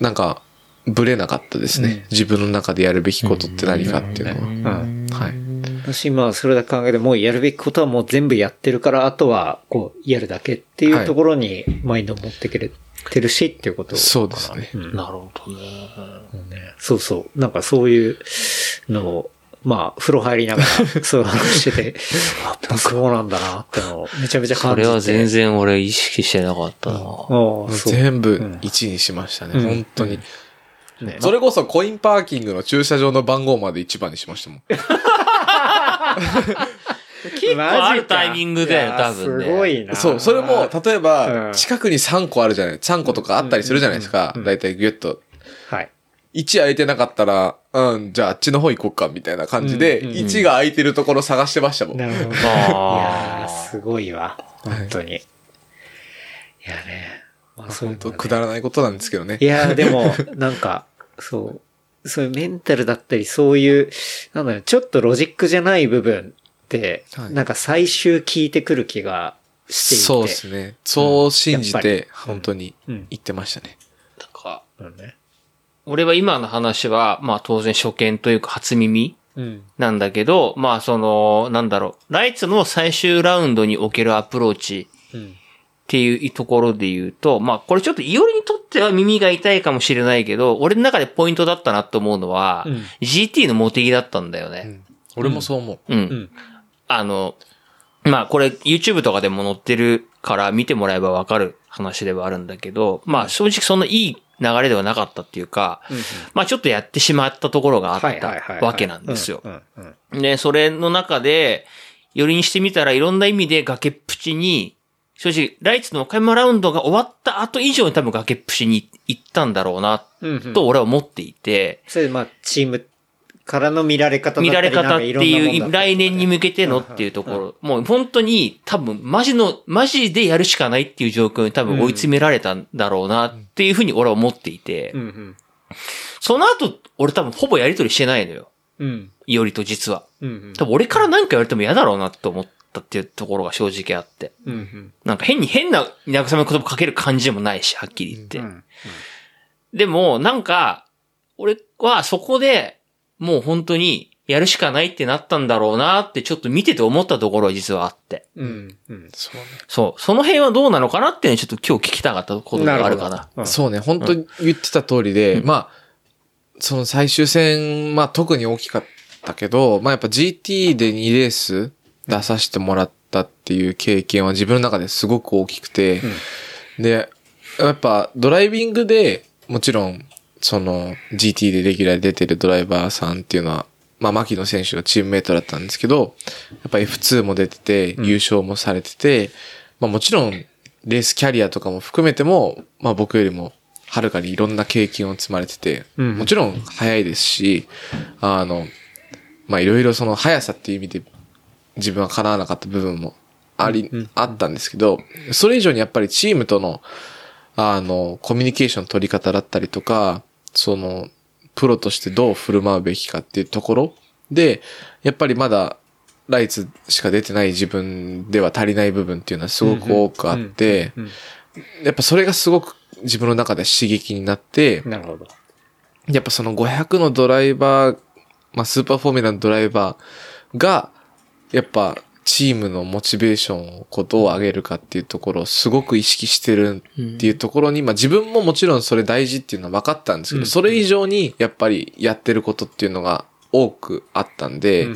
なんか、ブレなかったですね。自分の中でやるべきことって何かっていうのは。うん。はい。私まあそれだけ考えてもうやるべきことはもう全部やってるから、あとはこうやるだけっていうところにマインドを持ってくれてるしっていうことそうですね。うんなるほどね。ねそうそう。なんかそういうのを、まあ、風呂入りながら、(laughs) そういう話してて、やっぱそうなんだなってのをめちゃめちゃそ感じて。れは全然俺意識してなかったな。う。全部うん1にしましたね。うん本当に。ねそれこそコインパーキングの駐車場の番号まで1番にしましたもん。(laughs) (laughs) 結構あるタイミングだよ、多分ね。すごいな。そう、それも、例えうば、ん近くに3個あるじゃない、3個とかあったりするじゃないですかうんうん。だいたいギュッと。はい。1空いてなかったら、うん、じゃああっちの方行こうか、みたいな感じで、うんうん1が空いてるところ探してましたもん。なるほど。いやーすごいわ。本当に。いやね。まあ、そういう本当くだらないことなんですけどねい。やーでも、なんか、そう、そういうメンタルだったり、そういう、なんだろう、ちょっとロジックじゃない部分って、はいなんか最終聞いてくる気がしていて。そうですね。そう信じて、本当にうん言ってましたね。なんかうんね。俺は今の話は、まあ当然初見というか初耳うん。なんだけど、まあその、なんだろう、ライツの最終ラウンドにおけるアプローチうん。っていうところで言うと、まあこれちょっとイオリにとっては耳が痛いかもしれないけど、俺の中でポイントだったなと思うのは、うん GT のモテギだったんだよね。うん俺もそう思う。うん。うん。あの、まあこれ YouTube とかでも載ってるから見てもらえばわかる話ではあるんだけど、まあ正直そんないい流れではなかったっていうか、まあちょっとやってしまったところがあっ。たわけなんですよう。ん。うん。で、それの中で、よりにしてみたらいろんな意味で崖っぷちに、正直、ライツの岡山ラウンドが終わった後以上に多分崖っぷちに行ったんだろうな、うんうん。と俺は思っていて、それでまあ、チームからの見られ方だったり見られ方っていう、来年に向けてのうんっていうところ、もう本当に多分マジの、マジでやるしかないっていう状況に多分追い詰められたんだろうなっていうふうに俺は思っていてう、んその後俺多分ほぼやりとりしてないのよ。うん。うん。いおりと実は。うんうん。多分俺から何か言われても嫌だろうなって思ったっていうところが正直あって。うんうん。なんか変に変な慰め言葉かける感じでもないし、はっきり言って。うんでも、なんか、俺はそこでもう本当にやるしかないってなったんだろうなってちょっと見てて思ったところは実はあって。うん。うん。そうね。そう。その辺はどうなのかなっていうのをちょっと今日聞きたかったことがあるかな。うんそうね、本当に言ってた通りで、まあ、その最終戦、まあ特に大きかったけど、まあやっぱ GT で2レース出させてもらったっていう経験は自分の中ですごく大きくて、で、やっぱドライビングでもちろん、その GT でレギュラーで出てるドライバーさんっていうのは、まあ牧野選手がチームメイトだったんですけど、やっぱ F2 も出てて、優勝もされてて、まあもちろんレースキャリアとかも含めても、まあ僕よりもはるかにいろんな経験を積まれてて、うん。もちろん速いですし、あの、まあいろいろその速さっていう意味で自分は叶わなかった部分もあり、うんあったんですけど、それ以上にやっぱりチームとの、あの、コミュニケーションの取り方だったりとか、その、プロとしてどう振る舞うべきかっていうところで、やっぱりまだ、ライツしか出てない自分では足りない部分っていうのはすごく多くあって、うんやっぱそれがすごく自分の中で刺激になって、なるほど。やっぱその500のドライバー、まあスーパーフォーミュラのドライバーが、やっぱチームのモチベーションをこうどう上げるかっていうところをすごく意識してるっていうところに、まあ自分ももちろんそれ大事っていうのは分かったんですけど、うん。それ以上にやっぱりやってることっていうのが多くあったんで、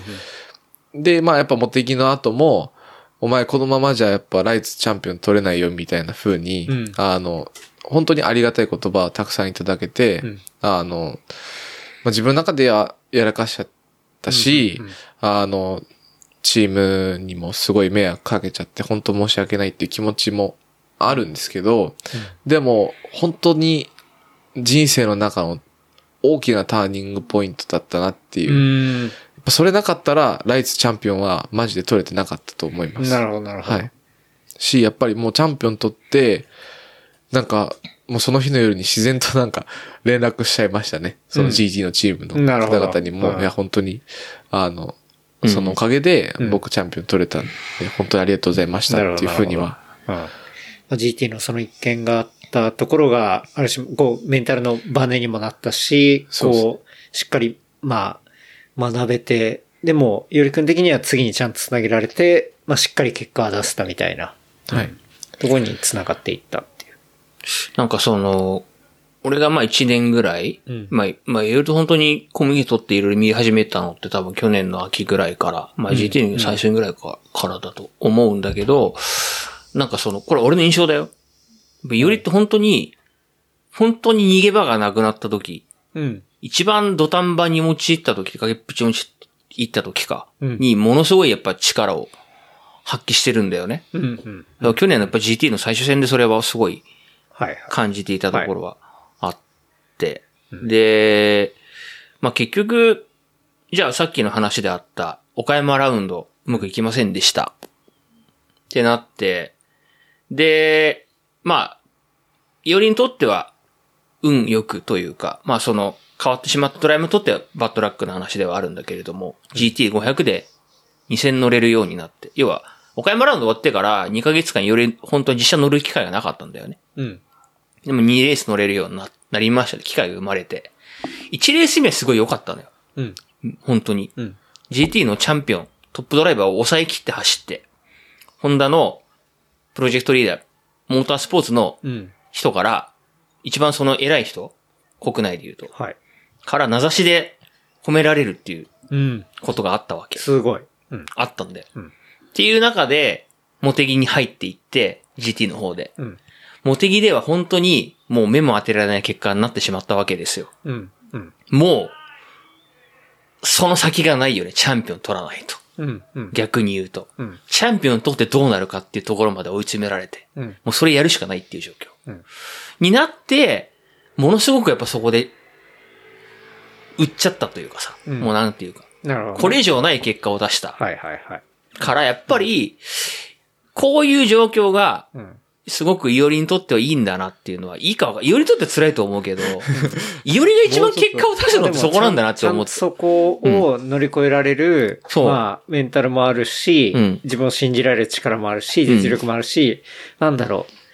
で、まあやっぱモテギの後も、お前このままじゃやっぱライツチャンピオン取れないよみたいな風に、うん。あの、本当にありがたい言葉をたくさんいただけて、うん。あの、まあ、自分の中ではやらかしちゃったし、うんうん。あの、チームにもすごい迷惑かけちゃって、本当申し訳ないっていう気持ちもあるんですけど、でも本当に人生の中の大きなターニングポイントだったなっていう。うそれなかったら、ライツチャンピオンはマジで取れてなかったと思います。なるほど、なるほど。はい。し、やっぱりもうチャンピオン取って、なんか、もうその日の夜に自然となんか連絡しちゃいましたね。その GT のチームの方々にも、うんいや、本当に、あの、うんそのおかげでうん。僕チャンピオン取れたんで、本当にありがとうございましたっていうふうには。うん。まあ GT のその一件があったところが、ある種、こう、メンタルのバネにもなったし、こう、しっかり、まあ、学べて、でも、よりくん的には次にちゃんと繋げられて、まあ、しっかり結果は出せたみたいな。はい。ところに繋がっていったっていう。なんかその、俺がまあ1年ぐらい、うんまあ、まあ、いろいろと本当にコミュニティ取っていろいろ見始めたのって多分去年の秋ぐらいから、まあ GT の最初ぐらいか,、からだと思うんだけど、なんかその、これ俺の印象だよ。よりって本当に、本当に逃げ場がなくなった時、うん。一番土壇場に陥った時、崖っぷちに陥った時か、うんにものすごいやっぱ力を発揮してるんだよね。うん、うん。去年のやっぱ GT の最初戦でそれはすごいはいはい。感じていたところはあって、で、まあ結局、じゃあさっきの話であった岡山ラウンドうまくいきませんでした。ってなって、で、まあ、いおりにとっては運良くというか、まあその変わってしまったドライブにとってはバッドラックな話ではあるんだけれども、GT500 で2000乗れるようになって、要は岡山ラウンド終わってから2ヶ月間より本当に実車乗る機会がなかったんだよね。うん。でも2レース乗れるようにな、なりましたね。機会が生まれて。1レース目すごい良かったのよ。うん。本当に。うん。GT のチャンピオン、トップドライバーを抑え切って走って、ホンダのプロジェクトリーダー、モータースポーツのうん。人から、一番その偉い人、国内で言うと、はい。から名指しで褒められるっていううん。ことがあったわけ。すごい。うん。あったんだよ。うんっていう中で、モテギに入っていって、GT の方で。うん。モテギでは本当にもう目も当てられない結果になってしまったわけですよ。うん。うん。もう、その先がないよね。チャンピオン取らないと。うん。うん。逆に言うと。うん。チャンピオン取ってどうなるかっていうところまで追い詰められて。うん。もうそれやるしかないっていう状況。うんになって、ものすごくやっぱそこで、売っちゃったというかさ。うんもうなんていうか。なるほど。これ以上ない結果を出した。はいはいはい。からやっぱり、こういう状況が、うん。すごくイオリにとってはいいんだなっていうのは、いいかわかイオリにとっては辛いと思うけど、イオリが一番結果を出すのってそこなんだなって思って。そこを乗り越えられる、そうまあ、メンタルもあるし、うん自分を信じられる力もあるし、うん実力もあるし、なんだろう。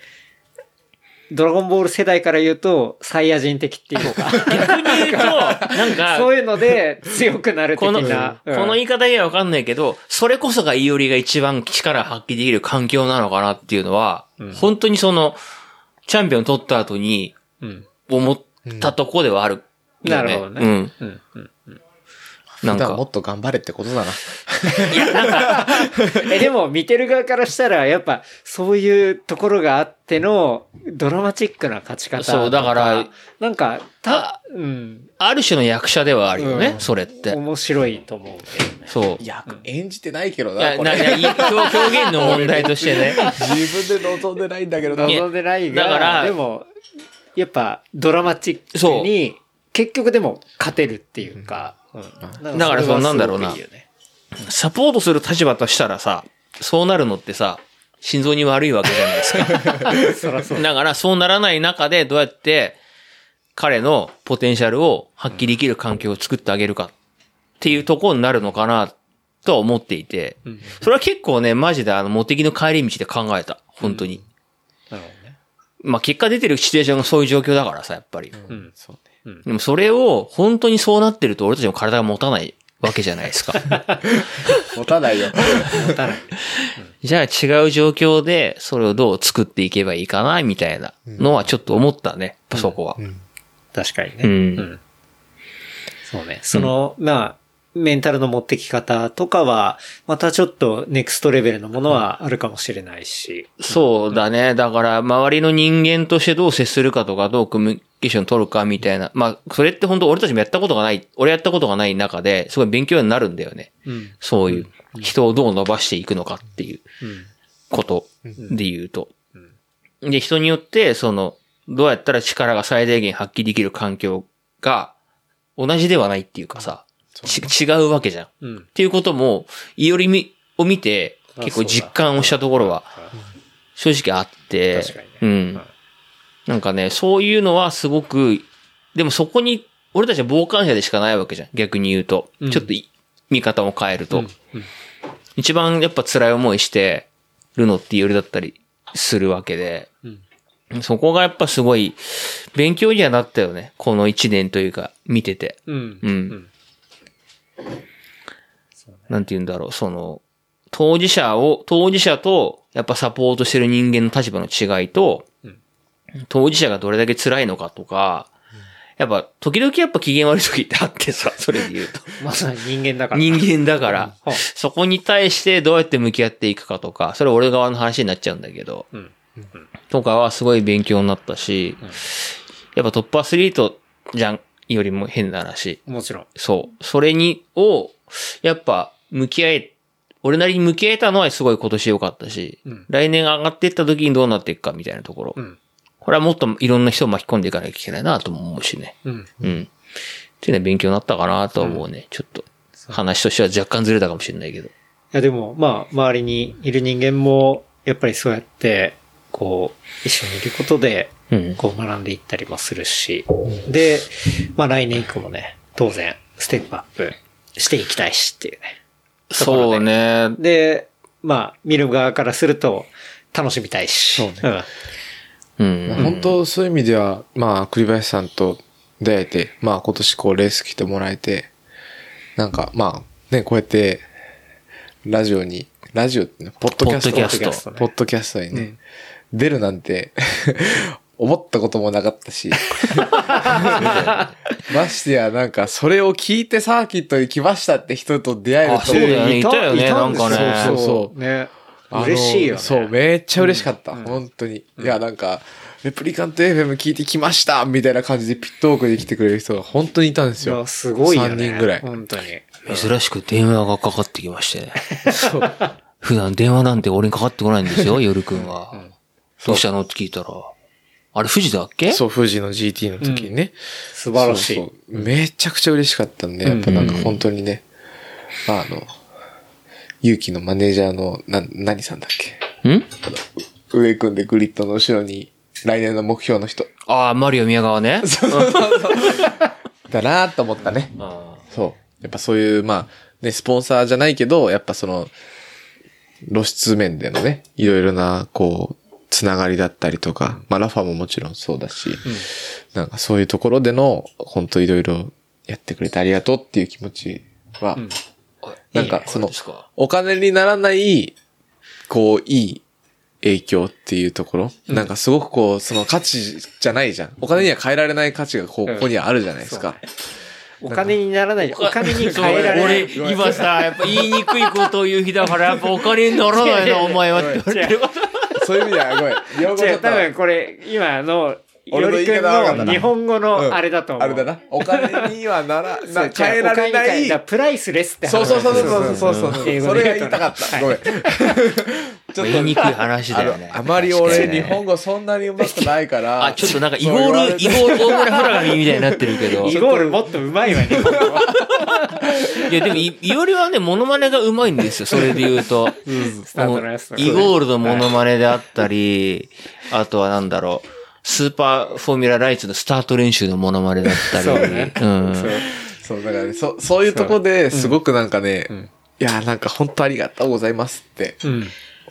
ドラゴンボール世代から言うと、サイヤ人的っていうか、逆に言うと、なんか、(laughs) そういうので強くなる的この、な。うんこの言い方にはわかんないけど、それこそがイオリが一番力発揮できる環境なのかなっていうのは、うん本当にその、チャンピオン取った後にうん。思ったとこではある、なるほどね。うん。うん。うん。なんかも、っと頑張れってことだな。(laughs) え、でも見てる側からしたら、やっぱそういうところがあってのドラマチックな勝ち方とそうだから、なんか、た、うん、ある種の役者ではあるよね、うんそれって。面白いと思うけどね。そう。いや、演じてないけどいや、な、こな、れ。な、い表表現の問題としてね。(laughs) 自分で望んでないんだけどな。望んでないが、だからでも、やっぱドラマチックに、結局でも勝てるっていうか、うんだからそうなんだろうなそれはすごくいいよねサポートする立場としたらさ、そうなるのってさ、心臓に悪いわけじゃないですか。(laughs) そらそう。だからそうならない中でどうやって彼のポテンシャルを発揮できる環境を作ってあげるかっていうところになるのかなとは思っていて、うんそれは結構ね、マジであの、モテギの帰り道で考えた。本当に。なるほどね。まあ結果出てるシチュエーションがそういう状況だからさ、やっぱり。うん。そうね。でもそれを本当にそうなってると俺たちの体が持たないわけじゃないですか。(laughs) 持たないよ。持たない。じゃあ違う状況でそれをどう作っていけばいいかな、みたいなのはちょっと思ったね、そこは。確かにね。うんそうね。その、まあ、メンタルの持ってき方とかは、またちょっとネクストレベルのものはあるかもしれないし。そうだね。だから、周りの人間としてどう接するかとか、どうコミュニケーション取るかみたいな。まあ、それって本当俺たちもやったことがない、俺やったことがない中で、すごい勉強になるんだよね。うん。そういう、人をどう伸ばしていくのかっていううん。ことで言うと。で、人によって、その、どうやったら力が最大限発揮できる環境が同じではないっていうかさ、ち違うわけじゃん。っうん。ていうことも、いよりみを見て、結構実感をしたところは、正直あって、確かにねうん。なんかね、そういうのはすごく、でもそこに、俺たちは傍観者でしかないわけじゃん。逆に言うと。うんちょっとい見方を変えると。うんうん一番やっぱ辛い思いしてるのってよりだったりするわけで、そこがやっぱすごい勉強にはなったよね。この一年というか、見てて。うん。うん。なんて言うんだろう、その、当事者を、当事者と、やっぱサポートしてる人間の立場の違いと、当事者がどれだけ辛いのかとか、やっぱ、時々やっぱ機嫌悪い時ってあってさ、(laughs) それで言うと。まさに人間だから。人間だからうん、そこに対してどうやって向き合っていくかとか、それ俺側の話になっちゃうんだけど、うんとかはすごい勉強になったし、やっぱトップアスリートじゃん、よりも変な話。もちろん。そう。それに、を、やっぱ、向き合え、俺なりに向き合えたのはすごい今年良かったし、うん来年上がっていった時にどうなっていくかみたいなところ。うん。これはもっといろんな人を巻き込んでいかなきゃいけないなとも思うしね。うん。うん。っていうのは勉強になったかなとは思うね。ちょっと、話としては若干ずれたかもしれないけど。いやでも、まあ、周りにいる人間も、やっぱりそうやって、こう、一緒にいることで、うん。こう学んでいったりもするし、で、まあ来年以降もね、当然、ステップアップしていきたいしっていうね。そうね。で、まあ、見る側からすると、楽しみたいし。そうねうん。本当そういう意味では、まあ、栗林さんと出会えて、まあ今年こうレース来てもらえて、なんかまあ、ね、こうやって、ラジオに、ラジオってね、ポッドキャスト。ポッドキャストねポッドキャストにね、出るなんて、(laughs) 思ったこともなかったし。(laughs) ましてや、なんか、それを聞いてサーキットに来ましたって人と出会えるとあそうだよねいたよねたんですなんかねそうそうそうね。嬉しいよね。そう、めっちゃ嬉しかった。本当に。いや、なんか、レプリカント FM 聞いてきましたみたいな感じでピットウォークで来てくれる人が本当にいたんですよ。いや、すごいよね。3人ぐらい。本当に。珍しく電話がかかってきましてね。そう。普段電話なんて俺にかかってこないんですよ、(laughs) 夜くんは。どうしたのって聞いたら、あれ富士だっけ？そう、富士の GT の時にね。素晴らしい。そうそうめちゃくちゃ嬉しかったんで、やっぱなんか本当にね、あの、勇気のマネージャーの、な、何さんだっけ？ん？上組んでグリッドの後ろに、来年の目標の人。ああ、マリオ宮川ね。(laughs) だなと思ったね。あそう。やっぱそういう、まあ、ね、スポンサーじゃないけど、やっぱその、露出面でのね、いろいろな、こう、つながりだったりとか、まあ、ラファももちろんそうだし、なんかそういうところでの、本当いろいろやってくれてありがとうっていう気持ちは、なんかそのお金にならない、こう、いい影響っていうところ、なんかすごくこう、その価値じゃないじゃん。お金には変えられない価値がこうここにはあるじゃないですか。お金にならない。お金に変えられない。俺、(laughs) 今さ、やっぱ言いにくいことを言う日だから、やっぱお金にならないな、お前はって言われてること。そういう意味では、ごめん。違う、多分これ、今の、よりくん方は分かったなの日本語のあれだと思う。あれだな。お金にはなら。(laughs) な変えられない。プライスレスって話そうそうそうそうそうそうそれが言いたかった。ごめん。ちょっ言いにくい話だよね。(laughs) あまり俺日本語そんなにうまくないから。あ、ちょっとなんかイゴール、イゴール大村フラガミみたいになってるけど。(laughs) イゴールもっとうまいわ、日本語は。いや、でも、い、いおりはね、モノマネがうまいんですよ、それで言うと。スタートのやつとかイゴールのモノマネであったり、あとはなんだろう、スーパーフォーミュラライツのスタート練習のモノマネだったり。そうねうん。そうそう、だからね、そ、そういうとこですごくなんかね、いや、なんか本当ありがとうございますってうん。思い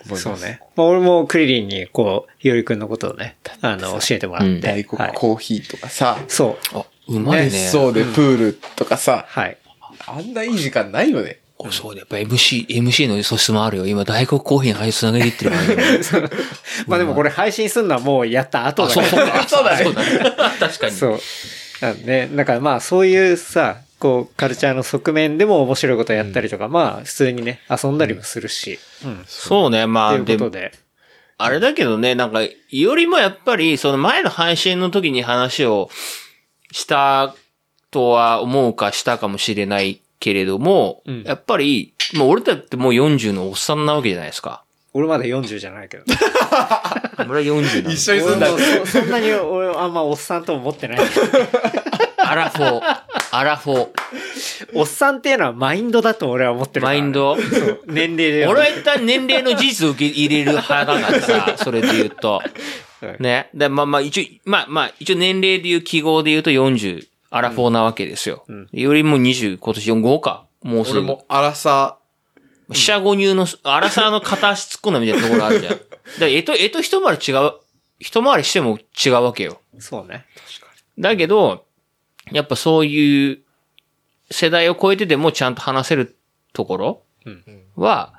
ます。そうね。まあ、俺もクリリンに、こう、よりくんのことをね、あの、教えてもらって。大黒はいコーヒーとかさ、そう。あ、うまいね。そうでプールとかさ、はい。あんないい時間ないよね。おそうだ、やっぱ MC、MC の素質もあるよ。今、大黒コーヒーの配信つなげていってるからね。(laughs) まあでもこれ配信するのはもうやった後あ、そうだから。(laughs) そうだ。そうだね。確かに。そう。なんで、だからまあそういうさ、こう、カルチャーの側面でも面白いことやったりとか、まあ普通にね、遊んだりもするし。うん。そうね、まあ、ということ、で。あれだけどね、なんか、よりもやっぱり、その前の配信の時に話をしたとは思うかしたかもしれないけれども、うんやっぱり、もう俺だってもう40のおっさんなわけじゃないですか。俺まだ40じゃないけど。(laughs) 俺は40なん一緒に住んだ俺もそそんなに俺あんまおっさんとも思ってないけアラフォー。アラフォー。ど。おっさんっていうのはマインドだと俺は思ってるからねマインド？そう年齢で。俺は一旦年齢の事実を受け入れる派だからさ、(laughs) それで言うと。ね。で、まあまあ一応、まあまあ、一応年齢で言う記号で言うと40、アラフォーなわけですよ。よりも20、今年45か。もうすぐ。俺も、荒さ、四捨五入の、アラサーの片足突っ込んだみたいなところあるじゃん。(laughs) から、えと、えと一回り違う、一回りしても違うわけよ。そうね。だけど、やっぱそういう世代を超えてでもちゃんと話せるところは、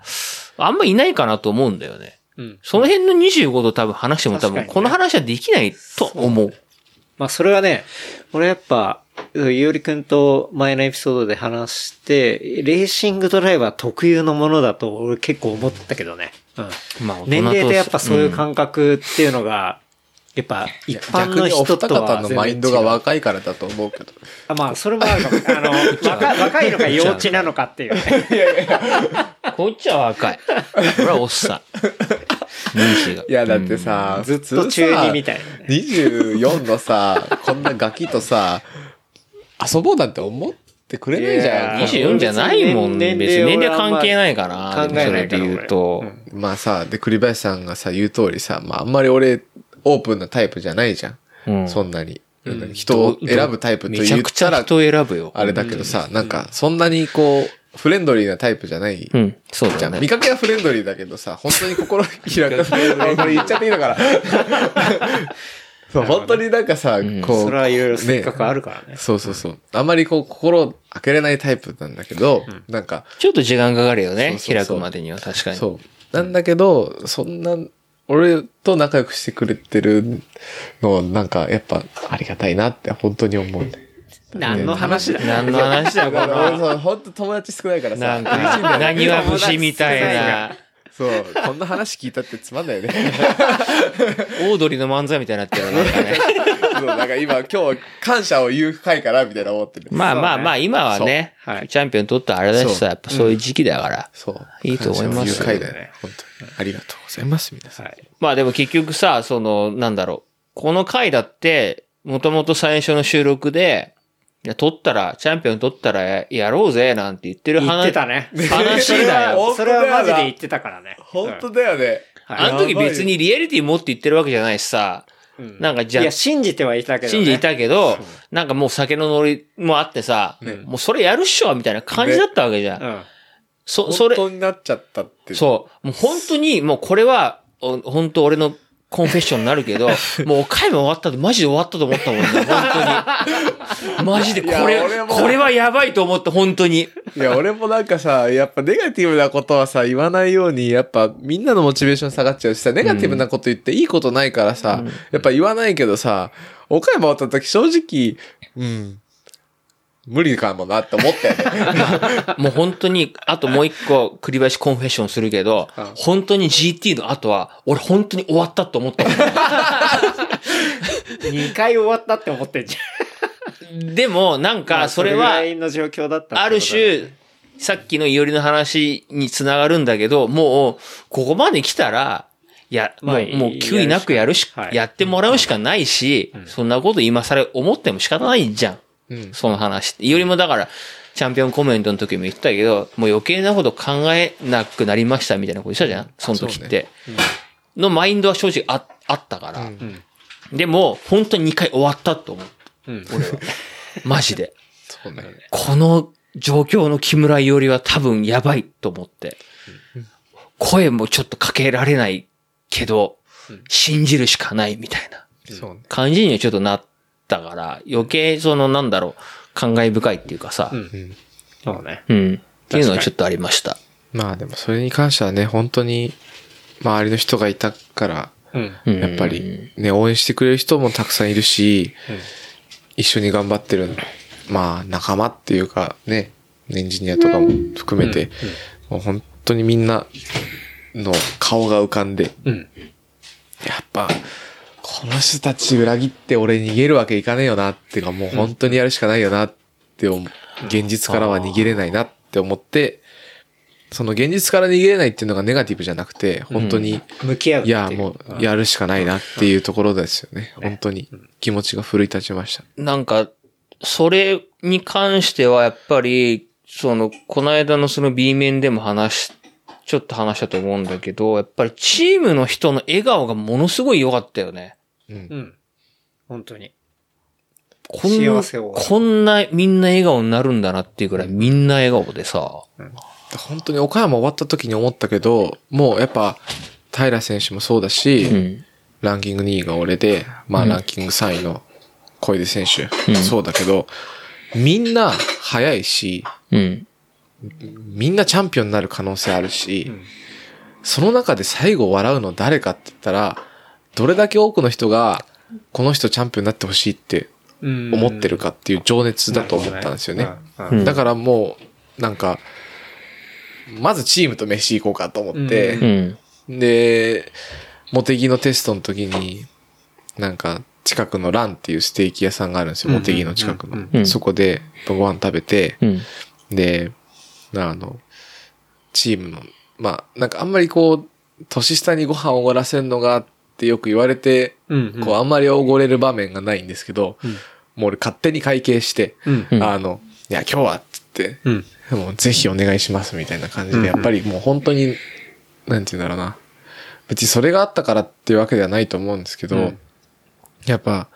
あんまいないかなと思うんだよね。うん。その辺の25度多分話しても多分確かにねこの話はできないと思う。まあそれはね、俺やっぱ、ゆうりくんと前のエピソードで話して、レーシングドライバー特有のものだと俺結構思ったけどね。うん。まあ、年齢でやっぱそういううん感覚っていうのが、やっぱ一般の逆にお人とは二方のマインドが若いからだと思うけど。あまあ、それもあるかも。あの、(laughs) 若若いのか幼稚なのかっていうね。(laughs) こっちは若い。俺はおっさん。い。や、だってさ、ずっと中二みたいなね。24のさ、こんなガキとさ、遊ぼうなんて思ってくれないじゃん。いや24じゃないもん、別年に。齢年齢関係ないかな。考えないからそれで言うと。まあさ、で、栗林さんがさ、言う通りさ、まああんまり俺、オープンなタイプじゃないじゃん。うんそんなに。人を選ぶタイプと言ったら、ゃくちゃ人を選ぶよ。あれだけどさ、なんか、そんなにこう、フレンドリーなタイプじゃない。うん、そうじゃん。だね見。かけはフレンドリーだけどさ、本当に心開く。(laughs) あこれ言っちゃっていいのかな？(laughs) そう、本当になんかさ、こう、それはいろいろせっかくあるからね。そうそうそう。あんまりこう、心を開けれないタイプなんだけど、なんか、ちょっと時間かかるよね。そうそうそう開くまでには確かに。そう。なんだけど、そんな、俺と仲良くしてくれてるの、なんか、やっぱ、ありがたいなって、本当に思うんだよ。何の話だ？よ。何の話だよ、こ (laughs) 本当友達少ないからさ、なんか、(laughs) 何は節みたいな。そう、こんな話聞いたってつまんないよね。(laughs) オードリーの漫才みたいになってるよね。(laughs) そう、なんか今、今日、感謝を言う回かな、みたいな思ってる。まあまあまあ、今はねはい、チャンピオン取ったあれだしそうさ、やっぱそういう時期だから。そう。いいと思いますよ感謝を言う回だよね。本当に。ありがとうございます、皆さん。はい。まあでも結局さ、その、なんだろう。この回だって、もともと最初の収録で、いや、取ったら、チャンピオン取ったらやろうぜ、なんて言ってる言話。ってたね。話だよ。それはマジで言ってたからね。本当だよね。あの時別にリアリティ持って言ってるわけじゃないしさ、うんなんかじゃあいや、、信じてはいたけどね。信じていたけど、なんかもう酒のノリもあってさ、もうそれやるっしょみたいな感じだったわけじゃん。うん。そ、それ、本当になっちゃったって。そう。もう本当に、もうこれは、お本当俺のコンフェッションになるけど、(laughs) もうお回も終わったって、マジで終わったと思ったもんね、本当に。マジで、これこれはやばいと思った、本当に。いや、俺もなんかさ、やっぱネガティブなことはさ、言わないように、やっぱみんなのモチベーション下がっちゃうしさ、ネガティブなこと言っていいことないからさ、やっぱ言わないけどさ、岡山終わった時正直、うん、無理かもなって思ったよね。(laughs) もう本当に、あともう一個、栗林コンフェッションするけど、本当に GT の後は、俺本当に終わったと思ったもん。(laughs) 2回終わったって思ってんじでも、なんゃん。か、それは、ある種、さっきのいおりの話につながるんだけど、もう、ここまで来たら、いや、もう、まあもう、悔いなくやるし、はいやってもらうしかないし、そんなこと今更思っても仕方ないじゃん。うんその話って。いおりもだから、チャンピオンコメントの時も言ったけど、もう余計なこと考えなくなりましたみたいなこと言ってたじゃん？その時って。のマインドは正直ああったから。でも、本当に2回終わったと思う。うん俺は。マジで。(laughs) そうね。この状況の木村伊織は多分やばいと思って。声もちょっとかけられないけど、信じるしかないみたいな。感じにはちょっとなったから、余計そのなんだろう、感慨深いっていうかさ、うんそうね。うん。っていうのはちょっとありました。まあでもそれに関してはね、本当に、周りの人がいたから、うん。うんやっぱりね、応援してくれる人もたくさんいるし、一緒に頑張ってる、まあ仲間っていうかね、エンジニアとかも含めて、もう本当にみんなの顔が浮かんで、うん。やっぱ、この人たち裏切って俺逃げるわけいかねえよなっていうかもう本当にやるしかないよなって思う、現実からは逃げれないなって思って、その現実から逃げれないっていうのがネガティブじゃなくて、本当に、向き合うい。や、もう、やるしかないなっていうところですよね。本当に気持ちが奮い立ちました。なんか、それに関してはやっぱり、その、この間のその B 面でも話し、ちょっと話したと思うんだけど、やっぱりチームの人の笑顔がものすごい良かったよね。うん。本当に。こんな幸せを、こんなみんな笑顔になるんだなっていうぐらいみんな笑顔でさ、本当に岡山終わった時に思ったけど、もうやっぱ、平選手もそうだし、うん。ランキング2位が俺で、まあランキング3位の小出選手、うんそうだけど、みんな速いし、うん。みんなチャンピオンになる可能性あるし、その中で最後笑うの誰かって言ったら、どれだけ多くの人が、この人チャンピオンになってほしいって思ってるかっていう情熱だと思ったんですよね。うん。だからもう、なんか、まずチームと飯行こうかと思って、うん。で、モテギのテストの時に、なんか、近くのランっていうステーキ屋さんがあるんですよ、モテギの近くの。うん。そこでご飯食べて、うん。で、あの、チームの、まあ、なんかあんまりこう、年下にご飯をおごらせるのがってよく言われて、うんこう、あんまりおごれる場面がないんですけど、もう俺勝手に会計して、うんうんあの、いや、今日はっつって、うん。もうぜひお願いしますみたいな感じで、やっぱりもう本当に、なんて言うんだろうな。別にそれがあったからっていうわけではないと思うんですけど、うんやっぱ、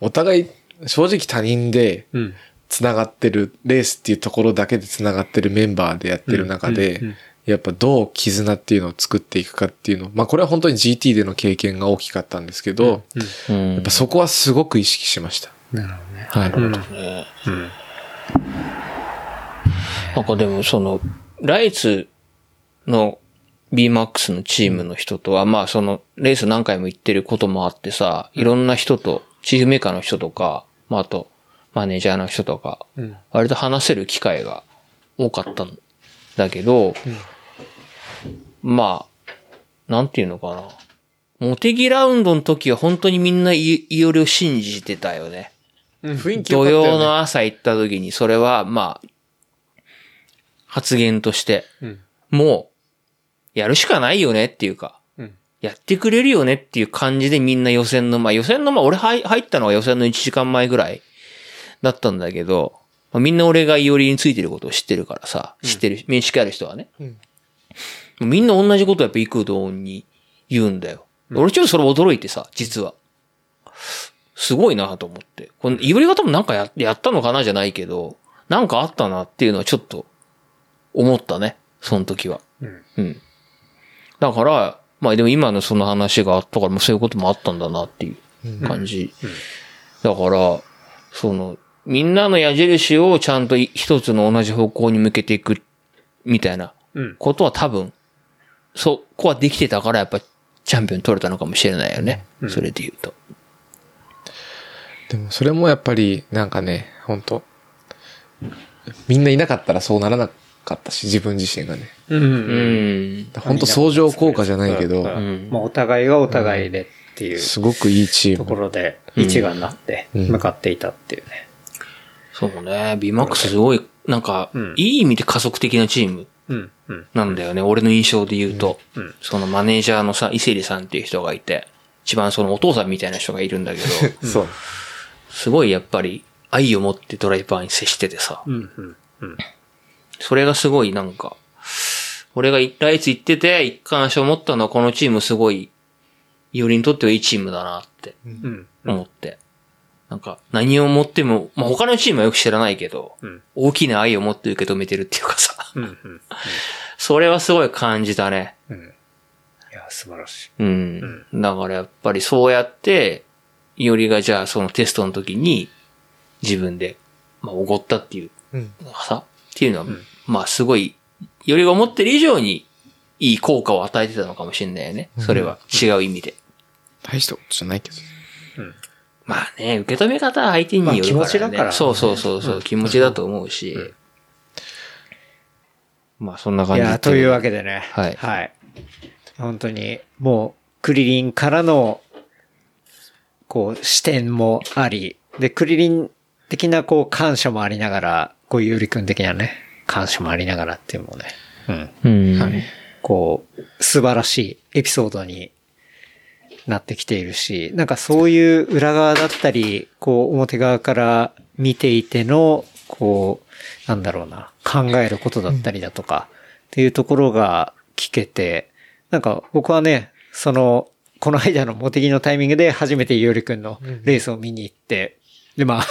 お互い、正直他人で、うん。繋がってる、レースっていうところだけで繋がってるメンバーでやってる中で、やっぱどう絆っていうのを作っていくかっていうの、まあこれは本当に GT での経験が大きかったんですけど、うん。やっぱそこはすごく意識しました。なるほどね。はい。うん。ねうん。なんかでもその、ライツの BMAX のチームの人とは、まあその、レース何回も行ってることもあってさ、いろんな人と、チーフメーカーの人とか、まああと、マネージャーの人とか、うん。割と話せる機会が多かったんだけど、まあ、なんていうのかな。モテギラウンドの時は本当にみんないいよりを信じてたよね。雰囲気良土かったよね曜の朝行った時に、それは、まあ、発言として、うん。もう、やるしかないよねっていうか、うん。やってくれるよねっていう感じでみんな予選の、まあ予選の、まあ俺入入ったのは予選の1時間前ぐらいだったんだけど、まあ、みんな俺がいおりについてることを知ってるからさ、知ってる、面識ある人はね。うんみんな同じことやっぱ幾度に言うんだよ。俺ちょっとそれ驚いてさ、実は。すごいなと思って。この、いおりが多分なんかややったのかなじゃないけど、なんかあったなっていうのはちょっと思ったね。その時は。うん。うん。だから、まあでも今のその話があったから、もうそういうこともあったんだなっていう感じ。だから、その、みんなの矢印をちゃんと一つの同じ方向に向けていく、みたいなうん。ことは多分、そこはできてたからやっぱチャンピオン取れたのかもしれないよね。それで言うと。でもそれもやっぱり、なんかね、本当みんないなかったらそうならなかったし、自分自身がね。うん。本当相乗効果じゃないけど、うんまあお互いがお互いでっていうすごくいいチーとム。ころで一丸になってうん向かっていたっていうね。そうね。BMAX すごい、なんかうん、いい意味で加速的なチームうん。うん。なんだよね。俺の印象で言うと。そのマネージャーのさ、伊勢里さんっていう人がいて、一番そのお父さんみたいな人がいるんだけど、(laughs) そう。すごいやっぱり愛を持ってドライバーに接しててさ、うん。うん。うん。それがすごいなんか、俺がライツ行ってて一貫して思ったのはこのチームすごい、イオリにとってはいいチームだなってうん。思って。なんか何を持っても、まあ、他のチームはよく知らないけど、うん。大きな愛を持って受け止めてるっていうかさ、うん。うん。(laughs) それはすごい感じたね。うん。いや、素晴らしい。うん。だからやっぱりそうやって、いおりがじゃあそのテストの時に自分で、まあ、おごったっていううんさ、っていうのは、まあすごい、いおりが思ってる以上にいい効果を与えてたのかもしれないよね。それは違う意味で。大したことじゃないけど。まあね、受け止め方は相手によるからね。まあ気持ちだからねそうそうそうそう、気持ちだと思うし。まあそんない感じや、というわけでね。はいはい。本当に、もう、クリリンからの、こう、視点もあり、で、クリリン的な、こう、感謝もありながら、こう、ゆうりくん的なね、感謝もありながらっていうのもね、うん。うん。はい。こう、素晴らしいエピソードになってきているし、なんかそういう裏側だったり、こう、表側から見ていての、こう、なんだろうな、考えることだったりだとか、っていうところが聞けて、なんか僕はね、その、この間のモテギのタイミングで初めてゆうりくんのレースを見に行って、で、まあ、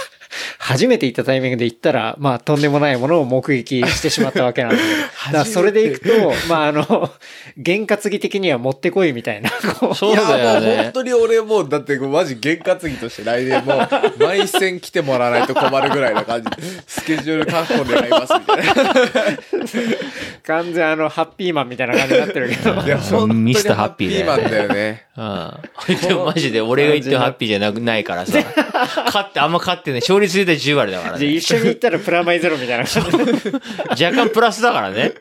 初めて行ったタイミングで行ったら、まあ、とんでもないものを目撃してしまったわけなんだけど。(laughs) だからそれで行くと、まあ、あの、験担ぎ的には持ってこいみたいな、こう。そうだよいやもう本ね。当に俺もう、だってマジ験担ぎとして来年もう、毎戦来てもらわないと困るぐらいな感じ。スケジュール確保願いますみたいな。完全あの、ハッピーマンみたいな感じになってるけど。いや、本当にミスターハッピーだよねハッピーマンだよね。うん。(laughs) でもマジで俺が言ってるハッピーじゃなくないからさ。(laughs) 勝って、あんま勝ってね、勝率で10割だからで、ね。一緒に行ったらプラマイゼロみたいな感じ。(laughs) 若干プラスだからね。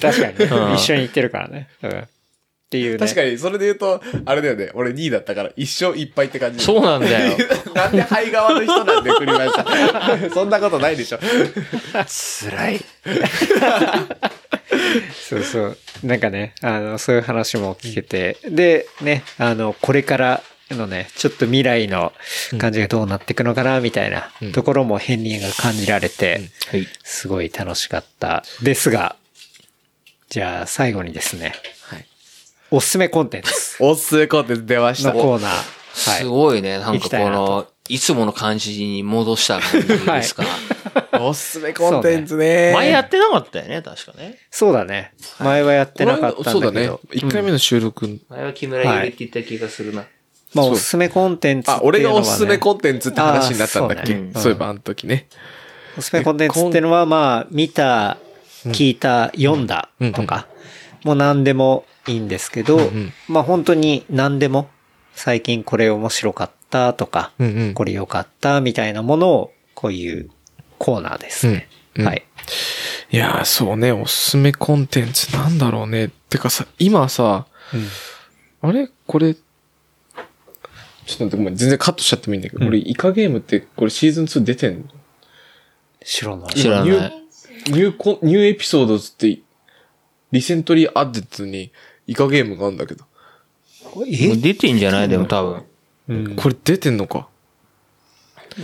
確かにね。うん一緒に行ってるからね。うん。っていうね。確かに、それで言うと、あれだよね。俺2位だったから、一生いっぱいって感じ。そうなんだよ。(laughs) なんで肺側の人なんで、栗林さん。(laughs) そんなことないでしょ。辛い。そうそう。なんかね、あの、そういう話も聞けて、で、ね、あの、これからのね、ちょっと未来の感じがどうなっていくのかな、みたいなところも片鱗が感じられて、はい。すごい楽しかったですが、じゃあ最後にですね、はいおすすめコンテンツ (laughs) おすすめコンテンツ出ました。のコーナー。すはい。ごいね。なんかこの、いつもの感じに戻した感じですか。(laughs) おすすめコンテンツね。前やってなかったよね、確かね。そうだね。前はやってなかったんだけど。そうだね。1回目の収録。前は木村ゆりって言った気がするな。まあ、おすすめコンテンツっていうあ、俺がおすすめンコンテンツって話になったんだっけ？あそうねそういえばあの時ね。おすすめコンテンツっていうのは、まあ、見た、聞いた、読んだとか、もう何でもいいんですけど、んまあ本当に何でも、最近これ面白かったとか、うんうん。これ良かったみたいなものを、こういうコーナーですね。うんうん。はい。いやー、そうね、おすすめコンテンツなんだろうね。てかさ、今さ、あれ？これ、待って、ごめん、全然カットしちゃってもいいんだけど、俺、イカゲームって、これシーズン2出てんの？知らない。知らない new new new episodes って、 recently added にイカゲームがあるんだけど。もう出てんじゃない？でも多分。うん。これ出てんのか？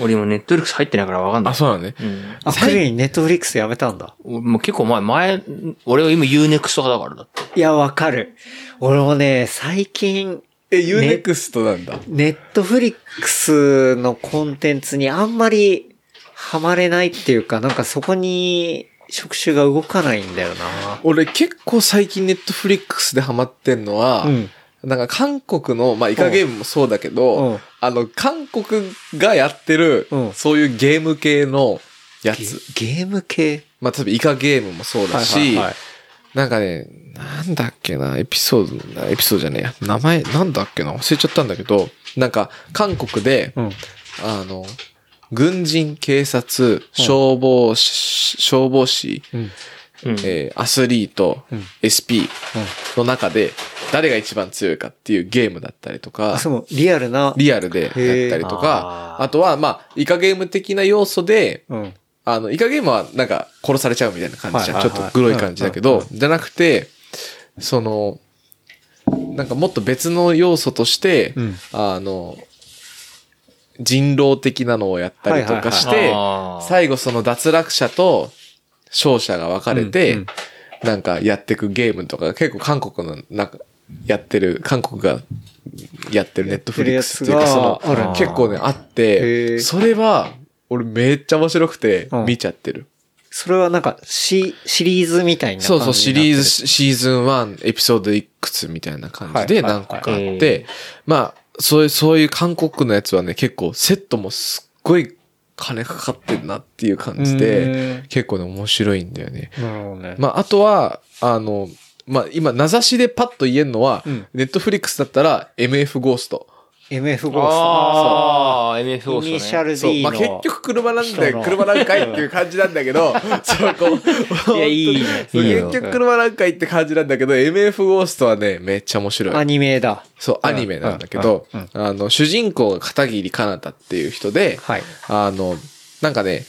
俺もネットフリックス入ってないからわかんない。あ、そうなのね。うん。あ、クリリンネットフリックスやめたんだ。もう結構前、前、俺は今 U-NEXT 派だからだって。いや、わかる。俺もね、最近、え、 U-NEXT なんだ。ネットフリックスのコンテンツにあんまりハマれないっていうか、なんかそこに触手が動かないんだよな。俺結構最近ネットフリックスでハマってんのは、うんなんか韓国の、まあイカゲームもそうだけど、うんあの、韓国がやってる、うんそういうゲーム系のやゲつ。ゲーム系？まあ例えばイカゲームもそうだし、はいはいはいなんかね、なんだっけな、エピソード、エピソードじゃねえや。名前、なんだっけな、忘れちゃったんだけど、なんか、韓国で、うん。あの、軍人、警察、消防士、消防士、うん。うん。えーアスリート、うん SP の中で、誰が一番強いかっていうゲームだったりとかあ、、そう、リアルな。リアルでやったりとか、あとは、まあ、イカゲーム的な要素で、うん。あの、イカゲームはなんか殺されちゃうみたいな感じじゃん。はいはいはい。ちょっとグロい感じだけうんうん。ど、じゃなくて、その、なんかもっと別の要素として、うん。あの、人狼的なのをやったりとかして、あー。最後その脱落者と勝者が分かれて、うんうん。なんかやっていくゲームとか結構韓国のなんかやってる、韓国がやってるネットフリックスっていうかその結構ねあっへて、ー。それは俺めっちゃ面白くてうん見ちゃってる。それはなんか、シ、シリーズみたいなそうそう、シリーズズ。シーズン1エピソードいくつみたいな感じではいはい何個かあっはいて、まあ、そういう、そういう韓国のやつはね、結構セットもすっごい金かかってんなっていう感じうで、ん結構ね、面白いんだよね。なるほどね。まあ、あとは、あの、まあ、今、名指しでパッと言えるのは、うんネットフリックスだったら MF ゴースト。MF ゴースああ、MF ト。ゴーストね。イニシャルそう、D まの。あ、結局車なんだよ。車なんかいっていう感じなんだけど、(laughs) そう、こう。いや、いいね。そういいよ結局車なんかいって感じなんだけど、MF ゴーストはね、めっちゃ面白い。アニメだ。そう、アニメなんだけどうんうん、あの、主人公が片桐かなたっていう人で、はい。あの、なんかね、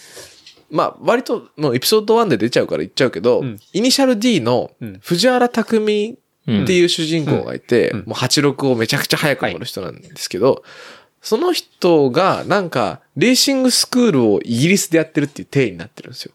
まあ、割と、もうエピソード1で出ちゃうから言っちゃうけど、うんイニシャル D のうん藤原匠っていう主人公がいて、うん。もう86をめちゃくちゃ速く乗る人なんですけど、その人がなんか、レーシングスクールをイギリスでやってるっていう体になってるんですよ。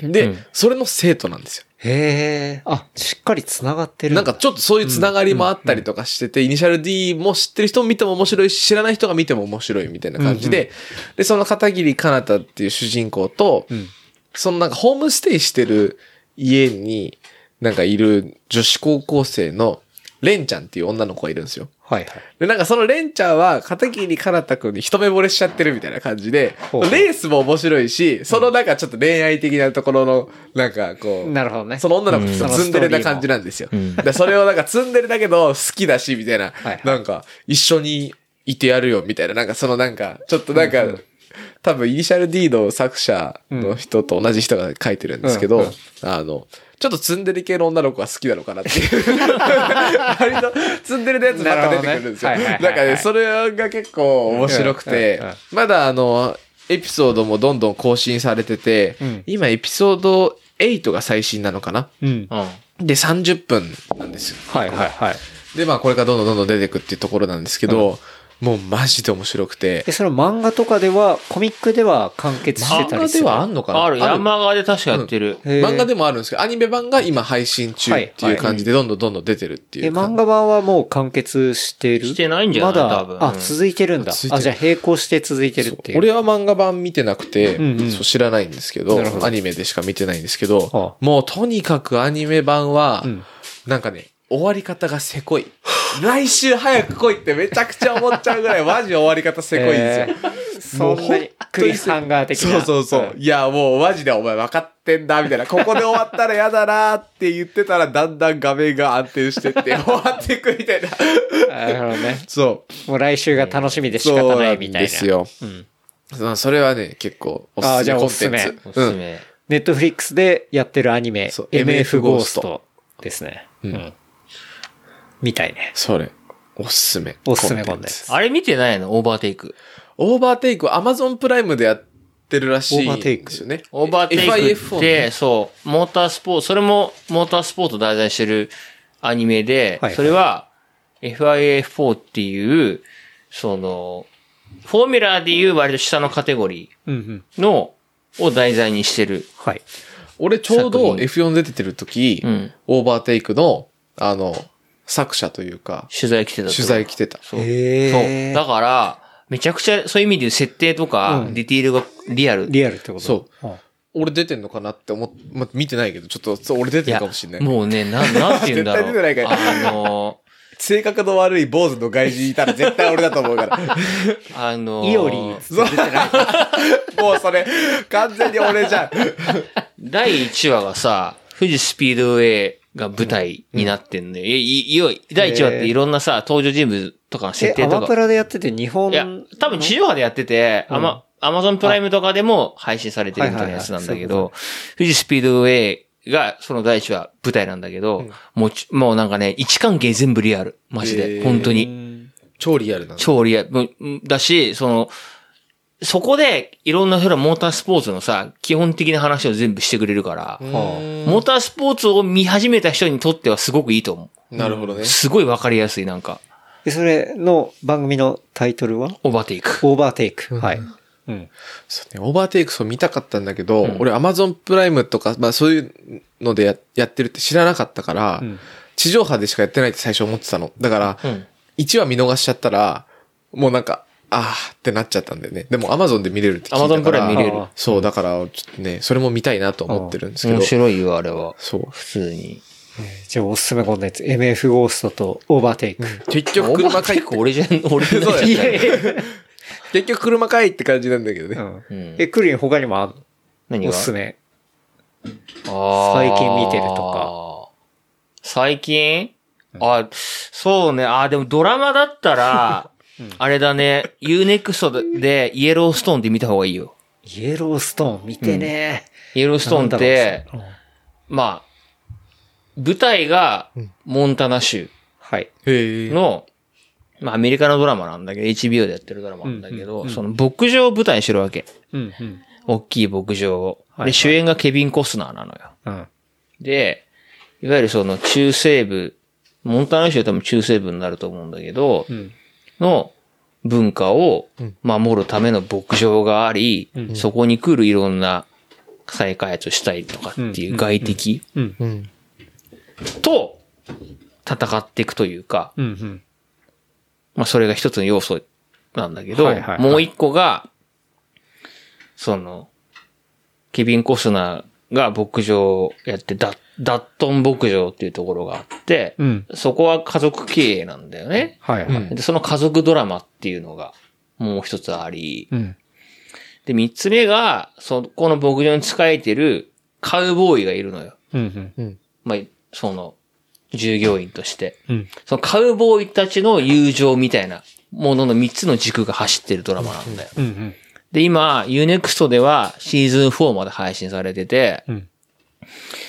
で、うん。それの生徒なんですよ。へえ。あ、しっかり繋がってるなんかちょっとそういうつながりもあったりとかしてて、イニシャル D も知ってる人も見ても面白いし、知らない人が見ても面白いみたいな感じで、で、その片桐かなたっていう主人公と、ん。そのなんかホームステイしてる家に、なんかいる女子高校生のレンちゃんっていう女の子がいるんですよ。はいはい。で、なんかそのレンちゃんは片桐かなたくんに一目惚れしちゃってるみたいな感じで、レースも面白いし、そのなんかちょっと恋愛的なところの、なんかこう、なるほどね。その女の子うんツンデレな感じなんですよ。ん。でそれをなんかツンデレだけど好きだし、みたいな、はいなんか一緒にいてやるよ、みたいな、なんかそのなんか、ちょっとなんか、多分イニシャル D の作者の人と同じ人が書いてるんですけど、うん。うん。あの、ちょっとツンデレ系の女の子が好きなのかなっていう。(laughs) 割とツンデレのやつばっか出てくるんですよ。なんかね、それが結構面白くてまだあの、エピソードもどんどん更新されてて、うん今エピソード8が最新なのかなうん。うん。で、30分なんですよ。はいはいはい。で、まあ、これからどんどんどんどん出てくっていうところなんですけど、もうマジで面白くて。で、。その漫画とかでは、コミックでは完結してたりする。漫画ではあんのかな？ある、山側で確かやってる。へー。漫画でもあるんですけど、アニメ版が今配信中っていう感じで、どんどんどんどん出てるっていえ、う感じ。漫画版はもう完結してる。してないんじゃない？まだ多分。あ、うん続いてるんだ。あ、じゃあ並行して続いてるっていう。俺は漫画版見てなくて、うんうん。そう知らないんですけどアニメでしか見てないんですけど、はもうとにかくアニメ版は、うん。なんかね、終わり方がせこい。来週早く来いってめちゃくちゃ思っちゃうぐらい、マジ終わり方せこいんですよ。そんなにクリフハンガー的な。そうそうそう。んいや、もうマジでお前分かってんだ、みたいな。ここで終わったら嫌だなって言ってたら、だんだん画面が安定してって終わっていくみたいな。なるほどね。そう。もう来週が楽しみで仕方なないんみたいな。ですよ。うん。まあそれはね、結構おすあーじゃあすめコンテンおすツ。おすすめ。ネットフリックスでやってるアニメ、MF ゴーストですね。ううんん。みたいね。それ、おすすめ。おすすめコンテンツツ。あれ見てないの？オーバーテイク。オーバーテイクは Amazon プライムでやってるらしいんオーバーテイクですよね。オーバーテイク FIF っをて、そう、モータースポーツ、それもモータースポーツを題材にしてるアニメで、はいはいそれは FIA4 っていう、その、フォーミュラーでいう割と下のカテゴリうんうん。ーの、を題材にしてる。はい。俺ちょうど作品 F4 出てる時、うんオーバーテイクの、あの、作者というか、取材来てたと取材来てた。そう。そう。だから、めちゃくちゃそういう意味で言う設定とか、うんディティールがリアル。リアルってこと？そううん。俺出てんのかなって思っ、ま、見てないけど、ちょっと、そう俺出てるかもしれない。もうね、な、(laughs) なんて言うんだろう。絶対出てないかあの、性格の悪い坊主の外人いたら絶対俺だと思うから。(laughs) あの、イオリーそう (laughs) もうそれ、完全に俺じゃん。第1話がさ、富士スピードウェイが舞台になってんのよ。いい要は第1話っていろんなさ、登場人物とかの設え、定とか。アマプラでやってて日本いや、多分地上波でやってて、うんアマ、アマゾンプライムとかでも配信されてるみたいなやつなんだけど、富士スピードウェイがその第1話舞台なんだけど、もうち、もうなんかね、位置関係全部リアル。マジへで。ー本当に。超リアルなの。超リアル。だし、その、そこでいろんな人らモータースポーツのさ、基本的な話を全部してくれるから、うんモータースポーツを見始めた人にとってはすごくいいと思なるほどねう。。すごいわかりやすい、なんか、で、それの番組のタイトルは？オーバーテイク。オーバーテイク。はい。うん。そうね、オーバーテイクそう見たかったんだけど、うん俺 Amazon プライムとか、まあそういうのでややってるって知らなかったから、うん地上波でしかやってないって最初思ってたの。だから、うん。1話見逃しちゃったら、もうなんか、あーってなっちゃったんだよね。でも Amazon で見れるって聞いたから。Amazon プライム見れるあそう、だから、ちょっとね、それも見たいなと思ってるんですけど面。白いよ、あれは。そう。普通に。じゃあおすすめコンテンツ、MF ゴーストとオーバーテイク。結局オーバ車かいーテイ、ク俺じゃん、俺じゃない (laughs) 結局車かいって感じなんだけどね。うん。うんえ、クリリン他にもある何が？おすすめ。あー最近見てると最近？あ、そうね。あ、でもドラマだったら、あれだね、UNEXT でイエローストーンって見た方がいいよ。イエローストーン見てね。イエローストーンって、まあ、舞台がモンタナ州。の、まあアメリカのドラマなんだけど、HBO でやってるドラマなんだけど、その牧場を舞台にしてるわけ。うん、うん。大きい牧場を。はいで、主演がケビン・コスナーなのよ。うん。で、いわゆるその中西部、モンタナ州は多分中西部になると思うんだけど、うん。の文化を守るための牧場があり、そこに来るいろんな再開発したいとかっていう外敵。と戦っていくというか。まあそれが一つの要素なんだけど、もう一個が、その、ケビン・コスナーが牧場をやって、ダダットン牧場っていうところがあって、うん。そこは家族経営なんだよね。はいはい。で、その家族ドラマっていうのがもう一つあり、うん。で、三つ目が、そこの牧場に仕えてるカウボーイがいるのよ。うん。うん。まあ、その、従業員として。うん。そのカウボーイたちの友情みたいなものの三つの軸が走ってるドラマなんだよ。うん。で、今、Unext ではシーズン4まで配信されてて、うん。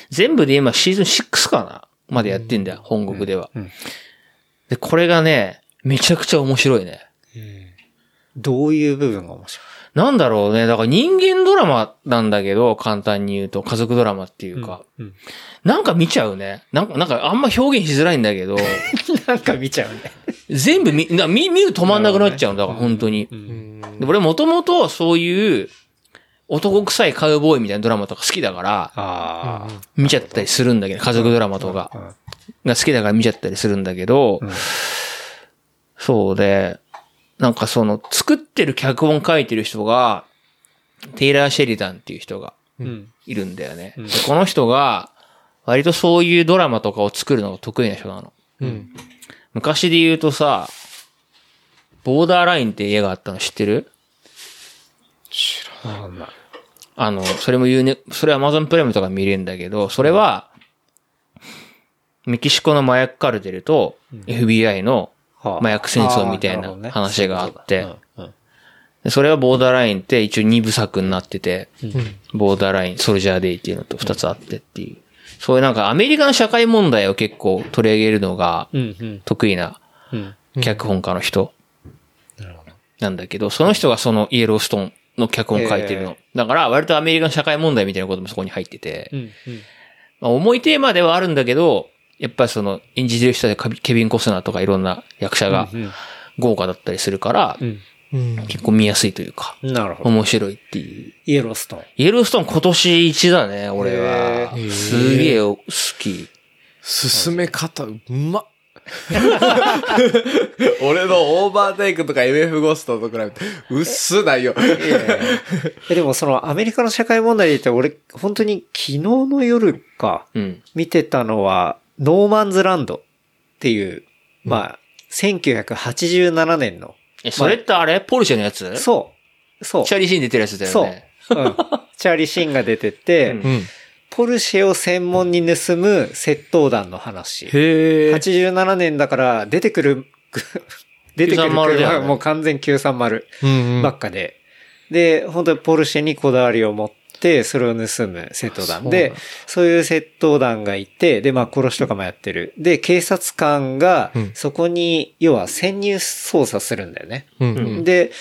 全部で今シーズン6かな？までやってんだよ、本国ではうん。で、これがね、めちゃくちゃ面白いね。どういう部分が面白い？なんだろうね。だから人間ドラマなんだけど、簡単に言うと、家族ドラマっていうか、うん。なんか見ちゃうね。なんか、なんかあんま表現しづらいんだけど、(laughs) なんか見ちゃうね。全部見、な見、見る止まんなくなっちゃうんだから、本当に。ん。で俺もともとそういう男臭いカウボーイみたいなドラマとか好きだから、あ見ちゃったりするんだけど、家族ドラマとかあ。が好きだから見ちゃったりするんだけど、うんそうで、なんかその作ってる脚本書いてる人が、テイラー・シェリダンっていう人がうん。いるんだよね。うんでこの人が、割とそういうドラマとかを作るのが得意な人なの。うん。昔で言うとさ、ボーダーラインって家があったの知ってる？知。あの、それも言うね、それは Amazon プライムとか見れるんだけど、それは、メキシコの麻薬カルテルと FBI のはあ麻薬戦争みたいな話があってそれはボーダーラインって一応二部作になってて、んボーダーライン、ソルジャーデイっていうのと二つあってっていう。そういうなんかアメリカの社会問題を結構取り上げるのが。得意なうん。脚本家の人。なんだけど、その人がそのイエローストーンの脚本書いてるの。だから割とアメリカの社会問題みたいなこともそこに入ってて、うん。まあ、重いテーマではあるんだけど、やっぱりその演じてる人でケビン・コスナーとかいろんな役者がうん。豪華だったりするから、うん。うん。結構見やすいというか、なるほど。面白いっていう。イエローストーン。イエローストーン今年一だね、俺はすげえ好き。進め方、うまっ。(laughs) 俺のオーバーテイクとか MF ゴストと比べて、うっすないよ。(laughs) え、でもそのアメリカの社会問題で言って俺、本当に昨日の夜か、うん。見てたのは、ノーマンズランドっていう、まあ、1987年の。え、それってあれ？ポルシェのやつ？そう。そう。チャーリーシーン出てるやつだよそう。ね。うん。チャーリー・シーンが出てて、うんうん。ポルシェを専門に盗む窃盗団の話。へえ。87年だから出てくる、(laughs) 出てくる930だよ車ねがもう完全930うんばっかで。で、本当にポルシェにこだわりを持って、それを盗む窃盗団で、そういう窃盗団がいて、で、まあ殺しとかもやってる。で、警察官がうん、そこに、要は潜入捜査するんだよね。うんうん。で、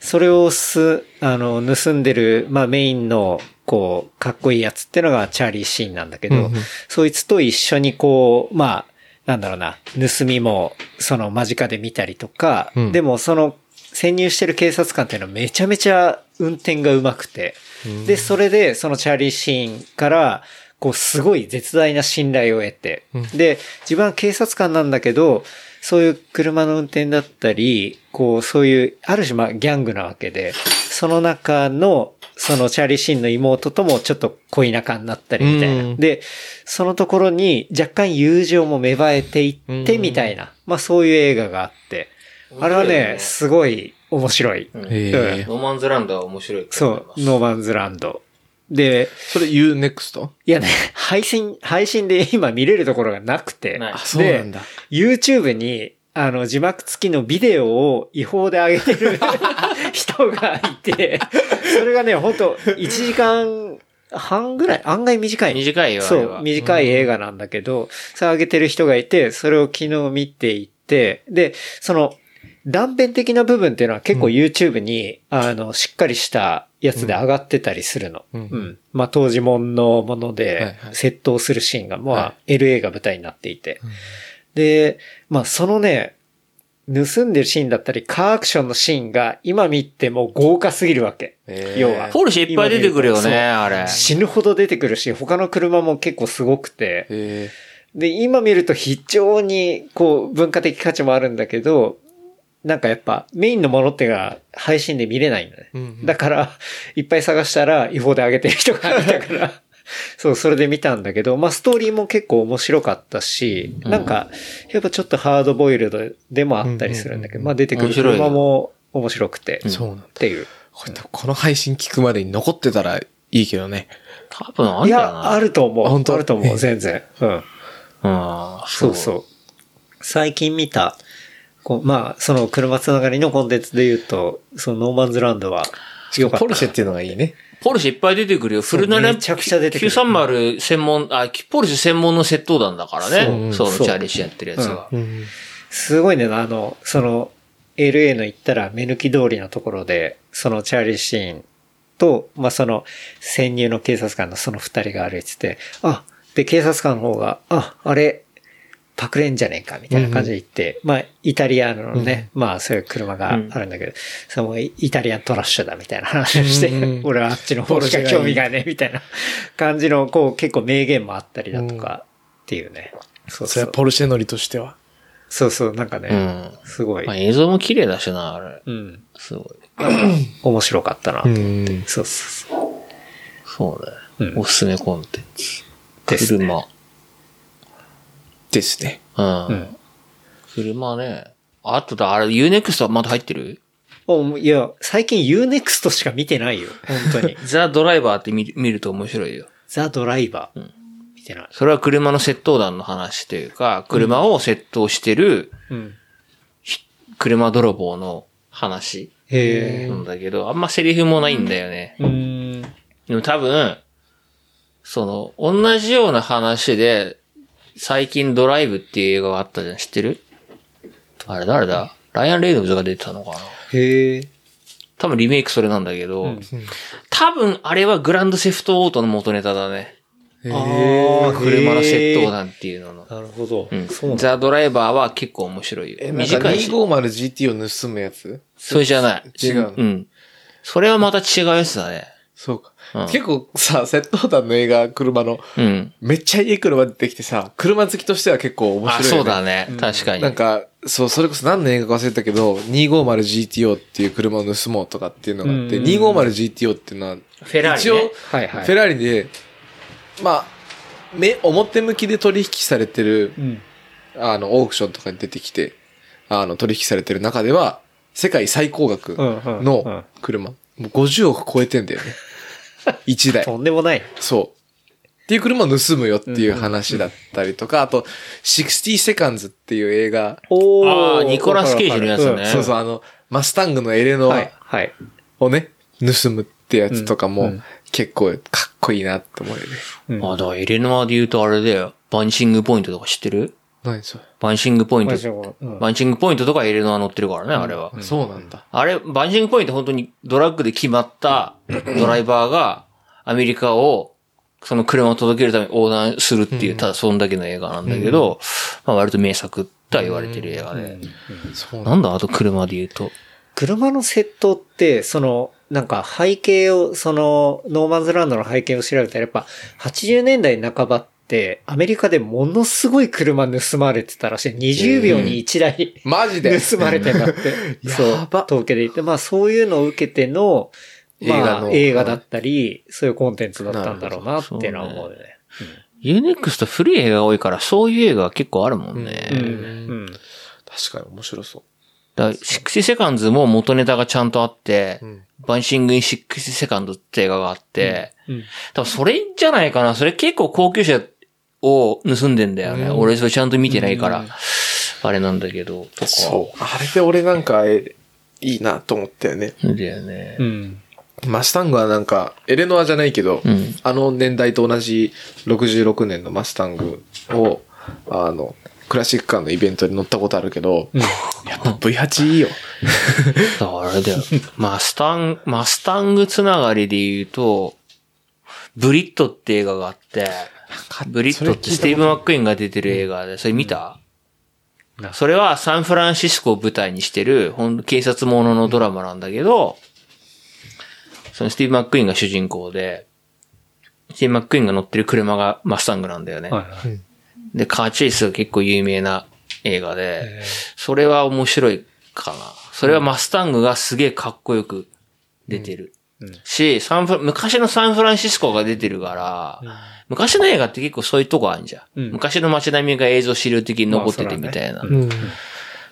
それをす、あの、盗んでる、まあメインの、こう、かっこいいやつってのがチャーリー・シーンなんだけど、うんうん。そいつと一緒にこう、まあ、なんだろうな、盗みも、その間近で見たりとか、うん。でもその、潜入してる警察官っていうのはめちゃめちゃ運転が上手くて、で、それで、そのチャーリー・シーンから、こう、すごい絶大な信頼を得て、うん。で、自分は警察官なんだけど、そういう車の運転だったり、こう、そういう、ある種、まあ、ギャングなわけで、その中の、そのチャーリー・シーンの妹ともちょっと恋仲になったりみたいな。うんで、そのところに若干友情も芽生えていってみたいな、まあそういう映画があって、あれはね、すごい面白い。うん。ノーマンズランドは面白いとそう。ノーマンズランド。で、それ Unext? いやね、配信、配信で今見れるところがなくて、あ、そうなんだ。YouTube に、あの、字幕付きのビデオを違法で上げてる (laughs) 人がいて、それがね、本当1時間半ぐらい、案外短い。短いよ、あそれはう、。短い映画なんだけど、それ上げてる人がいて、それを昨日見ていて、で、その、断片的な部分っていうのは結構 YouTube に、あの、しっかりしたやつで上がってたりするの。ううんん。まあ、当時もんのものはいではい、窃盗するシーンが、まあ、は LA が舞台になっていて。で、まあ、そのね、盗んでるシーンだったり、カーアクションのシーンが今見ても豪華すぎるわけ。えー要は。ポルシェいっぱい出てくるよね、あれ。死ぬほど出てくるし、他の車も結構すごくて。えで、今見ると非常に、こう、文化的価値もあるんだけど、なんかやっぱメインのものってが配信で見れないんだね。うんうんだから、いっぱい探したら違法で上げてる人がいたから、(laughs) そう、それで見たんだけど、まあストーリーも結構面白かったし、なんか、やっぱちょっとハードボイルドでもあったりするんだけど、まあ出てくる車も面白くて、ー、そうなんだっ。ていう。これこの配信聞くまでに残ってたらいいけどね。多分あんいだよな。や、あると思う。本当？あると思う、全然。うん。うん。そうそう。最近見た、こうまあ、その車つながりのコンテンツで言うと、そのノーマンズランドは、よかった。ポルシェっていうのがいいね。ポルシェいっぱい出てくるよ。フルナレめちゃくちゃ出てくる930専門、あ、ポルシェ専門の窃盗団だからね。そう、そうチャーリッシュやってるやつが。うん。すごいね、あの、その、LA の行ったら目抜き通りのところで、そのチャーリー・シーンと、まあ、その、潜入の警察官のその二人が歩いてて、あ、で、警察官の方が、あ、あれ、パクレんじゃねえか、みたいな感じで言って、まあ、イタリアのね、まあ、そういう車があるんだけど、その、イタリアントラッシュだ、みたいな話をして、うん俺はあっちの方しか興味がねえ、みたいな感じの、こう、結構名言もあったりだとか、っていうね。そうそれはそう。ポルシェ乗りとしては。そうそう、なんかね、うん。すごいまあ、。映像も綺麗だしな、あれ。うん。すごい。面白かったな。ん。そうそうそう。そうね。うんおすすめコンテンツ。ですね車。ですね。うん。うん。車ね。あとだ、あれ、Unext はまだ入ってる？おいや、最近 Unext しか見てないよ。本当に。(laughs) ザ・ドライバーって見る見ると面白いよ。ザ・ドライバー。見てない。それは車の窃盗団の話というか、車を窃盗してるうん。車泥棒の話へえ。なんだけど、あんまセリフもないんだよね。うーん。でも多分、その、同じような話で、最近ドライブっていう映画があったじゃん、知ってる？あれ誰だ？ライアン・レイノルズが出てたのかなへえ。多分リメイクそれなんだけど、うん多分あれはグランドセフトオートの元ネタだね。あー車の窃盗団っていうのの。なるほど。うんそう。ザ・ドライバーは結構面白いよ。え、短いし。250GT を盗むやつ？それじゃない。違うのうん。それはまた違うやつだね。そうか。うん結構さ、窃盗団の映画、車の、うん。めっちゃいい車出てきてさ、車好きとしては結構面白い。そうだね。確かに。なんか、そう、それこそ何の映画か忘れたけど、250GTO っていう車を盗もうとかっていうのがあって、うん 250GTO っていうのは、フェラーリ、ね。一応、はいはい。フェラーリで、まあ、め、表向きで取引されてる、うん。あの、オークションとかに出てきて、あの、取引されてる中では、世界最高額うんうんうんの車。もう50億超えてんだよね。(laughs) 1台。とんでもない。そう。っていう車を盗むよっていう話だったりとか、あと、60 Seconds っていう映画。おあーニコラスケイジのやつねそうそう、あの、マスタングのエレノアはい。はい。をね、盗むってやつとかもうんうん結構かっこいいなって思うよね。うんあ、だからエレノアで言うとあれだよ。バニシングポイントとか知ってる？何それ。バニシングポイント。うんバニシングポイントとかエレノア乗ってるからね、あれは。そうなんだ。あれ、バニシングポイント本当にドラッグで決まったドライバーがアメリカをその車を届けるために横断するっていう、ただそんだけの映画なんだけど、まあ割と名作とは言われてる映画で。そうなんだ。あと車で言うと。車の窃盗って、その、なんか背景を、その、ノーマンズランドの背景を調べたら、やっぱ80年代半ばって、アメリカでものすごい車盗まれてたらしい。20秒に1台、マジで？盗まれてたって。そうやば、統計で言って、まあそういうのを受けての、まあ映画の映画だったり、そういうコンテンツだったんだろうなっていうのは思うよね。UNEXT 古い映画が多いからそういう映画結構あるもんね。うん。うん。確かに面白そう。だから60セカンズも元ネタがちゃんとあって、んバンシングイン60セカンドって映画があって、うん多分それじゃないかな。それ結構高級車を盗んでんだよね。うん俺それちゃんと見てないから、あれなんだけど、とか。そう。あれで俺なんか、えいいなと思ったよね。う。だよね。うん。マスタングはなんか、エレノアじゃないけど、うんあの年代と同じ66年のマスタングを、あの、クラシックカーのイベントに乗ったことあるけど、やっぱ V8 いいよ。だからあれだよ。マスタン、マスタングつながりで言うと、ブリットって映画があって、ブリットってスティーブ・マックイーンが出てる映画で、それ見た？それはサンフランシスコを舞台にしてる、ほんと警察もののドラマなんだけど、そのスティーブ・マックイーンが主人公で、スティーブ・マックイーンが乗ってる車がマスタングなんだよね。はいはい。で、カーチェイスが結構有名な映画で、それは面白いかな。それはマスタングがすげえかっこよく出てる。し、サンフラ昔のサンフランシスコが出てるから、昔の映画って結構そういうとこあるじゃん。うん昔の街並みが映像資料的に残っててみたいな。うん。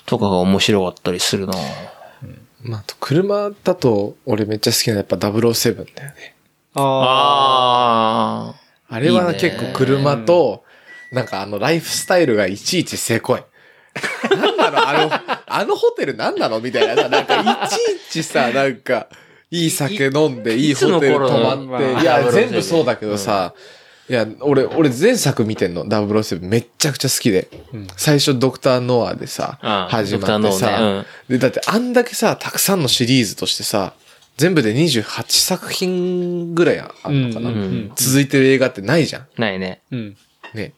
とかが面白かったりするなまあ、あと車だと、俺めっちゃ好きなのはやっぱ007だよね。あああれは結構車と、なんかあのライフスタイルがいちいちせこい。なんなの？あの、(laughs) あのホテルなんなの？みたいな。なんかいちいちさ、なんか、いい酒飲んで、いいホテル泊ままって。あいや、007全部そうだけどさ、いや、俺、俺前作見てんの、007めっちゃくちゃ好きで。最初ドクターノアでさ、うん始まってさ、アねで、だってあんだけさ、たくさんのシリーズとしてさ、全部で28作品ぐらいあるのかな、うんうん続いてる映画ってないじゃん。ないね。うん。ね。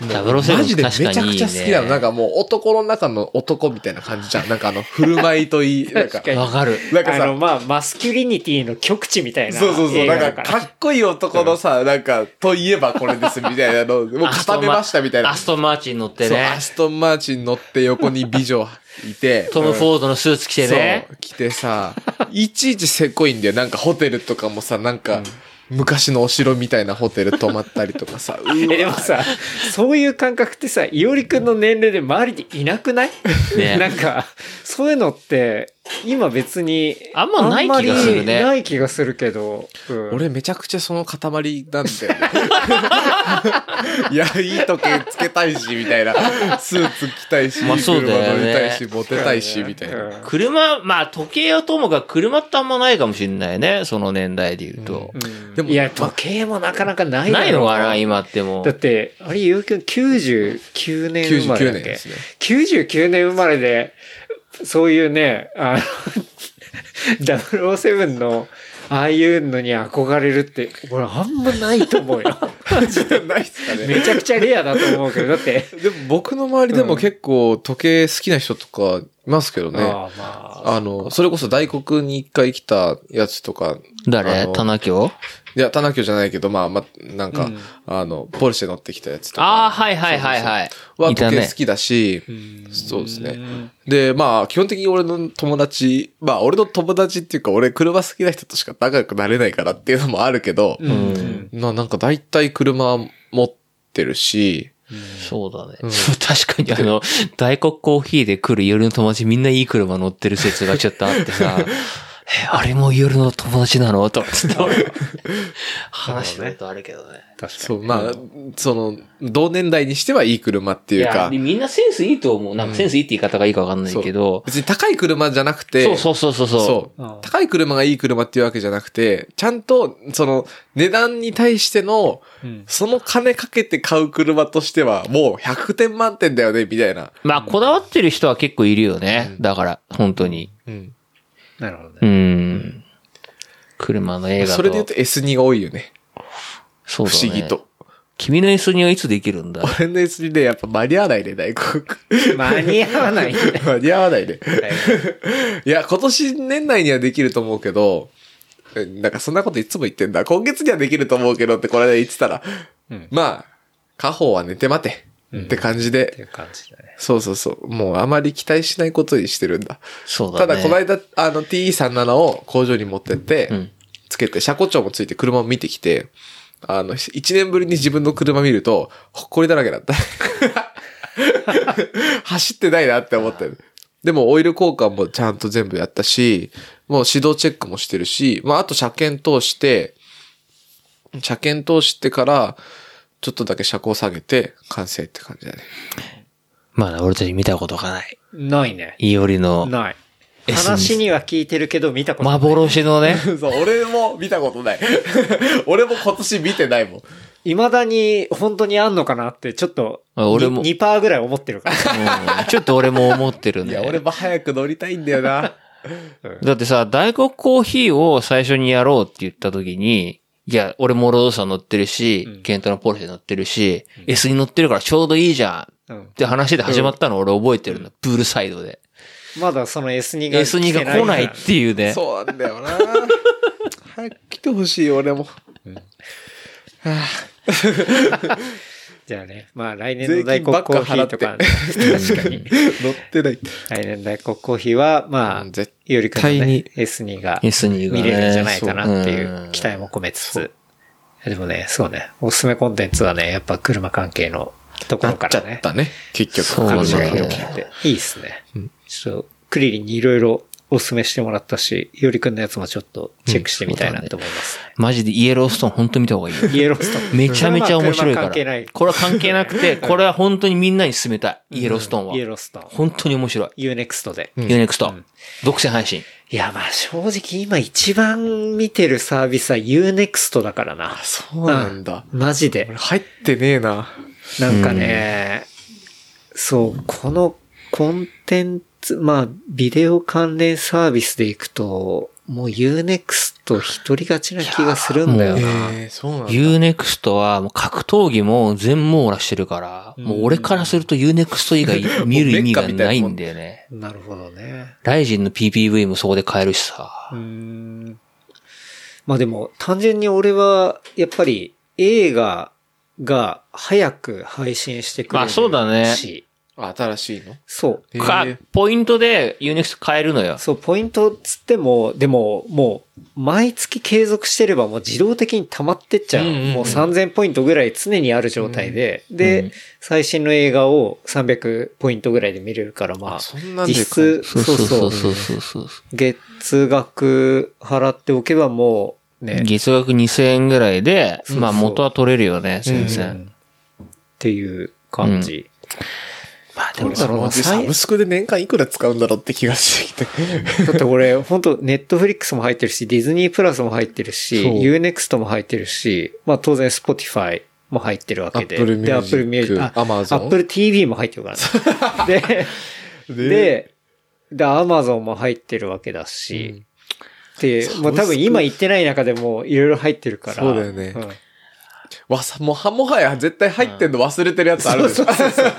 007マジでめちゃくちゃ好きなの。なんかもう男の中の男みたいな感じじゃん。なんかあの、振る舞いといい、(laughs) なんかわかる。なんかあの、さ、まあ、マスキュリニティの極致みたいな。そうそうそう、なんかかっこいい男のさ、なんか、といえばこれですみたいなのを、もう固めましたみたいな。アストンマーチン乗ってそう、ねア。ストンマーチン乗って横に美女いて。トム・フォードのスーツ着てね。そう、来てさ、いちいちせこいんだよ。なんかホテルとかもさ、なんか、昔のお城みたいなホテル泊まったりとかさ。(laughs) え、でもさ、そういう感覚ってさ、いおりくんの年齢で周りでいなくない？ね。(laughs) なんか、そういうのって、今別に、あんまない気がするねない気がするけど、うん俺めちゃくちゃその塊なんだよね。(laughs) いや、いい時計つけたいし、みたいな。スーツ着たいし、まあそうだよね乗りたいし、モテたいし、みたいな。うん車、まあ時計はともかく車ってあんまないかもしれないね。その年代で言うと。うんでもいや、時計もなかなかないないのかな、今ってもだっ。て、あれ、ゆうきくん99年生まれだ99っけ？年ですね。99年生まれで、そういうね、あの、007の、ああいうのに憧れるって、俺あんまないと思うよ。ないっすかね。めちゃくちゃレアだと思うけど、だって、でも僕の周りでも結構時計好きな人とかいますけどね。ああまあ、あの、それこそ大黒に一回来たやつとか。誰？田中京いや、田中じゃないけど、まあ、まあ、なんか、うんあの、ポルシェ乗ってきたやつとか。ああ、はいはいはいはい。は時計好きだし、んそうですね。で、まあ、基本的に俺の友達、まあ、俺の友達っていうか、俺車好きな人としか仲良くなれないからっていうのもあるけど、うん。ななんか大体車持ってるし、そうだね。うん (laughs) 確かにあの、大黒コーヒーで来る夜の友達みんないい車乗ってる説がちょっとあってさ、(laughs) え、あれも夜の友達なの？とかつって俺話したことあるけどね。確かに。そう、まあ、その、同年代にしてはいい車っていうかで、みんなセンスいいと思う。なんかセンスいいって言い方がいいかわかんないけど、別に高い車じゃなくて、そうそうそうそうそう。そううん高い車がいい車っていうわけじゃなくて、ちゃんと、その、値段に対しての、うんその金かけて買う車としては、もう100点満点だよね、みたいな。まあ、こだわってる人は結構いるよね。だから、本当に。うん。なるほどうね。ん。車の映画と。それで言うと S2 が多いよね。そうだね不思議と。。君の S2 はいつできるんだ？俺の S2 でやっぱ間に合わないね、大黒。間に合わない。間に合わないね。(laughs) いや、今年年内にはできると思うけど、えなんかそんなこといつも言ってんだ。今月にはできると思うけどってこれで言ってたら、うんまあ、家宝は寝て待て。って感じで、っていう感じだね。そうそうそう。もうあまり期待しないことにしてるんだ。そうだね。ただ、この間、あの TE37 を工場に持ってって、うんつけて、車庫長もついて車を見てきて、あの、一年ぶりに自分の車見ると、ほっこりだらけだった。(laughs) 走ってないなって思ってる。でも、オイル交換もちゃんと全部やったし、もう指導チェックもしてるし、まあ、あと車検通して、車検通してから、ちょっとだけ車高下げて、完成って感じだね。まだ俺たち見たことがない。ないね。いおりのない。S2 話には聞いてるけど見たことない。幻のね。(laughs) そう、俺も見たことない。(laughs) 俺も今年見てないもん。未だに本当にあんのかなって、ちょっと、あ俺もに2%ぐらい思ってるから。うんちょっと俺も思ってるいや、ね。俺も早く乗りたいんだよな。だってさ、大黒コーヒーを最初にやろうって言った時に、いや、俺もロードさん乗ってるし、ケントのポルシェ乗ってるし、S に乗ってるからちょうどいいじゃんっうんって話で始まったの俺覚えてるの。プールサイドで。まだその S2 が S2 が来ないっていうね。そうなんだよな (laughs) 早く来てほしい、俺も。(laughs) じゃあね、まあ来年の大黒コーヒーとか、税確かに。乗ってない。来年の大黒コーヒーは、まあよりくんのね対に S2 が S2 がね見れるんじゃないかなっていそうう期待も込めつつ。でもね、そうね、おすすめコンテンツはね、やっぱ車関係のところからね。ったね。結局。そうね話がね広がって。いいっすね。ちょっと、クリリンにいろいろおすすめしてもらったし、よりくんのやつもちょっとチェックしてみたいなと思いますね。マジでイエローストーン本当見た方がいいよ。イエローストーン。めちゃめちゃ面白いから。車関係ない。これは関係なくて、これは本当にみんなに勧めたい。イエローストーンはイ。エローストーン。本当に面白い。 U-NEXT で。 U-NEXT。独占配信。いや、まあ正直今一番見てるサービスは Unext だからな。そうなんだ。マジで俺。入ってねえな。なんかね、そう、このコンテンツ、まあ、ビデオ関連サービスでいくと、もう U-NEXT 一人勝ちな気がするんだよな。ええそうなんだ。ユーネクストはもう格闘技も全網羅してるから、もう俺からするとユーネクスト以外見る意味がないんだよね。なるほどね。ライジンの PPV もそこで買えるしさ。うーん。まあでも、単純に俺は、やっぱり映画が早く配信してくれるし。あそうだね新しいの？そう。かえー、ポイントでユーネクスト買えるのよ。そう、ポイントつっても、でも、もう、毎月継続してればもう自動的に溜まってっちゃう。うんうんうんもう3000ポイントぐらい常にある状態で。で、うん最新の映画を300ポイントぐらいで見れるから、まあ、あそんなんで実質、そうそうそうそうそうそう。月額払っておけばもう、ね、月額2000円ぐらいで、まあそう元は取れるよね、全う然。んっていう感じ。まあでもそのサブスクで年間いくら使うんだろうって気がしてきて。(laughs) だって俺、本当ネットフリックスも入ってるし、ディズニープラスも入ってるし、そう Unext も入ってるし、まあ当然 Spotify も入ってるわけで。Apple で、Music Apple Music、あ Amazon Apple TV も入ってるからね。(laughs) で、で、で、Amazon も入ってるわけだし、で、もう多分今言ってない中でもいろいろ入ってるから。そうだよねんわさ、もうは、もはや絶対入ってんの忘れてるやつあるでしょ。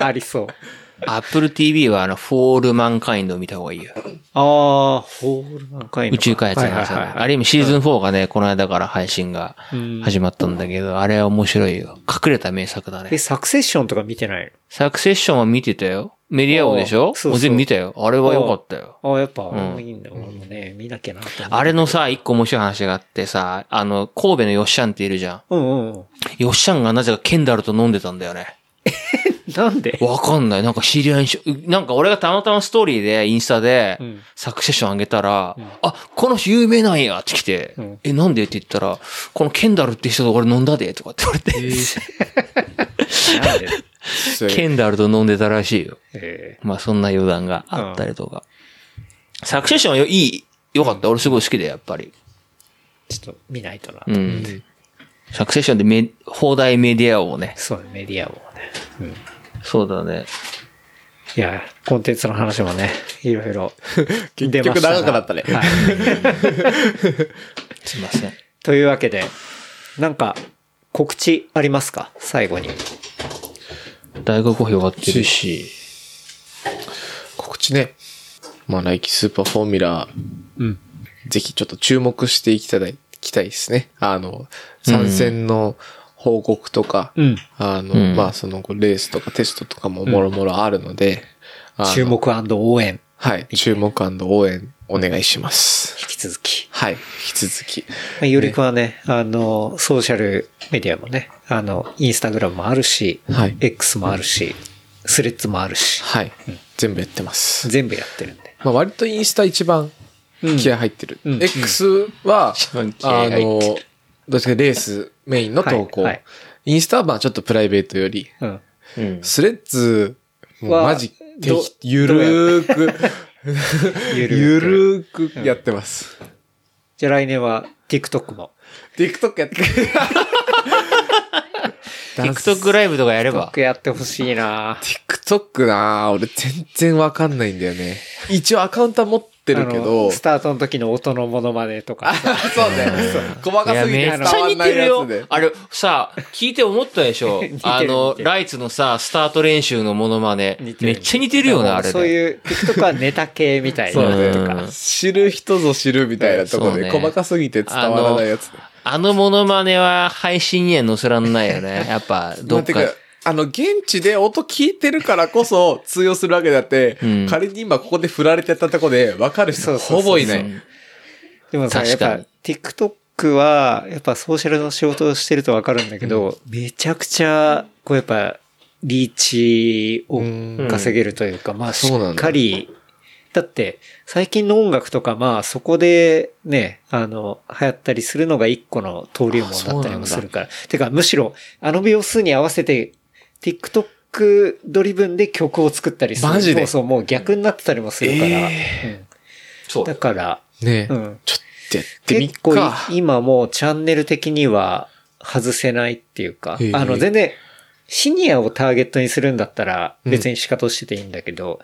ありそう。Apple TV はあの、フォールマンカインドを見た方がいいよ。ああ、ホールマンカインド宇宙開発の話はいはいある意味シーズン4がね、この間から配信がうん始まったんだけど、あれは面白いよ。隠れた名作だえ、ね。サクセッションとか見てないサクセッションは見てたよ。メディア王でしょ？そう全部見たよ。あれは良かったよ。のああ、やっぱ、うんもいいんだ。俺もね、見なきゃなあれのさ、一個面白い話があってさ、あの、神戸のヨッシャンっているじゃん。うんうんうん。ヨッシャンがなぜかケンダルと飲んでたんだよね。(laughs) (laughs) なんで？わかんない。なんか知り合いにし、なんか俺がたまたまストーリーで、インスタでうん、サクセッション上げたら、あ、この人有名なんやって来て、うんえ、なんで？って言ったら、このケンダルって人と俺飲んだで、とかって言われて、(laughs) なんで？ケンダルと飲んでたらしいよ。えまあそんな余談があったりとか。サクセッションいい、よかった。俺すごい好きで、やっぱり。ーちょっと見ないとな。うん。サクセッションでメ、放題メディアをね。そうね、メディアもね。うん。そうだね。いや、コンテンツの話もね、いろいろ (laughs) 結局長くなったね。はい。(laughs) すいません。というわけで、なんか、告知ありますか？最後に。大学表がってるし。告知ね。まあ、来季スーパーフォーミュラうん。ー、ぜひちょっと注目していただきたいですね。あの、参戦の報告とか、うん。あの、うんまあ、その後レースとかテストとかももろもろあるので、あの注目応援。はい。注目応援お願いします。引き続き。はい。引き続き。まあよりくはね、あの、ソーシャルメディアもね、あの、インスタグラムもあるし、はい X もあるし、スレッズもあるし、はい。全部やってます。全部やってるんで。まあ、割とインスタ一番気合入ってる。うん X は、番気合あ入ってるの、どっちかレースメインの投稿。はいはいインスタはまあちょっとプライベートより。うん。うん。スレッズ、もうはマジ、(laughs) ゆるーく、(laughs) ゆるーくゆるーくやってます。じゃあ来年は TikTok も。TikTok やってくれ。(laughs) TikTok ライブとかやれば。TikTok やってほしいな TikTok なぁ俺全然わかんないんだよね。一応アカウントは持っってるけあどの、スタートの時の音のモノマネとかさ。(laughs) そうね。細かすぎてめっちゃわんない似てるよやつで。。あれ、さ、聞いて思ったでしょ？(laughs) あのライツのさ、スタート練習のモノマネ。似てるめっちゃ似てるよね、あれね。そういう、TikTok はネタ系みたいな (laughs) とか。知る人ぞ知るみたいなところで、細かすぎて伝わらないやつね。あのモノマネは配信には載せらんないよね。やっぱ、どっかまあの、現地で音聞いてるからこそ通用するわけであって、うん。仮に今ここで振られてたとこで分かる人そうそうそうほぼいない。でもさ、やっぱ TikTok は、やっぱソーシャルの仕事をしてるとわかるんだけど、めちゃくちゃ、こうやっぱ、リーチを稼げるというか、まあしっかり、だって、最近の音楽とか、まあそこでね、あの、流行ったりするのが一個の登竜門だったりもするから。てか、むしろ、あの秒数に合わせて、TikTok ドリブンで曲を作ったりする。マジで？そうそう、もう逆になってたりもするから。うんそうだから、ね、うん。ちょっとやってみっ結構か。今もうチャンネル的には外せないっていうかへえ、あの全然シニアをターゲットにするんだったら別に仕方してていいんだけど、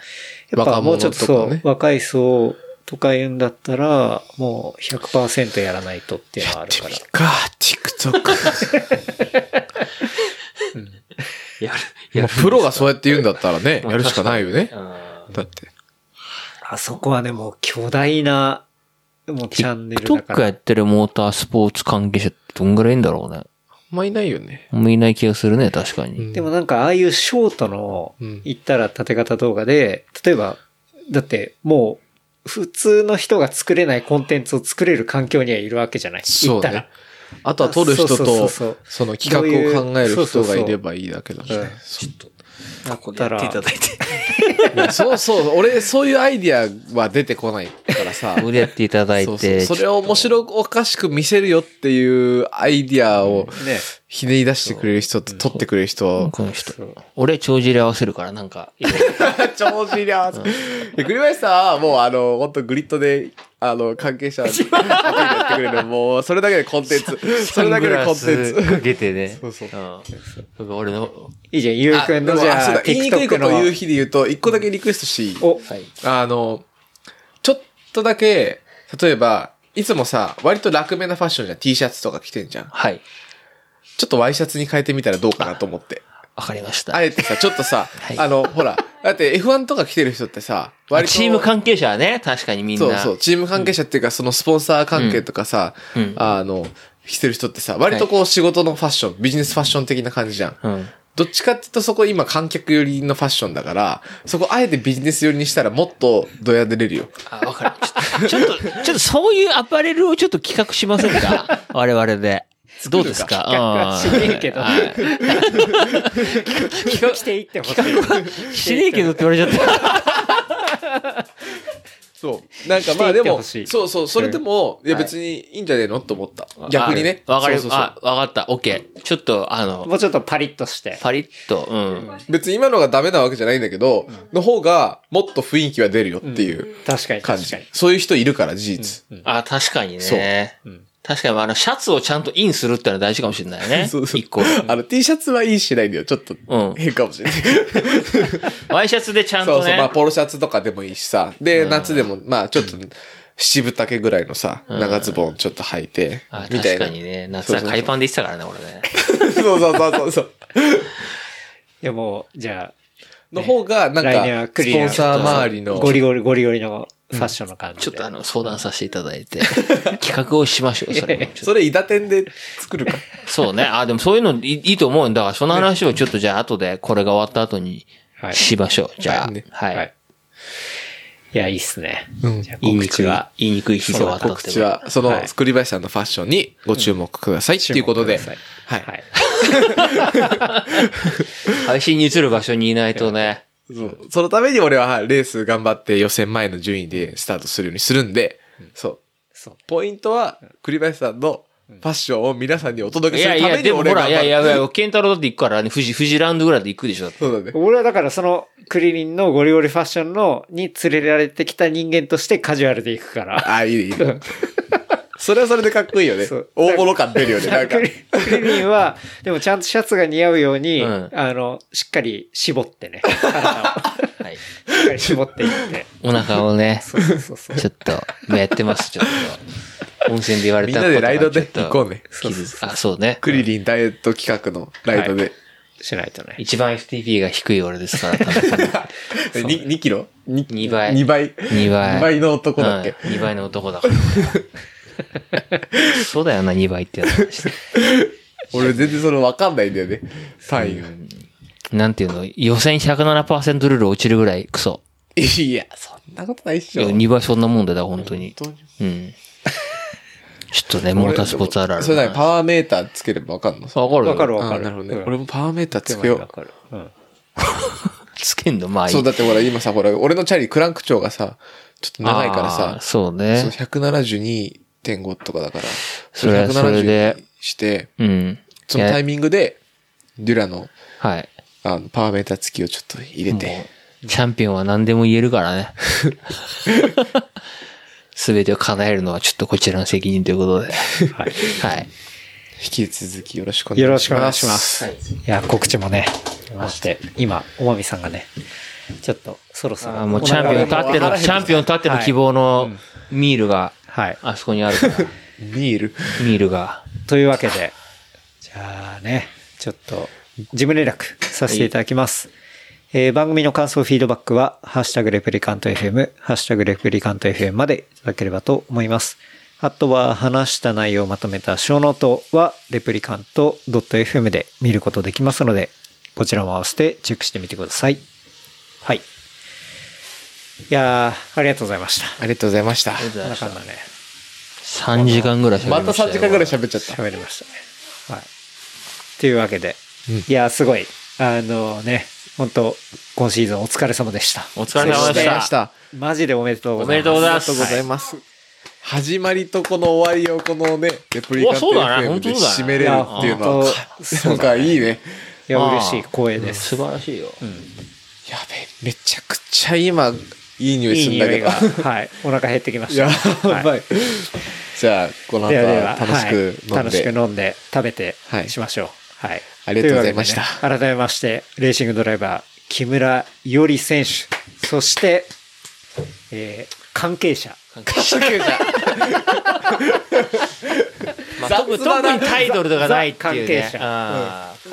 やっぱもうちょっとそう、ね若い層とか言うんだったら、もう100%やらないとっていうのはあやってるから。みっか、TikTok。(laughs) (laughs) やる。まあプロがそうやって言うんだったらね、やるしかないよね。うんだって。あそこはね、もう巨大な、もうチャンネルだか TikTok やら。ってるモータースポーツ関係者ってどんぐらいいんだろうね。あんまいないよね。あんまいない気がするね、確かに。でもなんかああいうショートのうん言ったら縦型動画で、例えば、だってもう普通の人が作れないコンテンツを作れる環境にはいるわけじゃない言ったらそうね。。あとは撮る人とその企画を考える人がいればいいだけだしうんね。だったら、いて。いやそうそう、俺、そういうアイディアは出てこないからさ。ここでやっていただいそうそうて。それを面白おかしく見せるよっていうアイディアをね。ひねり出してくれる人と撮ってくれる人。この人。俺、帳尻合わせるから、なんか、いろいろ超尻合わせ。で (laughs) 栗林さんはもうあの、本当グリッドで、あの、関係者、(laughs) やってくれる。もう、それだけでコンテンツ。それだけでコンテンツ。かけてね。(laughs) そうそううん。俺の、いいじゃん、ゆうくんのじゃあ、あそうだ言いにくいこ。とを言う日で言うと、一個だけリクエストし。あの、ちょっとだけ、例えば、いつもさ、割と楽めなファッションじゃん。T シャツとか着てんじゃん。はい。ちょっとワイシャツに変えてみたらどうかなと思って。わかりました。あえてさ、ちょっとさ、はいあの、ほら、だって F1 とか来てる人ってさ、割と。チーム関係者はね、確かにみんな。そうそう、チーム関係者っていうか、そのスポンサー関係とかさ、うんあの、してる人ってさ、割とこう仕事のファッション、ビジネスファッション的な感じじゃん。うん。どっちかっていうとそこ今観客寄りのファッションだから、そこあえてビジネス寄りにしたらもっとドヤ出れるよ。あ、わかる。ちょっと、ちょっとそういうアパレルをちょっと企画しませんか？(laughs) 我々で。どうですか？企画はしねえけどはい企画していってほしい。しねえけどって言われちゃった。そう。なんかまあでも、していってほしいそうそう、それでも、いやはい別にいいんじゃねえのと思った。逆にね。あわかる。そうそうそうあ、わかった。オッケー。ちょっと、あの、もうちょっとパリッとして。パリッと、うん。別に今のがダメなわけじゃないんだけど、の方がもっと雰囲気は出るよっていう確かに感じ確かに。。そういう人いるから、事実。あ、確かにそうね。確かに、あの、シャツをちゃんとインするってのは大事かもしれないね。(laughs) そうそう一個。あの、T シャツはいいしないんだよ。ちょっとうん変かもしれない。(laughs) ワイシャツでちゃんとね。そうそう、まあ、ポロシャツとかでもいいしさ。で、夏でも、まあ、ちょっと、七分丈ぐらいのさ、長ズボンちょっと履いてあ、みたいな。確かにね。夏は海パンで言ってたからね、俺ね。(laughs) そうそうそうそうそう。いやもう、じゃあ、の方が、なんか、クリアスポンサー周りの。ゴリゴリ、ゴリゴリのファッションの感じで。ちょっとあの、相談させていただいて、(laughs) 企画をしましょう、それそれ、伊田店で作るか。そうね。あ、でもそういうのいいいいと思うんだから、その話をちょっとじゃあ後で、これが終わった後にはいしましょう。じゃあはいね、はい。はい。いや、いいっすね。うんじゃあ言いにくい告知は、、言いにくい日で終わったって告知は、そのはい、栗林さんのファッションにご注目くださいっていうことで。はい。はい。配信に移る場所にいないとね。そうそのために俺はレース頑張って予選前の順位でスタートするようにするんで、そう。そう。ポイントは、栗林さんのファッションを皆さんにお届いやいや、けするために俺が頑張る。いやいやいや、ケンタロウだって行くからね、富士、富士ランドぐらいで行くでしょ。そうだね。俺はだからそのクリリンのゴリゴリファッションのに連れられてきた人間としてカジュアルで行くから。あ、いいね、いいね。(laughs) それはそれでかっこいいよねそう。大物感出るよね、なんかク。リクリリンは、でもちゃんとシャツが似合うように、うんあの、しっかり絞ってね。(laughs) はい。しっかり絞っていって。お腹をね、そうそうそう。ちょっと、今やってます、ちょっと。温泉で言われたみんなでライドで行こうね傷つあ、そうね。(laughs) クリリンダイエット企画のライドで。しないとね。一番 FTP が低い俺ですから、多分 (laughs) に2キロ ?2 2倍。2倍？2倍。2倍の男だっけ、うん、2倍の男だから。(laughs) そうだよな、2倍ってやつ。(laughs) 俺全然それ分かんないんだよね。単位が。なんていうの、予選107%ルール落ちるぐらいクソ。いや、そんなことないっしょ。2倍そんなもんだよ、本当に。本当にうん。ちょっとね、モータースポーツあるある。それなにパワーメーターつければ分かんの？わかるわかるわかる。あなるほどね。うん俺もパワーメーターつけよう。わかる。うん。つけんの？まあいい。そう、だってほら、今さ、ほら、俺のチャリクランク長がさ、ちょっと長いからさ、そうね。そう、172.5とかだから、それそれで170にして、うん。そのタイミングで、デュラの、はい。あの、パワーメーター付きをちょっと入れて、チャンピオンは何でも言えるからね。(laughs) すべてを叶えるのはちょっとこちらの責任ということで。はい。はい。引き続きよろしくお願いします。よろしくお願いします。いや、告知もね、まして、今、おまみさんがね、ちょっと、そろそろ。あーもうチャンピオンたっての、チャンピオンたっての希望のミールが、はい。あそこにあるから、(laughs) ミール。ミールが。というわけで、じゃあね、ちょっと、事務連絡させていただきます。えー番組の感想、フィードバックは、ハッシュタグレプリカント FM、ハッシュタグレプリカント FM までいただければと思います。あとは、話した内容をまとめたショーノートは、レプリカント .fm で見ることできますので、こちらも合わせてチェックしてみてください。はい。いやー、ありがとうございました。ありがとうございました。なんだかんだね、3時間ぐらい喋りまたましたよ。3時間ぐらい喋っちゃった。喋りましたね。はい。というわけで、いや、すごい、あのね、本当今シーズンお疲れ様でした。お疲れ様でした。マジでおめでとうございます。おめでとうございますありがとうございます。始まりとこの終わりをこのね、レプリカント FM で締めれるっていうのは、なんかいいね。いや、嬉しい光栄です。素晴らしいよ。やべえ、めちゃくちゃ今、いい匂いいいするんだけど。匂いが、はい。お腹減ってきました。(laughs) やはいばい。じゃあ、この後では楽しくはい飲ん楽しくで。飲んで食べてはいしましょう。はい。ありがとうございました改めまして、レーシングドライバー、木村伊織選手、そして、えー関係者、まあ、特特にタイトルとかないっていうね。ザ関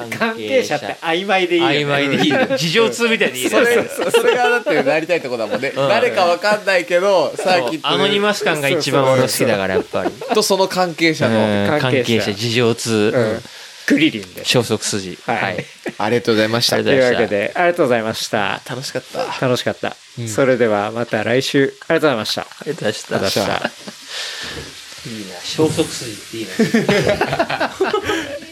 係者関係者って曖昧でいいよね。曖昧でいいね。事情通みたいでいいね。それ、それがだってなりたいとこだもんね。誰かわかんないけど、サーキットでアノニマス感が一番俺好きだから、やっぱり。とその関係者うんの。関係者、事情通、うんクリリンで。消息筋。はいはい。ありがとうございました。ありというがとうございましたわけで、ありがとうございました。楽しかった。楽しかった。それではまた来週。ありがとうございました。ありがとうございました。いいな。消息筋っていいな。(laughs)